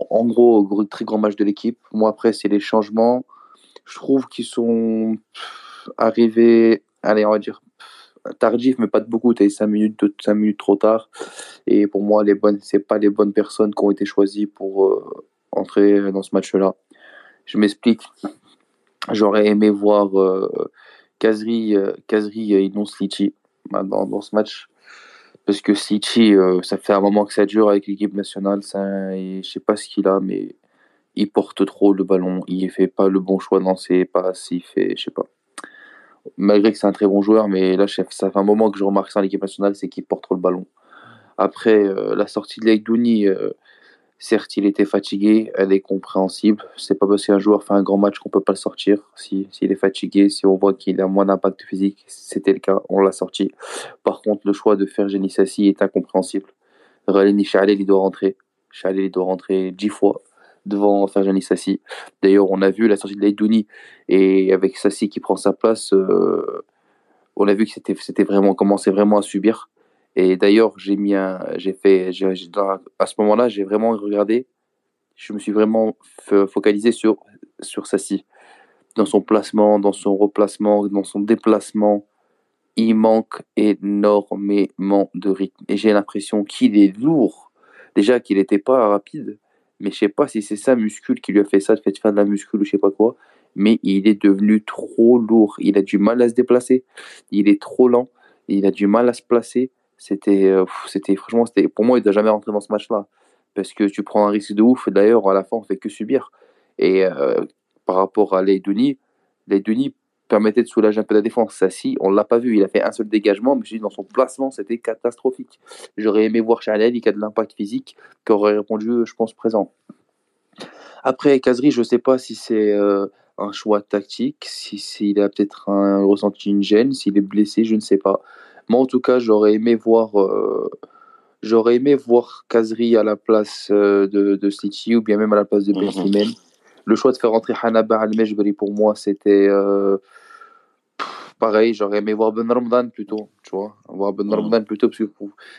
I: En gros, très grand match de l'équipe. Moi, après, c'est les changements. Je trouve qu'ils sont pff, arrivés, allez, on va dire, pff, tardifs, mais pas de beaucoup. Tu as 5 minutes, 5 minutes trop tard. Et pour moi, les bonnes, c'est pas les bonnes personnes qui ont été choisies pour euh, entrer dans ce match-là. Je m'explique. J'aurais aimé voir euh, Kazri, euh, Kazri et non Sliti dans, dans ce match. Parce que Sliti, euh, ça fait un moment que ça dure avec l'équipe nationale. Ça, et je sais pas ce qu'il a, mais il porte trop le ballon. Il fait pas le bon choix dans ses passes. Il fait, je sais pas. Malgré que c'est un très bon joueur, mais là, ça fait un moment que je remarque ça en équipe nationale, c'est qu'il porte trop le ballon. Après, euh, la sortie de Laïdouni, euh, certes, il était fatigué, elle est compréhensible. C'est pas parce qu'un joueur fait un grand match qu'on peut pas le sortir. Si, s'il est fatigué, si on voit qu'il a moins d'impact physique, c'était le cas, on l'a sorti. Par contre, le choix de faire Jenny Sassi est incompréhensible. Raleni Chalel, il doit rentrer. Chalel, il doit rentrer dix fois devant Ferjani Sassi. D'ailleurs, on a vu la sortie de Laïdouni et avec Sassi qui prend sa place, euh, on a vu que c'était, c'était vraiment, commençait vraiment à subir. Et d'ailleurs, j'ai mis un, j'ai fait, à ce moment-là, j'ai vraiment regardé, je me suis vraiment focalisé sur, sur Sassi. Dans son placement, dans son replacement, dans son déplacement, il manque énormément de rythme. Et j'ai l'impression qu'il est lourd. Déjà qu'il n'était pas rapide, mais je sais pas si c'est ça, muscule, qui lui a fait ça, de fait faire de la muscule ou je sais pas quoi. Mais il est devenu trop lourd. Il a du mal à se déplacer. Il est trop lent. Il a du mal à se placer. C'était, euh, c'était franchement, c'était, pour moi, il doit jamais rentrer dans ce match-là. Parce que tu prends un risque de ouf. D'ailleurs, à la fin, on fait que subir. Et euh, par rapport à Leidouni, Leidouni permettait de soulager un peu la défense. Ça, si, on l'a pas vu. Il a fait un seul dégagement, mais je dis, dans son placement, c'était catastrophique. J'aurais aimé voir Chanel, qui a de l'impact physique, qui aurait répondu, je pense, présent. Après, Kazri, je sais pas si c'est euh, un choix tactique, si s'il a peut-être un, ressenti une gêne, s'il est blessé, je ne sais pas. Moi, en tout cas, j'aurais aimé voir, euh, j'aurais aimé voir Kazri à la place euh, de, de Sliti ou bien même à la place de Ben. Le choix de faire rentrer Hanaba Al-Mejbri, pour moi, c'était pareil. J'aurais aimé voir Ben Ramadan plutôt, tu vois. Voir Ben. Ramadan plutôt, parce que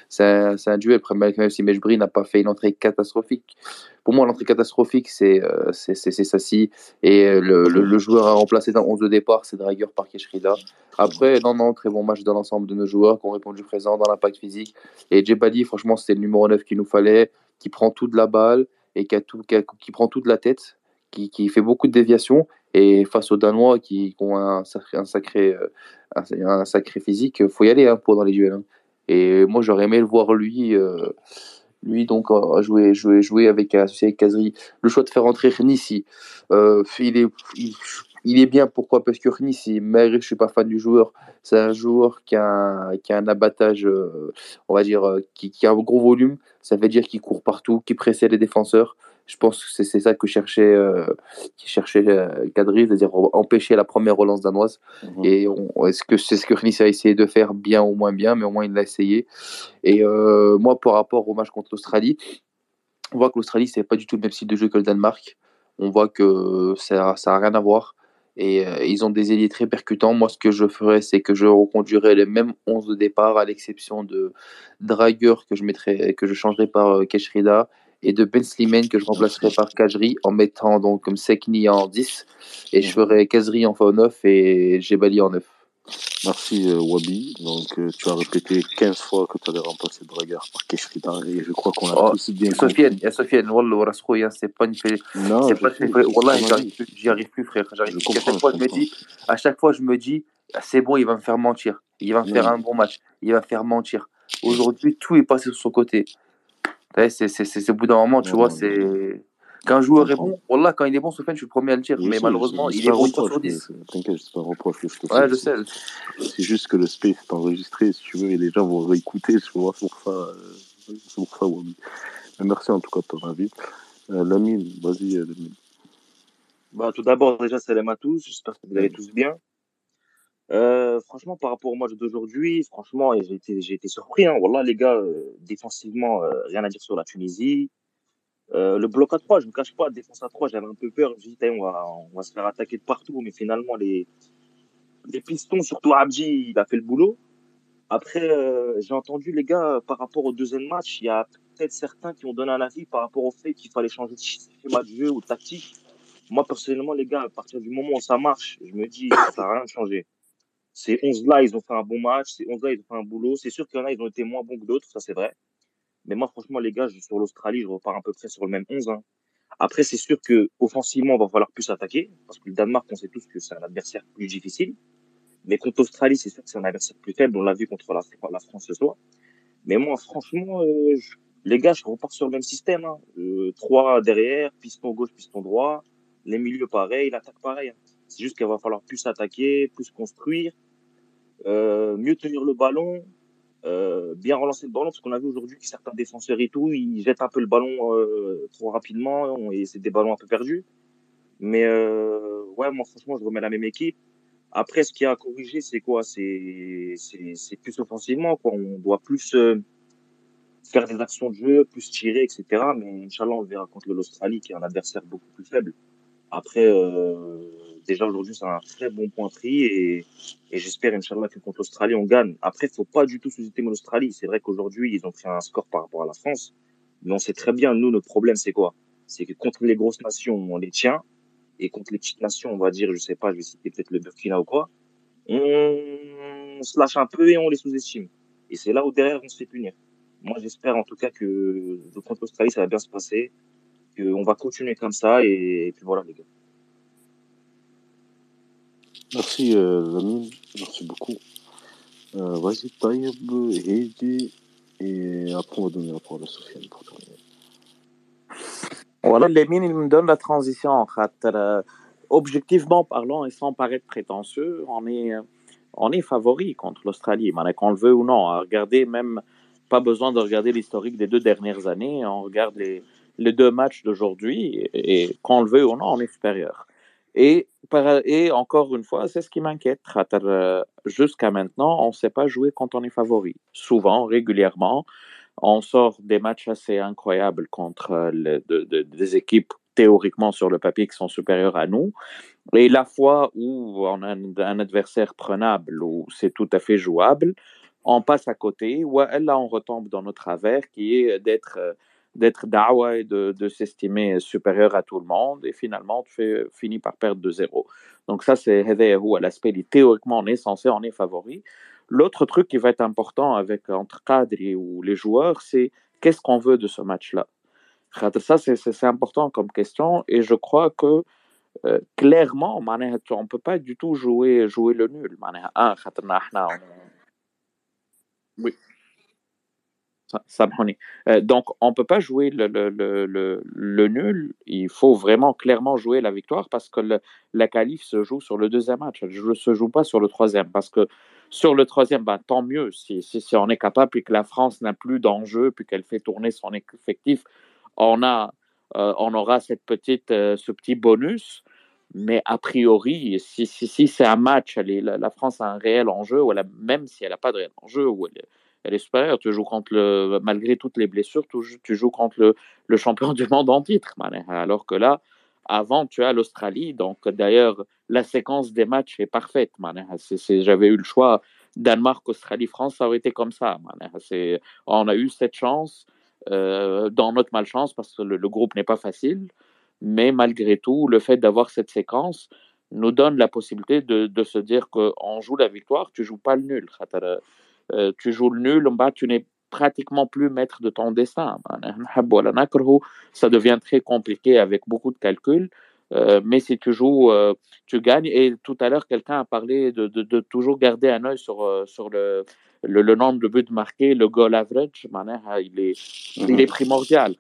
I: c'est un, un duel. Après, Même si Mejbri n'a pas fait une entrée catastrophique. Pour moi, l'entrée catastrophique, c'est euh, Sassi. Et euh, le, le, le joueur à remplacer dans 11 de départ, c'est Drager par Keshrida. Après, non, non, très bon match dans l'ensemble de nos joueurs qui ont répondu présent dans l'impact physique. Et Djebali, franchement, c'était le numéro 9 qu'il nous fallait, qui prend tout de la balle et qui, a tout, qui, a- qui prend tout de la tête, qui, qui fait beaucoup de déviations. Et face aux Danois qui, ont un sacré, un sacré, euh, un, sacré physique, faut y aller hein, pour dans les duels. hein. Et moi, j'aurais aimé le voir lui. euh, lui donc euh, jouer jouer jouer avec associé avec le choix de faire entrer Nissi euh, il est il, est bien pourquoi? Parce que Nissi malgré que je suis pas fan du joueur c'est un joueur qui a un, qui a un abattage euh, on va dire euh, qui, qui a un gros volume ça veut dire qu'il court partout qu'il précède les défenseurs je pense que c'est ça que cherchait euh, qui cherchait euh, Kadri c'est-à-dire empêcher la première relance danoise
A: Mhm.
I: et est-ce que c'est ce que Nissi a essayé de faire bien ou moins bien mais au moins il l'a essayé et euh, moi, par rapport au match contre l'Australie, on voit que l'Australie, c'est pas du tout le même style de jeu que le Danemark. On voit que ça n'a rien à voir. Et euh, ils ont des ailiers très percutants. Moi, ce que je ferais, c'est que je reconduirais les mêmes 11 de départ, à l'exception de Drager, que je, mettrais, que je changerais par Keshrida, et de Ben Slimane, que je remplacerais par Kajri, en mettant donc comme Sekni en 10. Et je ferais Kazri en 9 et Jebali en 9.
A: Merci euh, Wabi. Donc euh, tu as répété 15 fois que tu allais remplacer Dragar par Keshrida et je crois qu'on a
I: Oh,
A: tous bien
I: Sofiane,
A: compris.
I: Sofiane, Wallah, c'est pas une.
A: Non,
I: C'est pas une
A: c'est
I: Wallah, j'y arrive plus, frère. J'arrive plus. À chaque fois, je me dis, à chaque fois, je me dis, ah, c'est bon, il va me faire mentir. Il va me faire un bon match. Il va me faire mentir. Aujourd'hui, tout est passé sur son côté. Ouais, c'est, c'est, c'est, c'est au bout d'un moment, tu
A: non,
I: vois, c'est. Quand un
A: je
I: joueur est bon, Wallah, quand il est bon, Sofiane, je suis le premier à le dire.
A: Je
I: Mais
A: sais,
I: malheureusement,
A: je-
I: il est
A: pas
I: bon sur
A: que-
I: 10.
A: c'est- t'inquiète, c'est pas un reproche que je.
I: Ouais, je
A: C'est
I: sais. je
A: c'est juste que le space est enregistré, si tu veux, et les gens vont réécouter, tu vois, pour ça, euh, c'est pour ça. Mais merci en tout cas de ton avis. Euh, Lamine, vas-y, Lamine.
J: Bah, tout d'abord, déjà, salam à tous. J'espère que vous allez tous bien. Euh, franchement, par rapport au match d'aujourd'hui, franchement, j'ai été, j'ai été surpris. Hein. Wallah, les gars, euh, défensivement, euh, rien à dire sur la Tunisie. Euh, le bloc à 3, je ne me cache pas, défense à 3, j'avais un peu peur. Je me Tain, on va, on va se faire attaquer de partout. Mais finalement, les, les pistons, surtout Abdi, il a fait le boulot. Après, euh, j'ai entendu, les gars, par rapport au deuxième match, il y a peut-être certains qui ont donné un avis par rapport au fait qu'il fallait changer de schéma de jeu ou de tactique. Moi, personnellement, les gars, à partir du moment où ça marche, je me dis, ça à rien de changer. Ces 11-là, ils ont fait un bon match. Ces 11-là, ils ont fait un boulot. C'est sûr qu'il y en a, ils ont été moins bons que d'autres, ça c'est vrai. Mais moi, franchement, les gars, sur l'Australie, je repars à peu près sur le même 11. hein. Après, c'est sûr que offensivement, il va falloir plus attaquer. Parce que le Danemark, on sait tous que c'est un adversaire plus difficile. Mais contre l'Australie, c'est sûr que c'est un adversaire plus faible. On l'a vu contre la, France ce soir. Mais moi, franchement, euh, les gars, je repars sur le même système. Hein. Euh, trois derrière, piston gauche, piston droit. Les milieux pareil, l'attaque pareil. hein. C'est juste qu'il va falloir plus attaquer, plus construire, euh, mieux tenir le ballon, euh, bien relancer le ballon, parce qu'on a vu aujourd'hui que certains défenseurs et tout, ils jettent un peu le ballon euh, trop rapidement et c'est des ballons un peu perdus. Mais ouais, moi franchement, je remets la même équipe. Après, ce qu'il y a à corriger, c'est quoi? C'est plus offensivement, quoi. On doit plus faire des actions de jeu, plus tirer, etc. Mais Inch'Allah, on le verra contre l'Australie, qui est un adversaire beaucoup plus faible. Après, déjà aujourd'hui, c'est un très bon point pris et, et j'espère, Inch'Allah, que contre l'Australie, on gagne. Après, faut pas du tout sous-estimer l'Australie. C'est vrai qu'aujourd'hui, ils ont pris un score par rapport à la France. Mais on sait très bien, nous, notre problème, c'est quoi? C'est que contre les grosses nations, on les tient. Et contre les petites nations, on va dire, je sais pas, je vais citer peut-être le Burkina ou quoi, on se lâche un peu et on les sous-estime. Et c'est là où derrière, on se fait punir. Moi, j'espère en tout cas que contre l'Australie, ça va bien se passer, qu'on va continuer comme ça et puis voilà, les gars.
A: Merci euh, Lamine, merci beaucoup. Euh, vas-y Taïeb, Heidi, et après on va donner la parole à Sofiane pour terminer.
F: Voilà, Lamine, il me donne la transition. Euh, objectivement parlant, et sans paraître prétentieux, on est, on est favori contre l'Australie, qu'on le veut ou non. Regardez, même pas besoin de regarder l'historique des deux dernières années, on regarde les, les deux matchs d'aujourd'hui, et qu'on le veut ou non, on est supérieur. Et et encore une fois, c'est ce qui m'inquiète. Euh, jusqu'à maintenant, on ne sait pas jouer quand on est favori. Souvent, régulièrement, on sort des matchs assez incroyables contre euh, des équipes théoriquement sur le papier qui sont supérieures à nous. Et la fois où on a un, adversaire prenable, où c'est tout à fait jouable, on passe à côté, ou là on retombe dans notre travers qui est d'être euh, d'être dawa et de, de s'estimer supérieur à tout le monde, et finalement, tu fais, euh, finis par perdre de zéro. Donc ça, c'est l'aspect théoriquement, on est censé, on est favori. L'autre truc qui va être important avec entre Qadri ou les joueurs, c'est qu'est-ce qu'on veut de ce match-là? Ça, c'est important comme question, et je crois que euh, clairement, on ne peut pas du tout jouer, jouer le nul. Oui. Euh, donc, on ne peut pas jouer le, le, le, le, nul. Il faut vraiment clairement jouer la victoire parce que la qualif se joue sur le deuxième match. Elle ne se joue pas sur le troisième parce que sur le troisième, ben, tant mieux si, si, si, on est capable puis que la France n'a plus d'enjeu puis qu'elle fait tourner son effectif. On, a, euh, on aura cette petite, euh, ce petit bonus. Mais a priori, si, si c'est un match, la, France a un réel enjeu, ou même si elle n'a pas de réel enjeu, ou elle, elle est super. Alors, tu joues contre le, malgré toutes les blessures, tu, joues contre le, champion du monde en titre. Alors que là, avant, tu as l'Australie. Donc, d'ailleurs, la séquence des matchs est parfaite. J'avais eu le choix, Danemark, Australie, France, ça aurait été comme ça. On a eu cette chance euh, dans notre malchance parce que le, groupe n'est pas facile. Mais malgré tout, le fait d'avoir cette séquence nous donne la possibilité de, se dire qu'on joue la victoire, tu joues pas le nul. Euh, tu joues le nul, bah, tu n'es pratiquement plus maître de ton destin. Ça devient très compliqué avec beaucoup de calculs. Euh, mais si tu joues, euh, tu gagnes. Et tout à l'heure, quelqu'un a parlé de, de, toujours garder un œil sur, sur le, le, nombre de buts marqués, le goal average. Il est, il est mhm. primordial.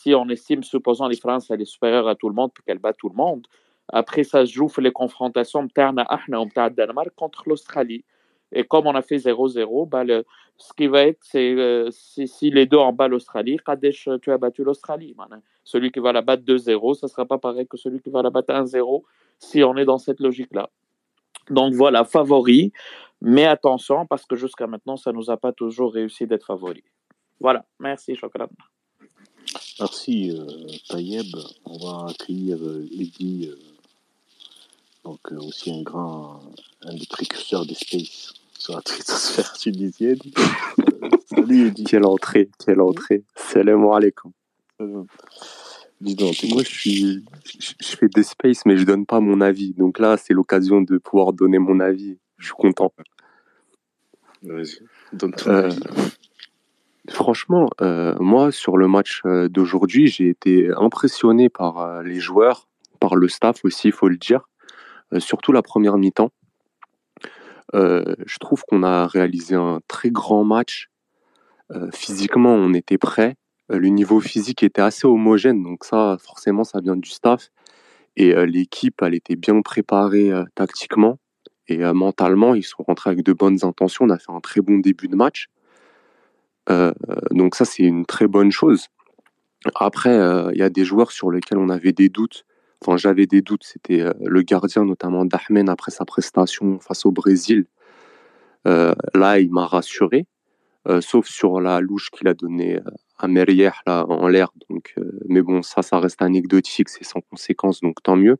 F: si on estime, supposons les France, elle est supérieure à tout le monde, puis qu'elle bat tout le monde, après, ça se joue les confrontations Danemark contre l'Australie. Et comme on a fait 0-0, bah, ce qui va être, c'est euh, si, les deux en bas l'Australie, Kadesh, tu as battu l'Australie. Celui qui va la battre 2-0, ce ne sera pas pareil que celui qui va la battre 1-0 si on est dans cette logique-là. Donc voilà, favori, mais attention parce que jusqu'à maintenant, ça ne nous a pas toujours réussi d'être favori. Voilà, merci, Chokran.
A: Merci, euh, Tayeb. On va accueillir euh, Eddy, euh, donc aussi un grand, un des précurseurs des Space sur la tunisienne.
K: Salut Quelle entrée, quelle entrée. Salam alaikum. Dis donc, Moi, je, suis, je, fais des spaces, mais je donne pas mon avis. Donc là, c'est l'occasion de pouvoir donner mon avis. Je suis content.
A: Vas-y, donne ton
K: euh, Franchement, euh, moi, sur le match euh, d'aujourd'hui, j'ai été impressionné par les joueurs, par le staff aussi, il faut le dire. surtout la première mi-temps. Euh, je trouve qu'on a réalisé un très grand match. Euh, physiquement, on était prêt. Euh, le niveau physique était assez homogène, donc ça, forcément, ça vient du staff. Et l'équipe, elle était bien préparée tactiquement et mentalement. Ils sont rentrés avec de bonnes intentions. On a fait un très bon début de match. donc ça, c'est une très bonne chose. Après, il y a des joueurs sur lesquels on avait des doutes j'avais des doutes, c'était euh, le gardien notamment d'Ahmen après sa prestation face au Brésil. Euh, là, il m'a rassuré, euh, sauf sur la louche qu'il a donnée à Merrier là en l'air. Donc, mais bon, ça, ça reste anecdotique, c'est sans conséquence, donc tant mieux.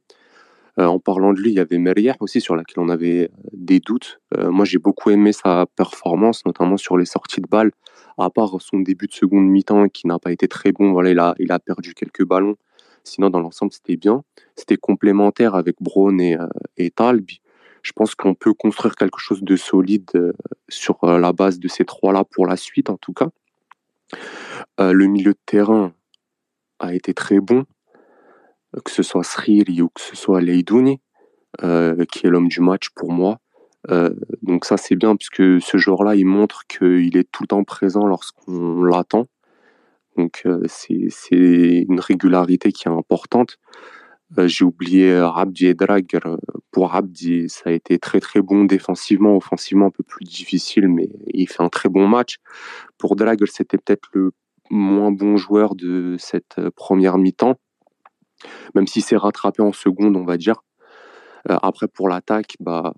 K: en parlant de lui, il y avait Merrier aussi sur laquelle on avait des doutes. moi, j'ai beaucoup aimé sa performance, notamment sur les sorties de balles. À part son début de seconde mi-temps qui n'a pas été très bon, voilà, il a, il a perdu quelques ballons. Sinon, dans l'ensemble, c'était bien. C'était complémentaire avec Braun et, euh, et Talbi. Je pense qu'on peut construire quelque chose de solide euh, sur euh, la base de ces trois-là pour la suite, en tout cas. le milieu de terrain a été très bon, que ce soit Sriri ou que ce soit Leidouni, qui est l'homme du match pour moi. donc ça c'est bien puisque ce joueur-là il montre qu'il est tout le temps présent lorsqu'on l'attend donc euh, c'est une régularité qui est importante. Euh, j'ai oublié Abdi et Drag. Pour Abdi, ça a été très très bon défensivement, offensivement un peu plus difficile, mais il fait un très bon match. Pour Drag, c'était peut-être le moins bon joueur de cette euh, première mi-temps, même si c'est rattrapé en seconde, on va dire. après, pour l'attaque, bah,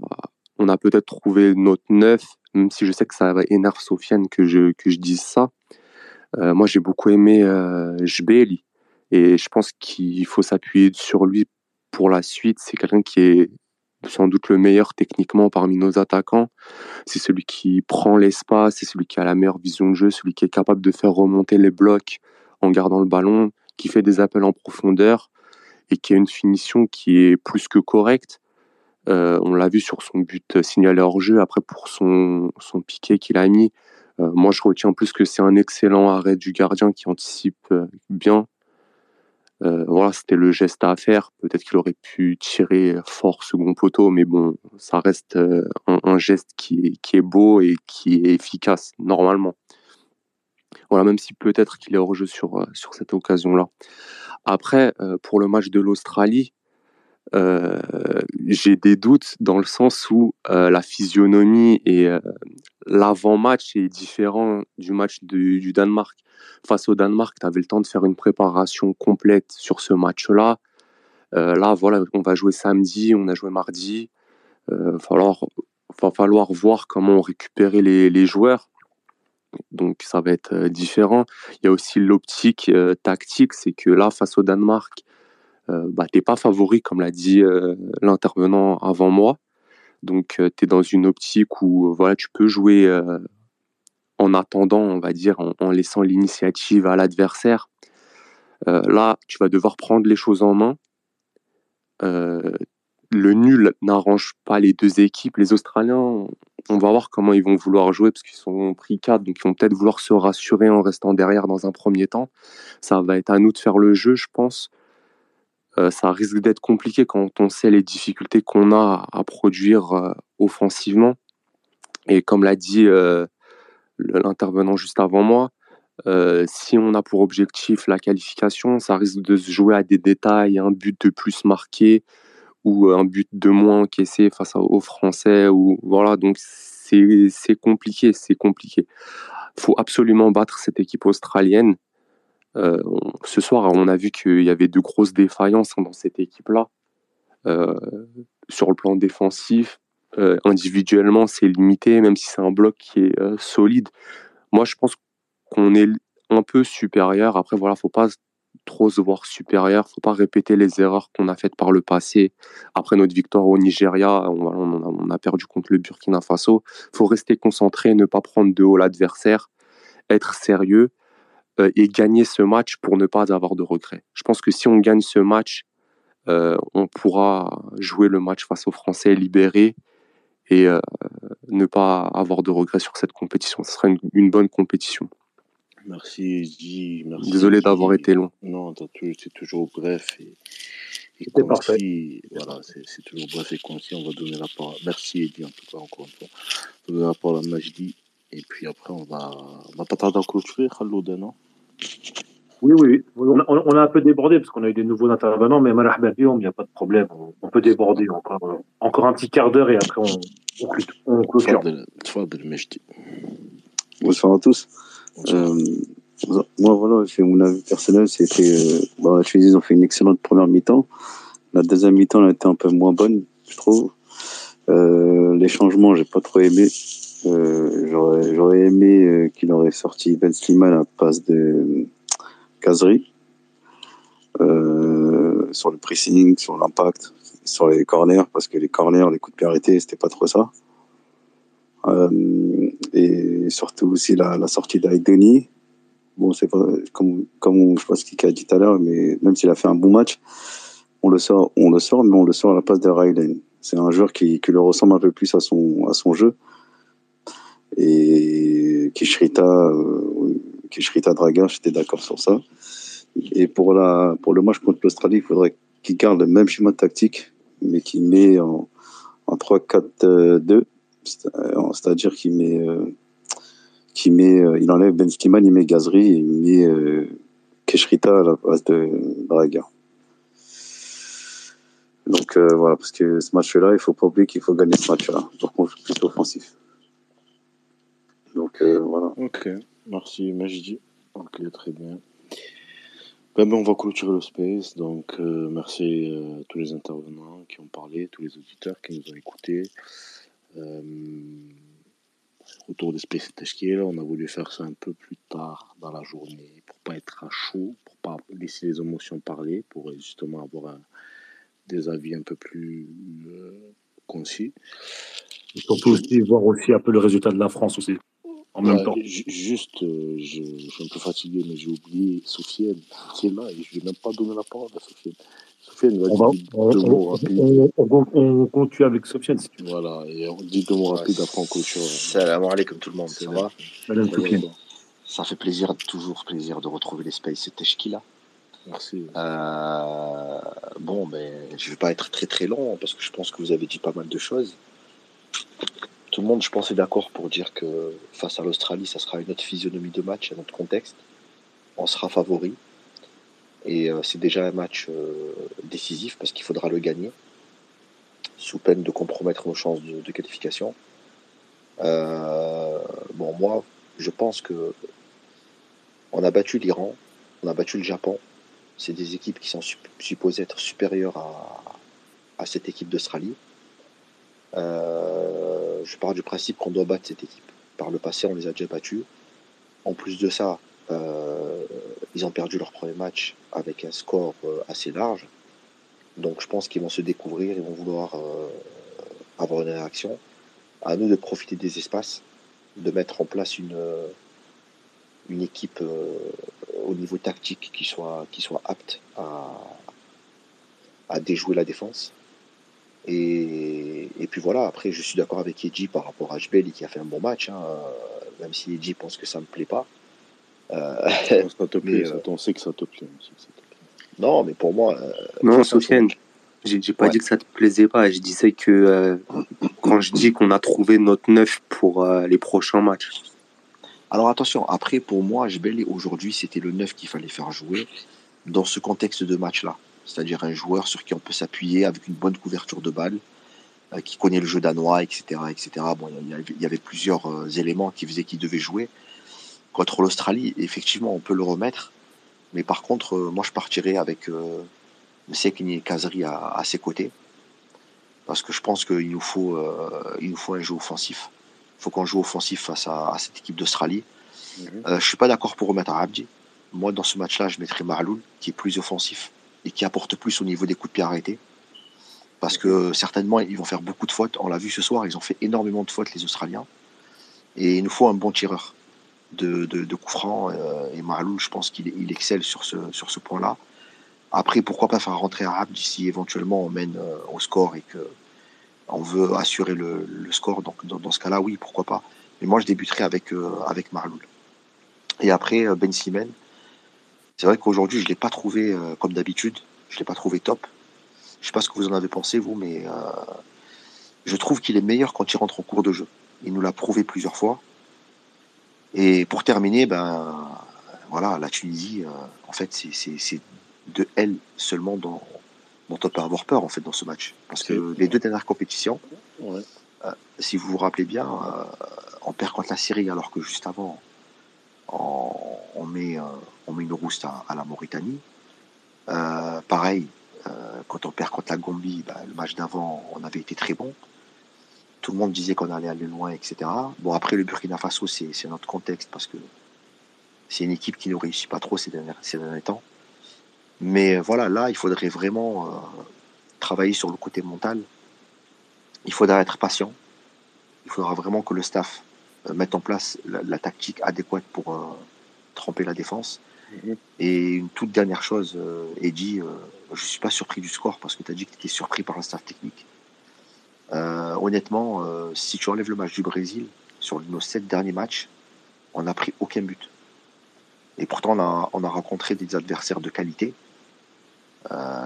K: on a peut-être trouvé notre neuf, même si je sais que ça énerve Sofiane que je, que je dise ça. Euh, moi, j'ai beaucoup aimé euh, Jbeli et je pense qu'il faut s'appuyer sur lui pour la suite. C'est quelqu'un qui est sans doute le meilleur techniquement parmi nos attaquants. C'est celui qui prend l'espace, c'est celui qui a la meilleure vision de jeu, celui qui est capable de faire remonter les blocs en gardant le ballon, qui fait des appels en profondeur et qui a une finition qui est plus que correcte. Euh, on l'a vu sur son but signalé hors jeu, après pour son, son piqué qu'il a mis, moi, je retiens plus que c'est un excellent arrêt du gardien qui anticipe euh, bien. Euh, voilà, c'était le geste à faire. Peut-être qu'il aurait pu tirer fort second poteau, mais bon, ça reste un, geste qui est, beau et qui est efficace normalement. Voilà, même si peut-être qu'il est hors jeu sur, sur cette occasion-là. Après, pour le match de l'Australie, j'ai des doutes dans le sens où la physionomie et l'avant-match est différent du match du, Danemark. Face au Danemark, tu avais le temps de faire une préparation complète sur ce match-là. Euh, là, voilà, on va jouer samedi, on a joué mardi. Il euh, va falloir voir comment récupérer les, les, joueurs. Donc ça va être euh, différent. Il y a aussi l'optique tactique, c'est que là, face au Danemark, euh, bah, t'es pas favori, comme l'a dit euh, l'intervenant avant moi. Donc, tu es dans une optique où voilà, tu peux jouer en attendant, on va dire, en, laissant l'initiative à l'adversaire. là, tu vas devoir prendre les choses en main. le nul n'arrange pas les deux équipes. Les Australiens, on va voir comment ils vont vouloir jouer parce qu'ils sont pris 4, donc ils vont peut-être vouloir se rassurer en restant derrière dans un premier temps. Ça va être à nous de faire le jeu, je pense. Euh, ça risque d'être compliqué quand on sait les difficultés qu'on a à produire euh, offensivement. Et comme l'a dit euh, l'intervenant juste avant moi, si on a pour objectif la qualification, ça risque de se jouer à des détails, un but de plus marqué ou un but de moins encaissé face aux Français. Voilà, donc c'est compliqué, c'est compliqué. Il faut absolument battre cette équipe australienne. Euh, ce soir, on a vu qu'il y avait de grosses défaillances dans cette équipe-là. Euh, sur le plan défensif, euh, individuellement, c'est limité, même si c'est un bloc qui est solide. Moi, je pense qu'on est un peu supérieur. Après, voilà, faut pas trop se voir supérieur, faut pas répéter les erreurs qu'on a faites par le passé. Après notre victoire au Nigeria, on, a, perdu contre le Burkina Faso. faut rester concentré, ne pas prendre de haut l'adversaire, être sérieux euh, et gagner ce match pour ne pas avoir de regrets. Je pense que si on gagne ce match, euh, on pourra jouer le match face aux Français libérés et euh, ne pas avoir de regrets sur cette compétition. Ce sera une bonne compétition.
A: Merci, J. Merci,
K: Désolé d'avoir été long.
A: Non, c'est toujours bref et, et concis. Voilà, c'est toujours bref et concis. On va donner la parole. Merci, Eddie, en tout cas, encore une fois. On va donner la parole à Majdi. Et puis après, on va, on va pas tarder à clôturer, Khalloud, non?
B: Oui, oui, on a, on a, un peu débordé parce qu'on a eu des nouveaux intervenants, mais il n'y a pas de problème. On, peut déborder encore, encore un petit quart d'heure et après on, on, clôture.
H: Bonsoir à tous. Euh, moi, voilà, c'est mon avis personnel, c'était. Euh, bah, ils ont fait une excellente première mi-temps. La deuxième mi-temps, elle a été un peu moins bonne, je trouve. Euh, les changements, j'ai pas trop aimé. Euh, j'aurais aimé euh, qu'il aurait sorti Ben Slimane à la passe de Kazri. Euh, sur le pressing, sur l'impact, sur les corners, parce que les corners, les coups de pied arrêtés, c'était pas trop ça. Et surtout aussi la, la sortie d'Aideni. Bon, c'est comme, je pense qu'il a dit tout à l'heure, mais même s'il a fait un bon match, on le sort, on le sort, mais on le sort à la place de Ryden. C'est un joueur qui, qui le ressemble un peu plus à son jeu. Et Kishrita, euh, Kishrita Draga, j'étais d'accord sur ça. Et pour, la, pour le match contre l'Australie, il faudrait qu'il garde le même schéma tactique, mais qu'il met en, en 3-4-2 euh, c'est-à-dire qu'il met, euh, met, euh, il enlève Ben Slimane, il met Gazri il met Keshrita à la place de Braga. Donc voilà, parce que ce match-là, il faut pas oublier qu'il faut gagner ce match-là. Donc on joue plutôt offensif. Donc voilà.
A: Ok, merci Majdi. Ok, très bien. Ben, ben, on va clôturer le space. Donc merci à tous les intervenants qui ont parlé, tous les auditeurs qui nous ont écoutés. Euh, autour de Space on a voulu faire ça un peu plus tard dans la journée pour pas être à chaud, pour pas laisser les émotions parler, pour justement avoir des avis un peu plus euh, concis.
B: Et surtout aussi voir aussi un peu le résultat de la France aussi. En même temps.
A: Juste, euh, je, je, suis un peu fatigué, mais j'ai oublié Sofiane qui est là et je ne vais même pas donner la parole à Sofiane
B: on, continue avec Sofiane si tu
A: veux. Voilà, et on dit deux mots rapides après on clôture.
L: Salam alaikum tout le monde, ça va Ça fait plaisir, toujours plaisir de retrouver les Space et là.
A: Merci.
L: Euh, bon, mais ben, je ne vais pas être très très long parce que je pense que vous avez dit pas mal de choses. Tout le monde, je pense, est d'accord pour dire que face à l'Australie, ça sera une autre physionomie de match, un autre contexte. On sera favori. Et euh, c'est déjà un match euh, décisif parce qu'il faudra le gagner, sous peine de compromettre nos chances de, qualification. Euh, bon, moi, je pense que on a battu l'Iran, on a battu le Japon. C'est des équipes qui sont supposées être supérieures à, cette équipe d'Australie. Je pars du principe qu'on doit battre cette équipe. Par le passé, on les a déjà battus. En plus de ça, ils ont perdu leur premier match avec un score euh, assez large. Donc je pense qu'ils vont se découvrir, ils vont vouloir euh, avoir une réaction. À nous de profiter des espaces, de mettre en place une, euh, une équipe euh, au niveau tactique qui soit, qui soit apte à, à déjouer la défense. Et, et puis voilà, après je suis d'accord avec Edji par rapport à Jbeli qui a fait un bon match, hein, euh, même si Edji pense que ça me plaît pas. Euh,
A: Ça te
L: mais,
A: plaît, ça, on sait que ça te plaît. on sait que ça te plaît.
L: non, mais pour moi, euh,
K: Non, Sofiane, j'ai pas
L: Ouais.
K: dit que ça te plaisait pas. Je disais que euh, quand je dis qu'on a trouvé notre neuf pour euh, les prochains matchs.
L: Alors attention, après pour moi, Jbeli aujourd'hui c'était le 9 qu'il fallait faire jouer dans ce contexte de match-là. C'est-à-dire un joueur sur qui on peut s'appuyer avec une bonne couverture de balle, euh, qui connaît le jeu danois, etc. etc. Bon, il y avait, plusieurs euh, éléments qui faisaient qu'il devait jouer. Contre l'Australie, effectivement, on peut le remettre. Mais par contre, euh, moi je partirais avec Sekini et Kazri à, à ses côtés. Parce que je pense qu'il nous, faut, il nous faut un jeu offensif. Il faut qu'on joue offensif face à, à cette équipe d'Australie.
A: Mhm.
L: Je suis pas d'accord pour remettre Abdi. Moi, dans ce match-là, je mettrais Marloul, qui est plus offensif et qui apporte plus au niveau des coups de pied arrêtés. Parce que certainement, ils vont faire beaucoup de fautes. On l'a vu ce soir, ils ont fait énormément de fautes, les Australiens. Et il nous faut un bon tireur de, de, coups francs. euh, et Marloul, je pense qu'il il excelle sur ce, sur ce point-là. Après, pourquoi pas faire rentrer Abdi si éventuellement on mène euh, au score et que on veut assurer le, le score. Donc, dans, dans ce cas-là, oui, pourquoi pas. Mais moi, je débuterai avec, euh, avec Marloul. Et après, euh, Ben Simen, c'est vrai qu'aujourd'hui, je ne l'ai pas trouvé euh, comme d'habitude. Je ne l'ai pas trouvé top. Je sais pas ce que vous en avez pensé, vous, mais euh, je trouve qu'il est meilleur quand il rentre en cours de jeu. Il nous l'a prouvé plusieurs fois. Et pour terminer, ben voilà, la Tunisie, euh, en fait, c'est- de elle seulement dont, dont on peut avoir peur en fait dans ce match. Parce que les deux dernières compétitions,
A: Ouais.
L: si vous vous rappelez bien, on perd contre la Syrie alors que juste avant, on, on met, on met une rouste à, la Mauritanie. Euh, pareil, euh, quand on perd contre la Gambie, bah, le match d'avant, on avait été très bon. Tout le monde disait qu'on allait aller loin, etc. Bon, après, le Burkina Faso, c'est notre contexte parce que c'est une équipe qui ne réussit pas trop ces derniers, temps. Mais euh, voilà, là, il faudrait vraiment travailler sur le côté mental. Il faudra être patient. Il faudra vraiment que le staff mette en place la, tactique adéquate pour tremper la défense. Et une toute dernière chose, euh, Eddie, euh, je ne suis pas surpris du score parce que tu as dit que tu étais surpris par le staff technique. Euh, honnêtement, si tu enlèves le match du Brésil, sur nos sept derniers matchs, on n'a pris aucun but. Et pourtant, on a, on a rencontré des adversaires de qualité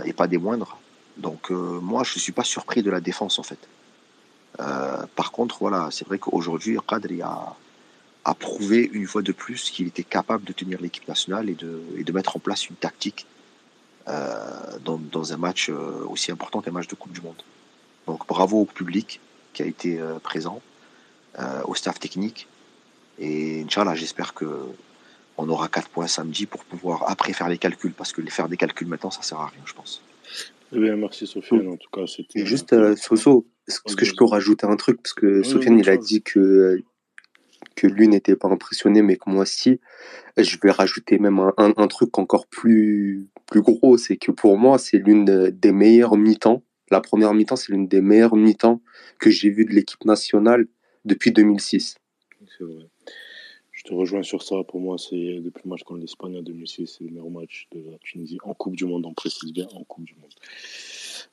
L: et pas des moindres. Donc, moi, je ne suis pas surpris de la défense, en fait. Par contre, voilà, c'est vrai qu'aujourd'hui, Kadri a, a prouvé une fois de plus qu'il était capable de tenir l'équipe nationale et de, et de mettre en place une tactique euh, dans, dans un match euh, aussi important qu'un match de Coupe du Monde. Donc bravo au public qui a été euh, présent, euh, au staff technique. Et Inch'Allah, j'espère que on aura 4 points samedi pour pouvoir après faire les calculs, parce que les faire des calculs maintenant, ça sert à rien, je pense.
A: Eh bien, merci Sofiane, en tout cas, c'était.
K: Juste, euh, Soso, est-ce que je peux rajouter un truc? Parce que
A: Oui,
K: Sofiane,
A: oui,
K: il a dit que, lui n'était pas impressionné, mais que moi, si. Je vais rajouter même un, truc encore plus, plus gros, c'est que pour moi, c'est l'une des meilleures mi-temps. La première mi-temps, c'est l'une des meilleures mi-temps que j'ai vues de l'équipe nationale depuis 2006.
A: C'est vrai. Je te rejoins sur ça. Pour moi, c'est depuis le match contre l'Espagne en 2006, c'est le meilleur match de la Tunisie en Coupe du Monde, on précise bien, en Coupe du Monde.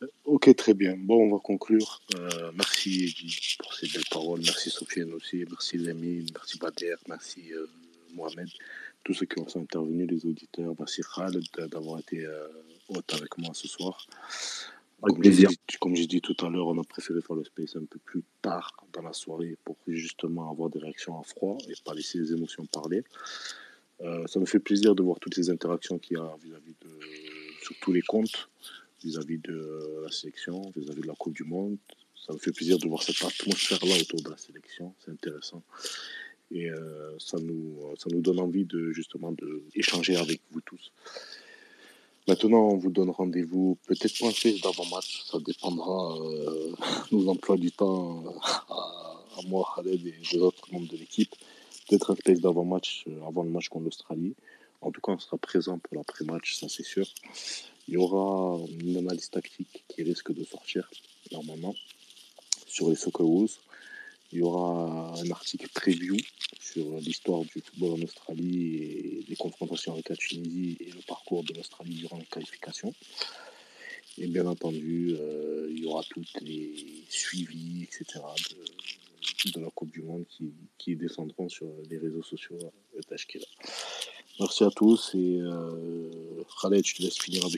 A: Euh, Ok, très bien. Bon, on va conclure. Euh, merci pour ces belles paroles. Merci Sofiane aussi. Merci Lamine. Merci Bader. Merci euh, Mohamed. Tous ceux qui ont intervenu, les auditeurs. Merci Khaled d'avoir été euh, hôte avec moi ce soir.
B: Avec
A: Comme j'ai
B: plaisir.
A: dit, comme j'ai dit tout à l'heure, on a préféré faire le space un peu plus tard dans la soirée pour justement avoir des réactions à froid et pas laisser les émotions parler. Ça me fait plaisir de voir toutes les interactions qu'il y a vis-à-vis de sur tous les comptes, vis-à-vis de la sélection, vis-à-vis de la Coupe du Monde. Ça me fait plaisir de voir cette atmosphère-là autour de la sélection. C'est intéressant. Et euh, ça, nous, ça nous donne envie de justement de échanger avec vous tous. Maintenant, on vous donne rendez-vous peut-être pas un space d'avant-match, ça dépendra euh, nos emplois du temps euh, à, à moi, Khaled et les autres membres de l'équipe. Peut-être un space d'avant-match euh, avant le match contre l'Australie. En tout cas, on sera présent pour l'après-match, ça c'est sûr. Il y aura une analyse tactique qui risque de sortir, normalement, sur les Socceroos. Il y aura un article preview sur l'histoire du football en Australie et les confrontations avec la Tunisie et le parcours de l'Australie durant les qualifications. Et bien entendu, euh, il y aura tous les suivis, etc. de, la Coupe du Monde qui, descendront sur les réseaux sociaux de Tashkila. Merci à tous et euh, Khaled, je te laisse finir avec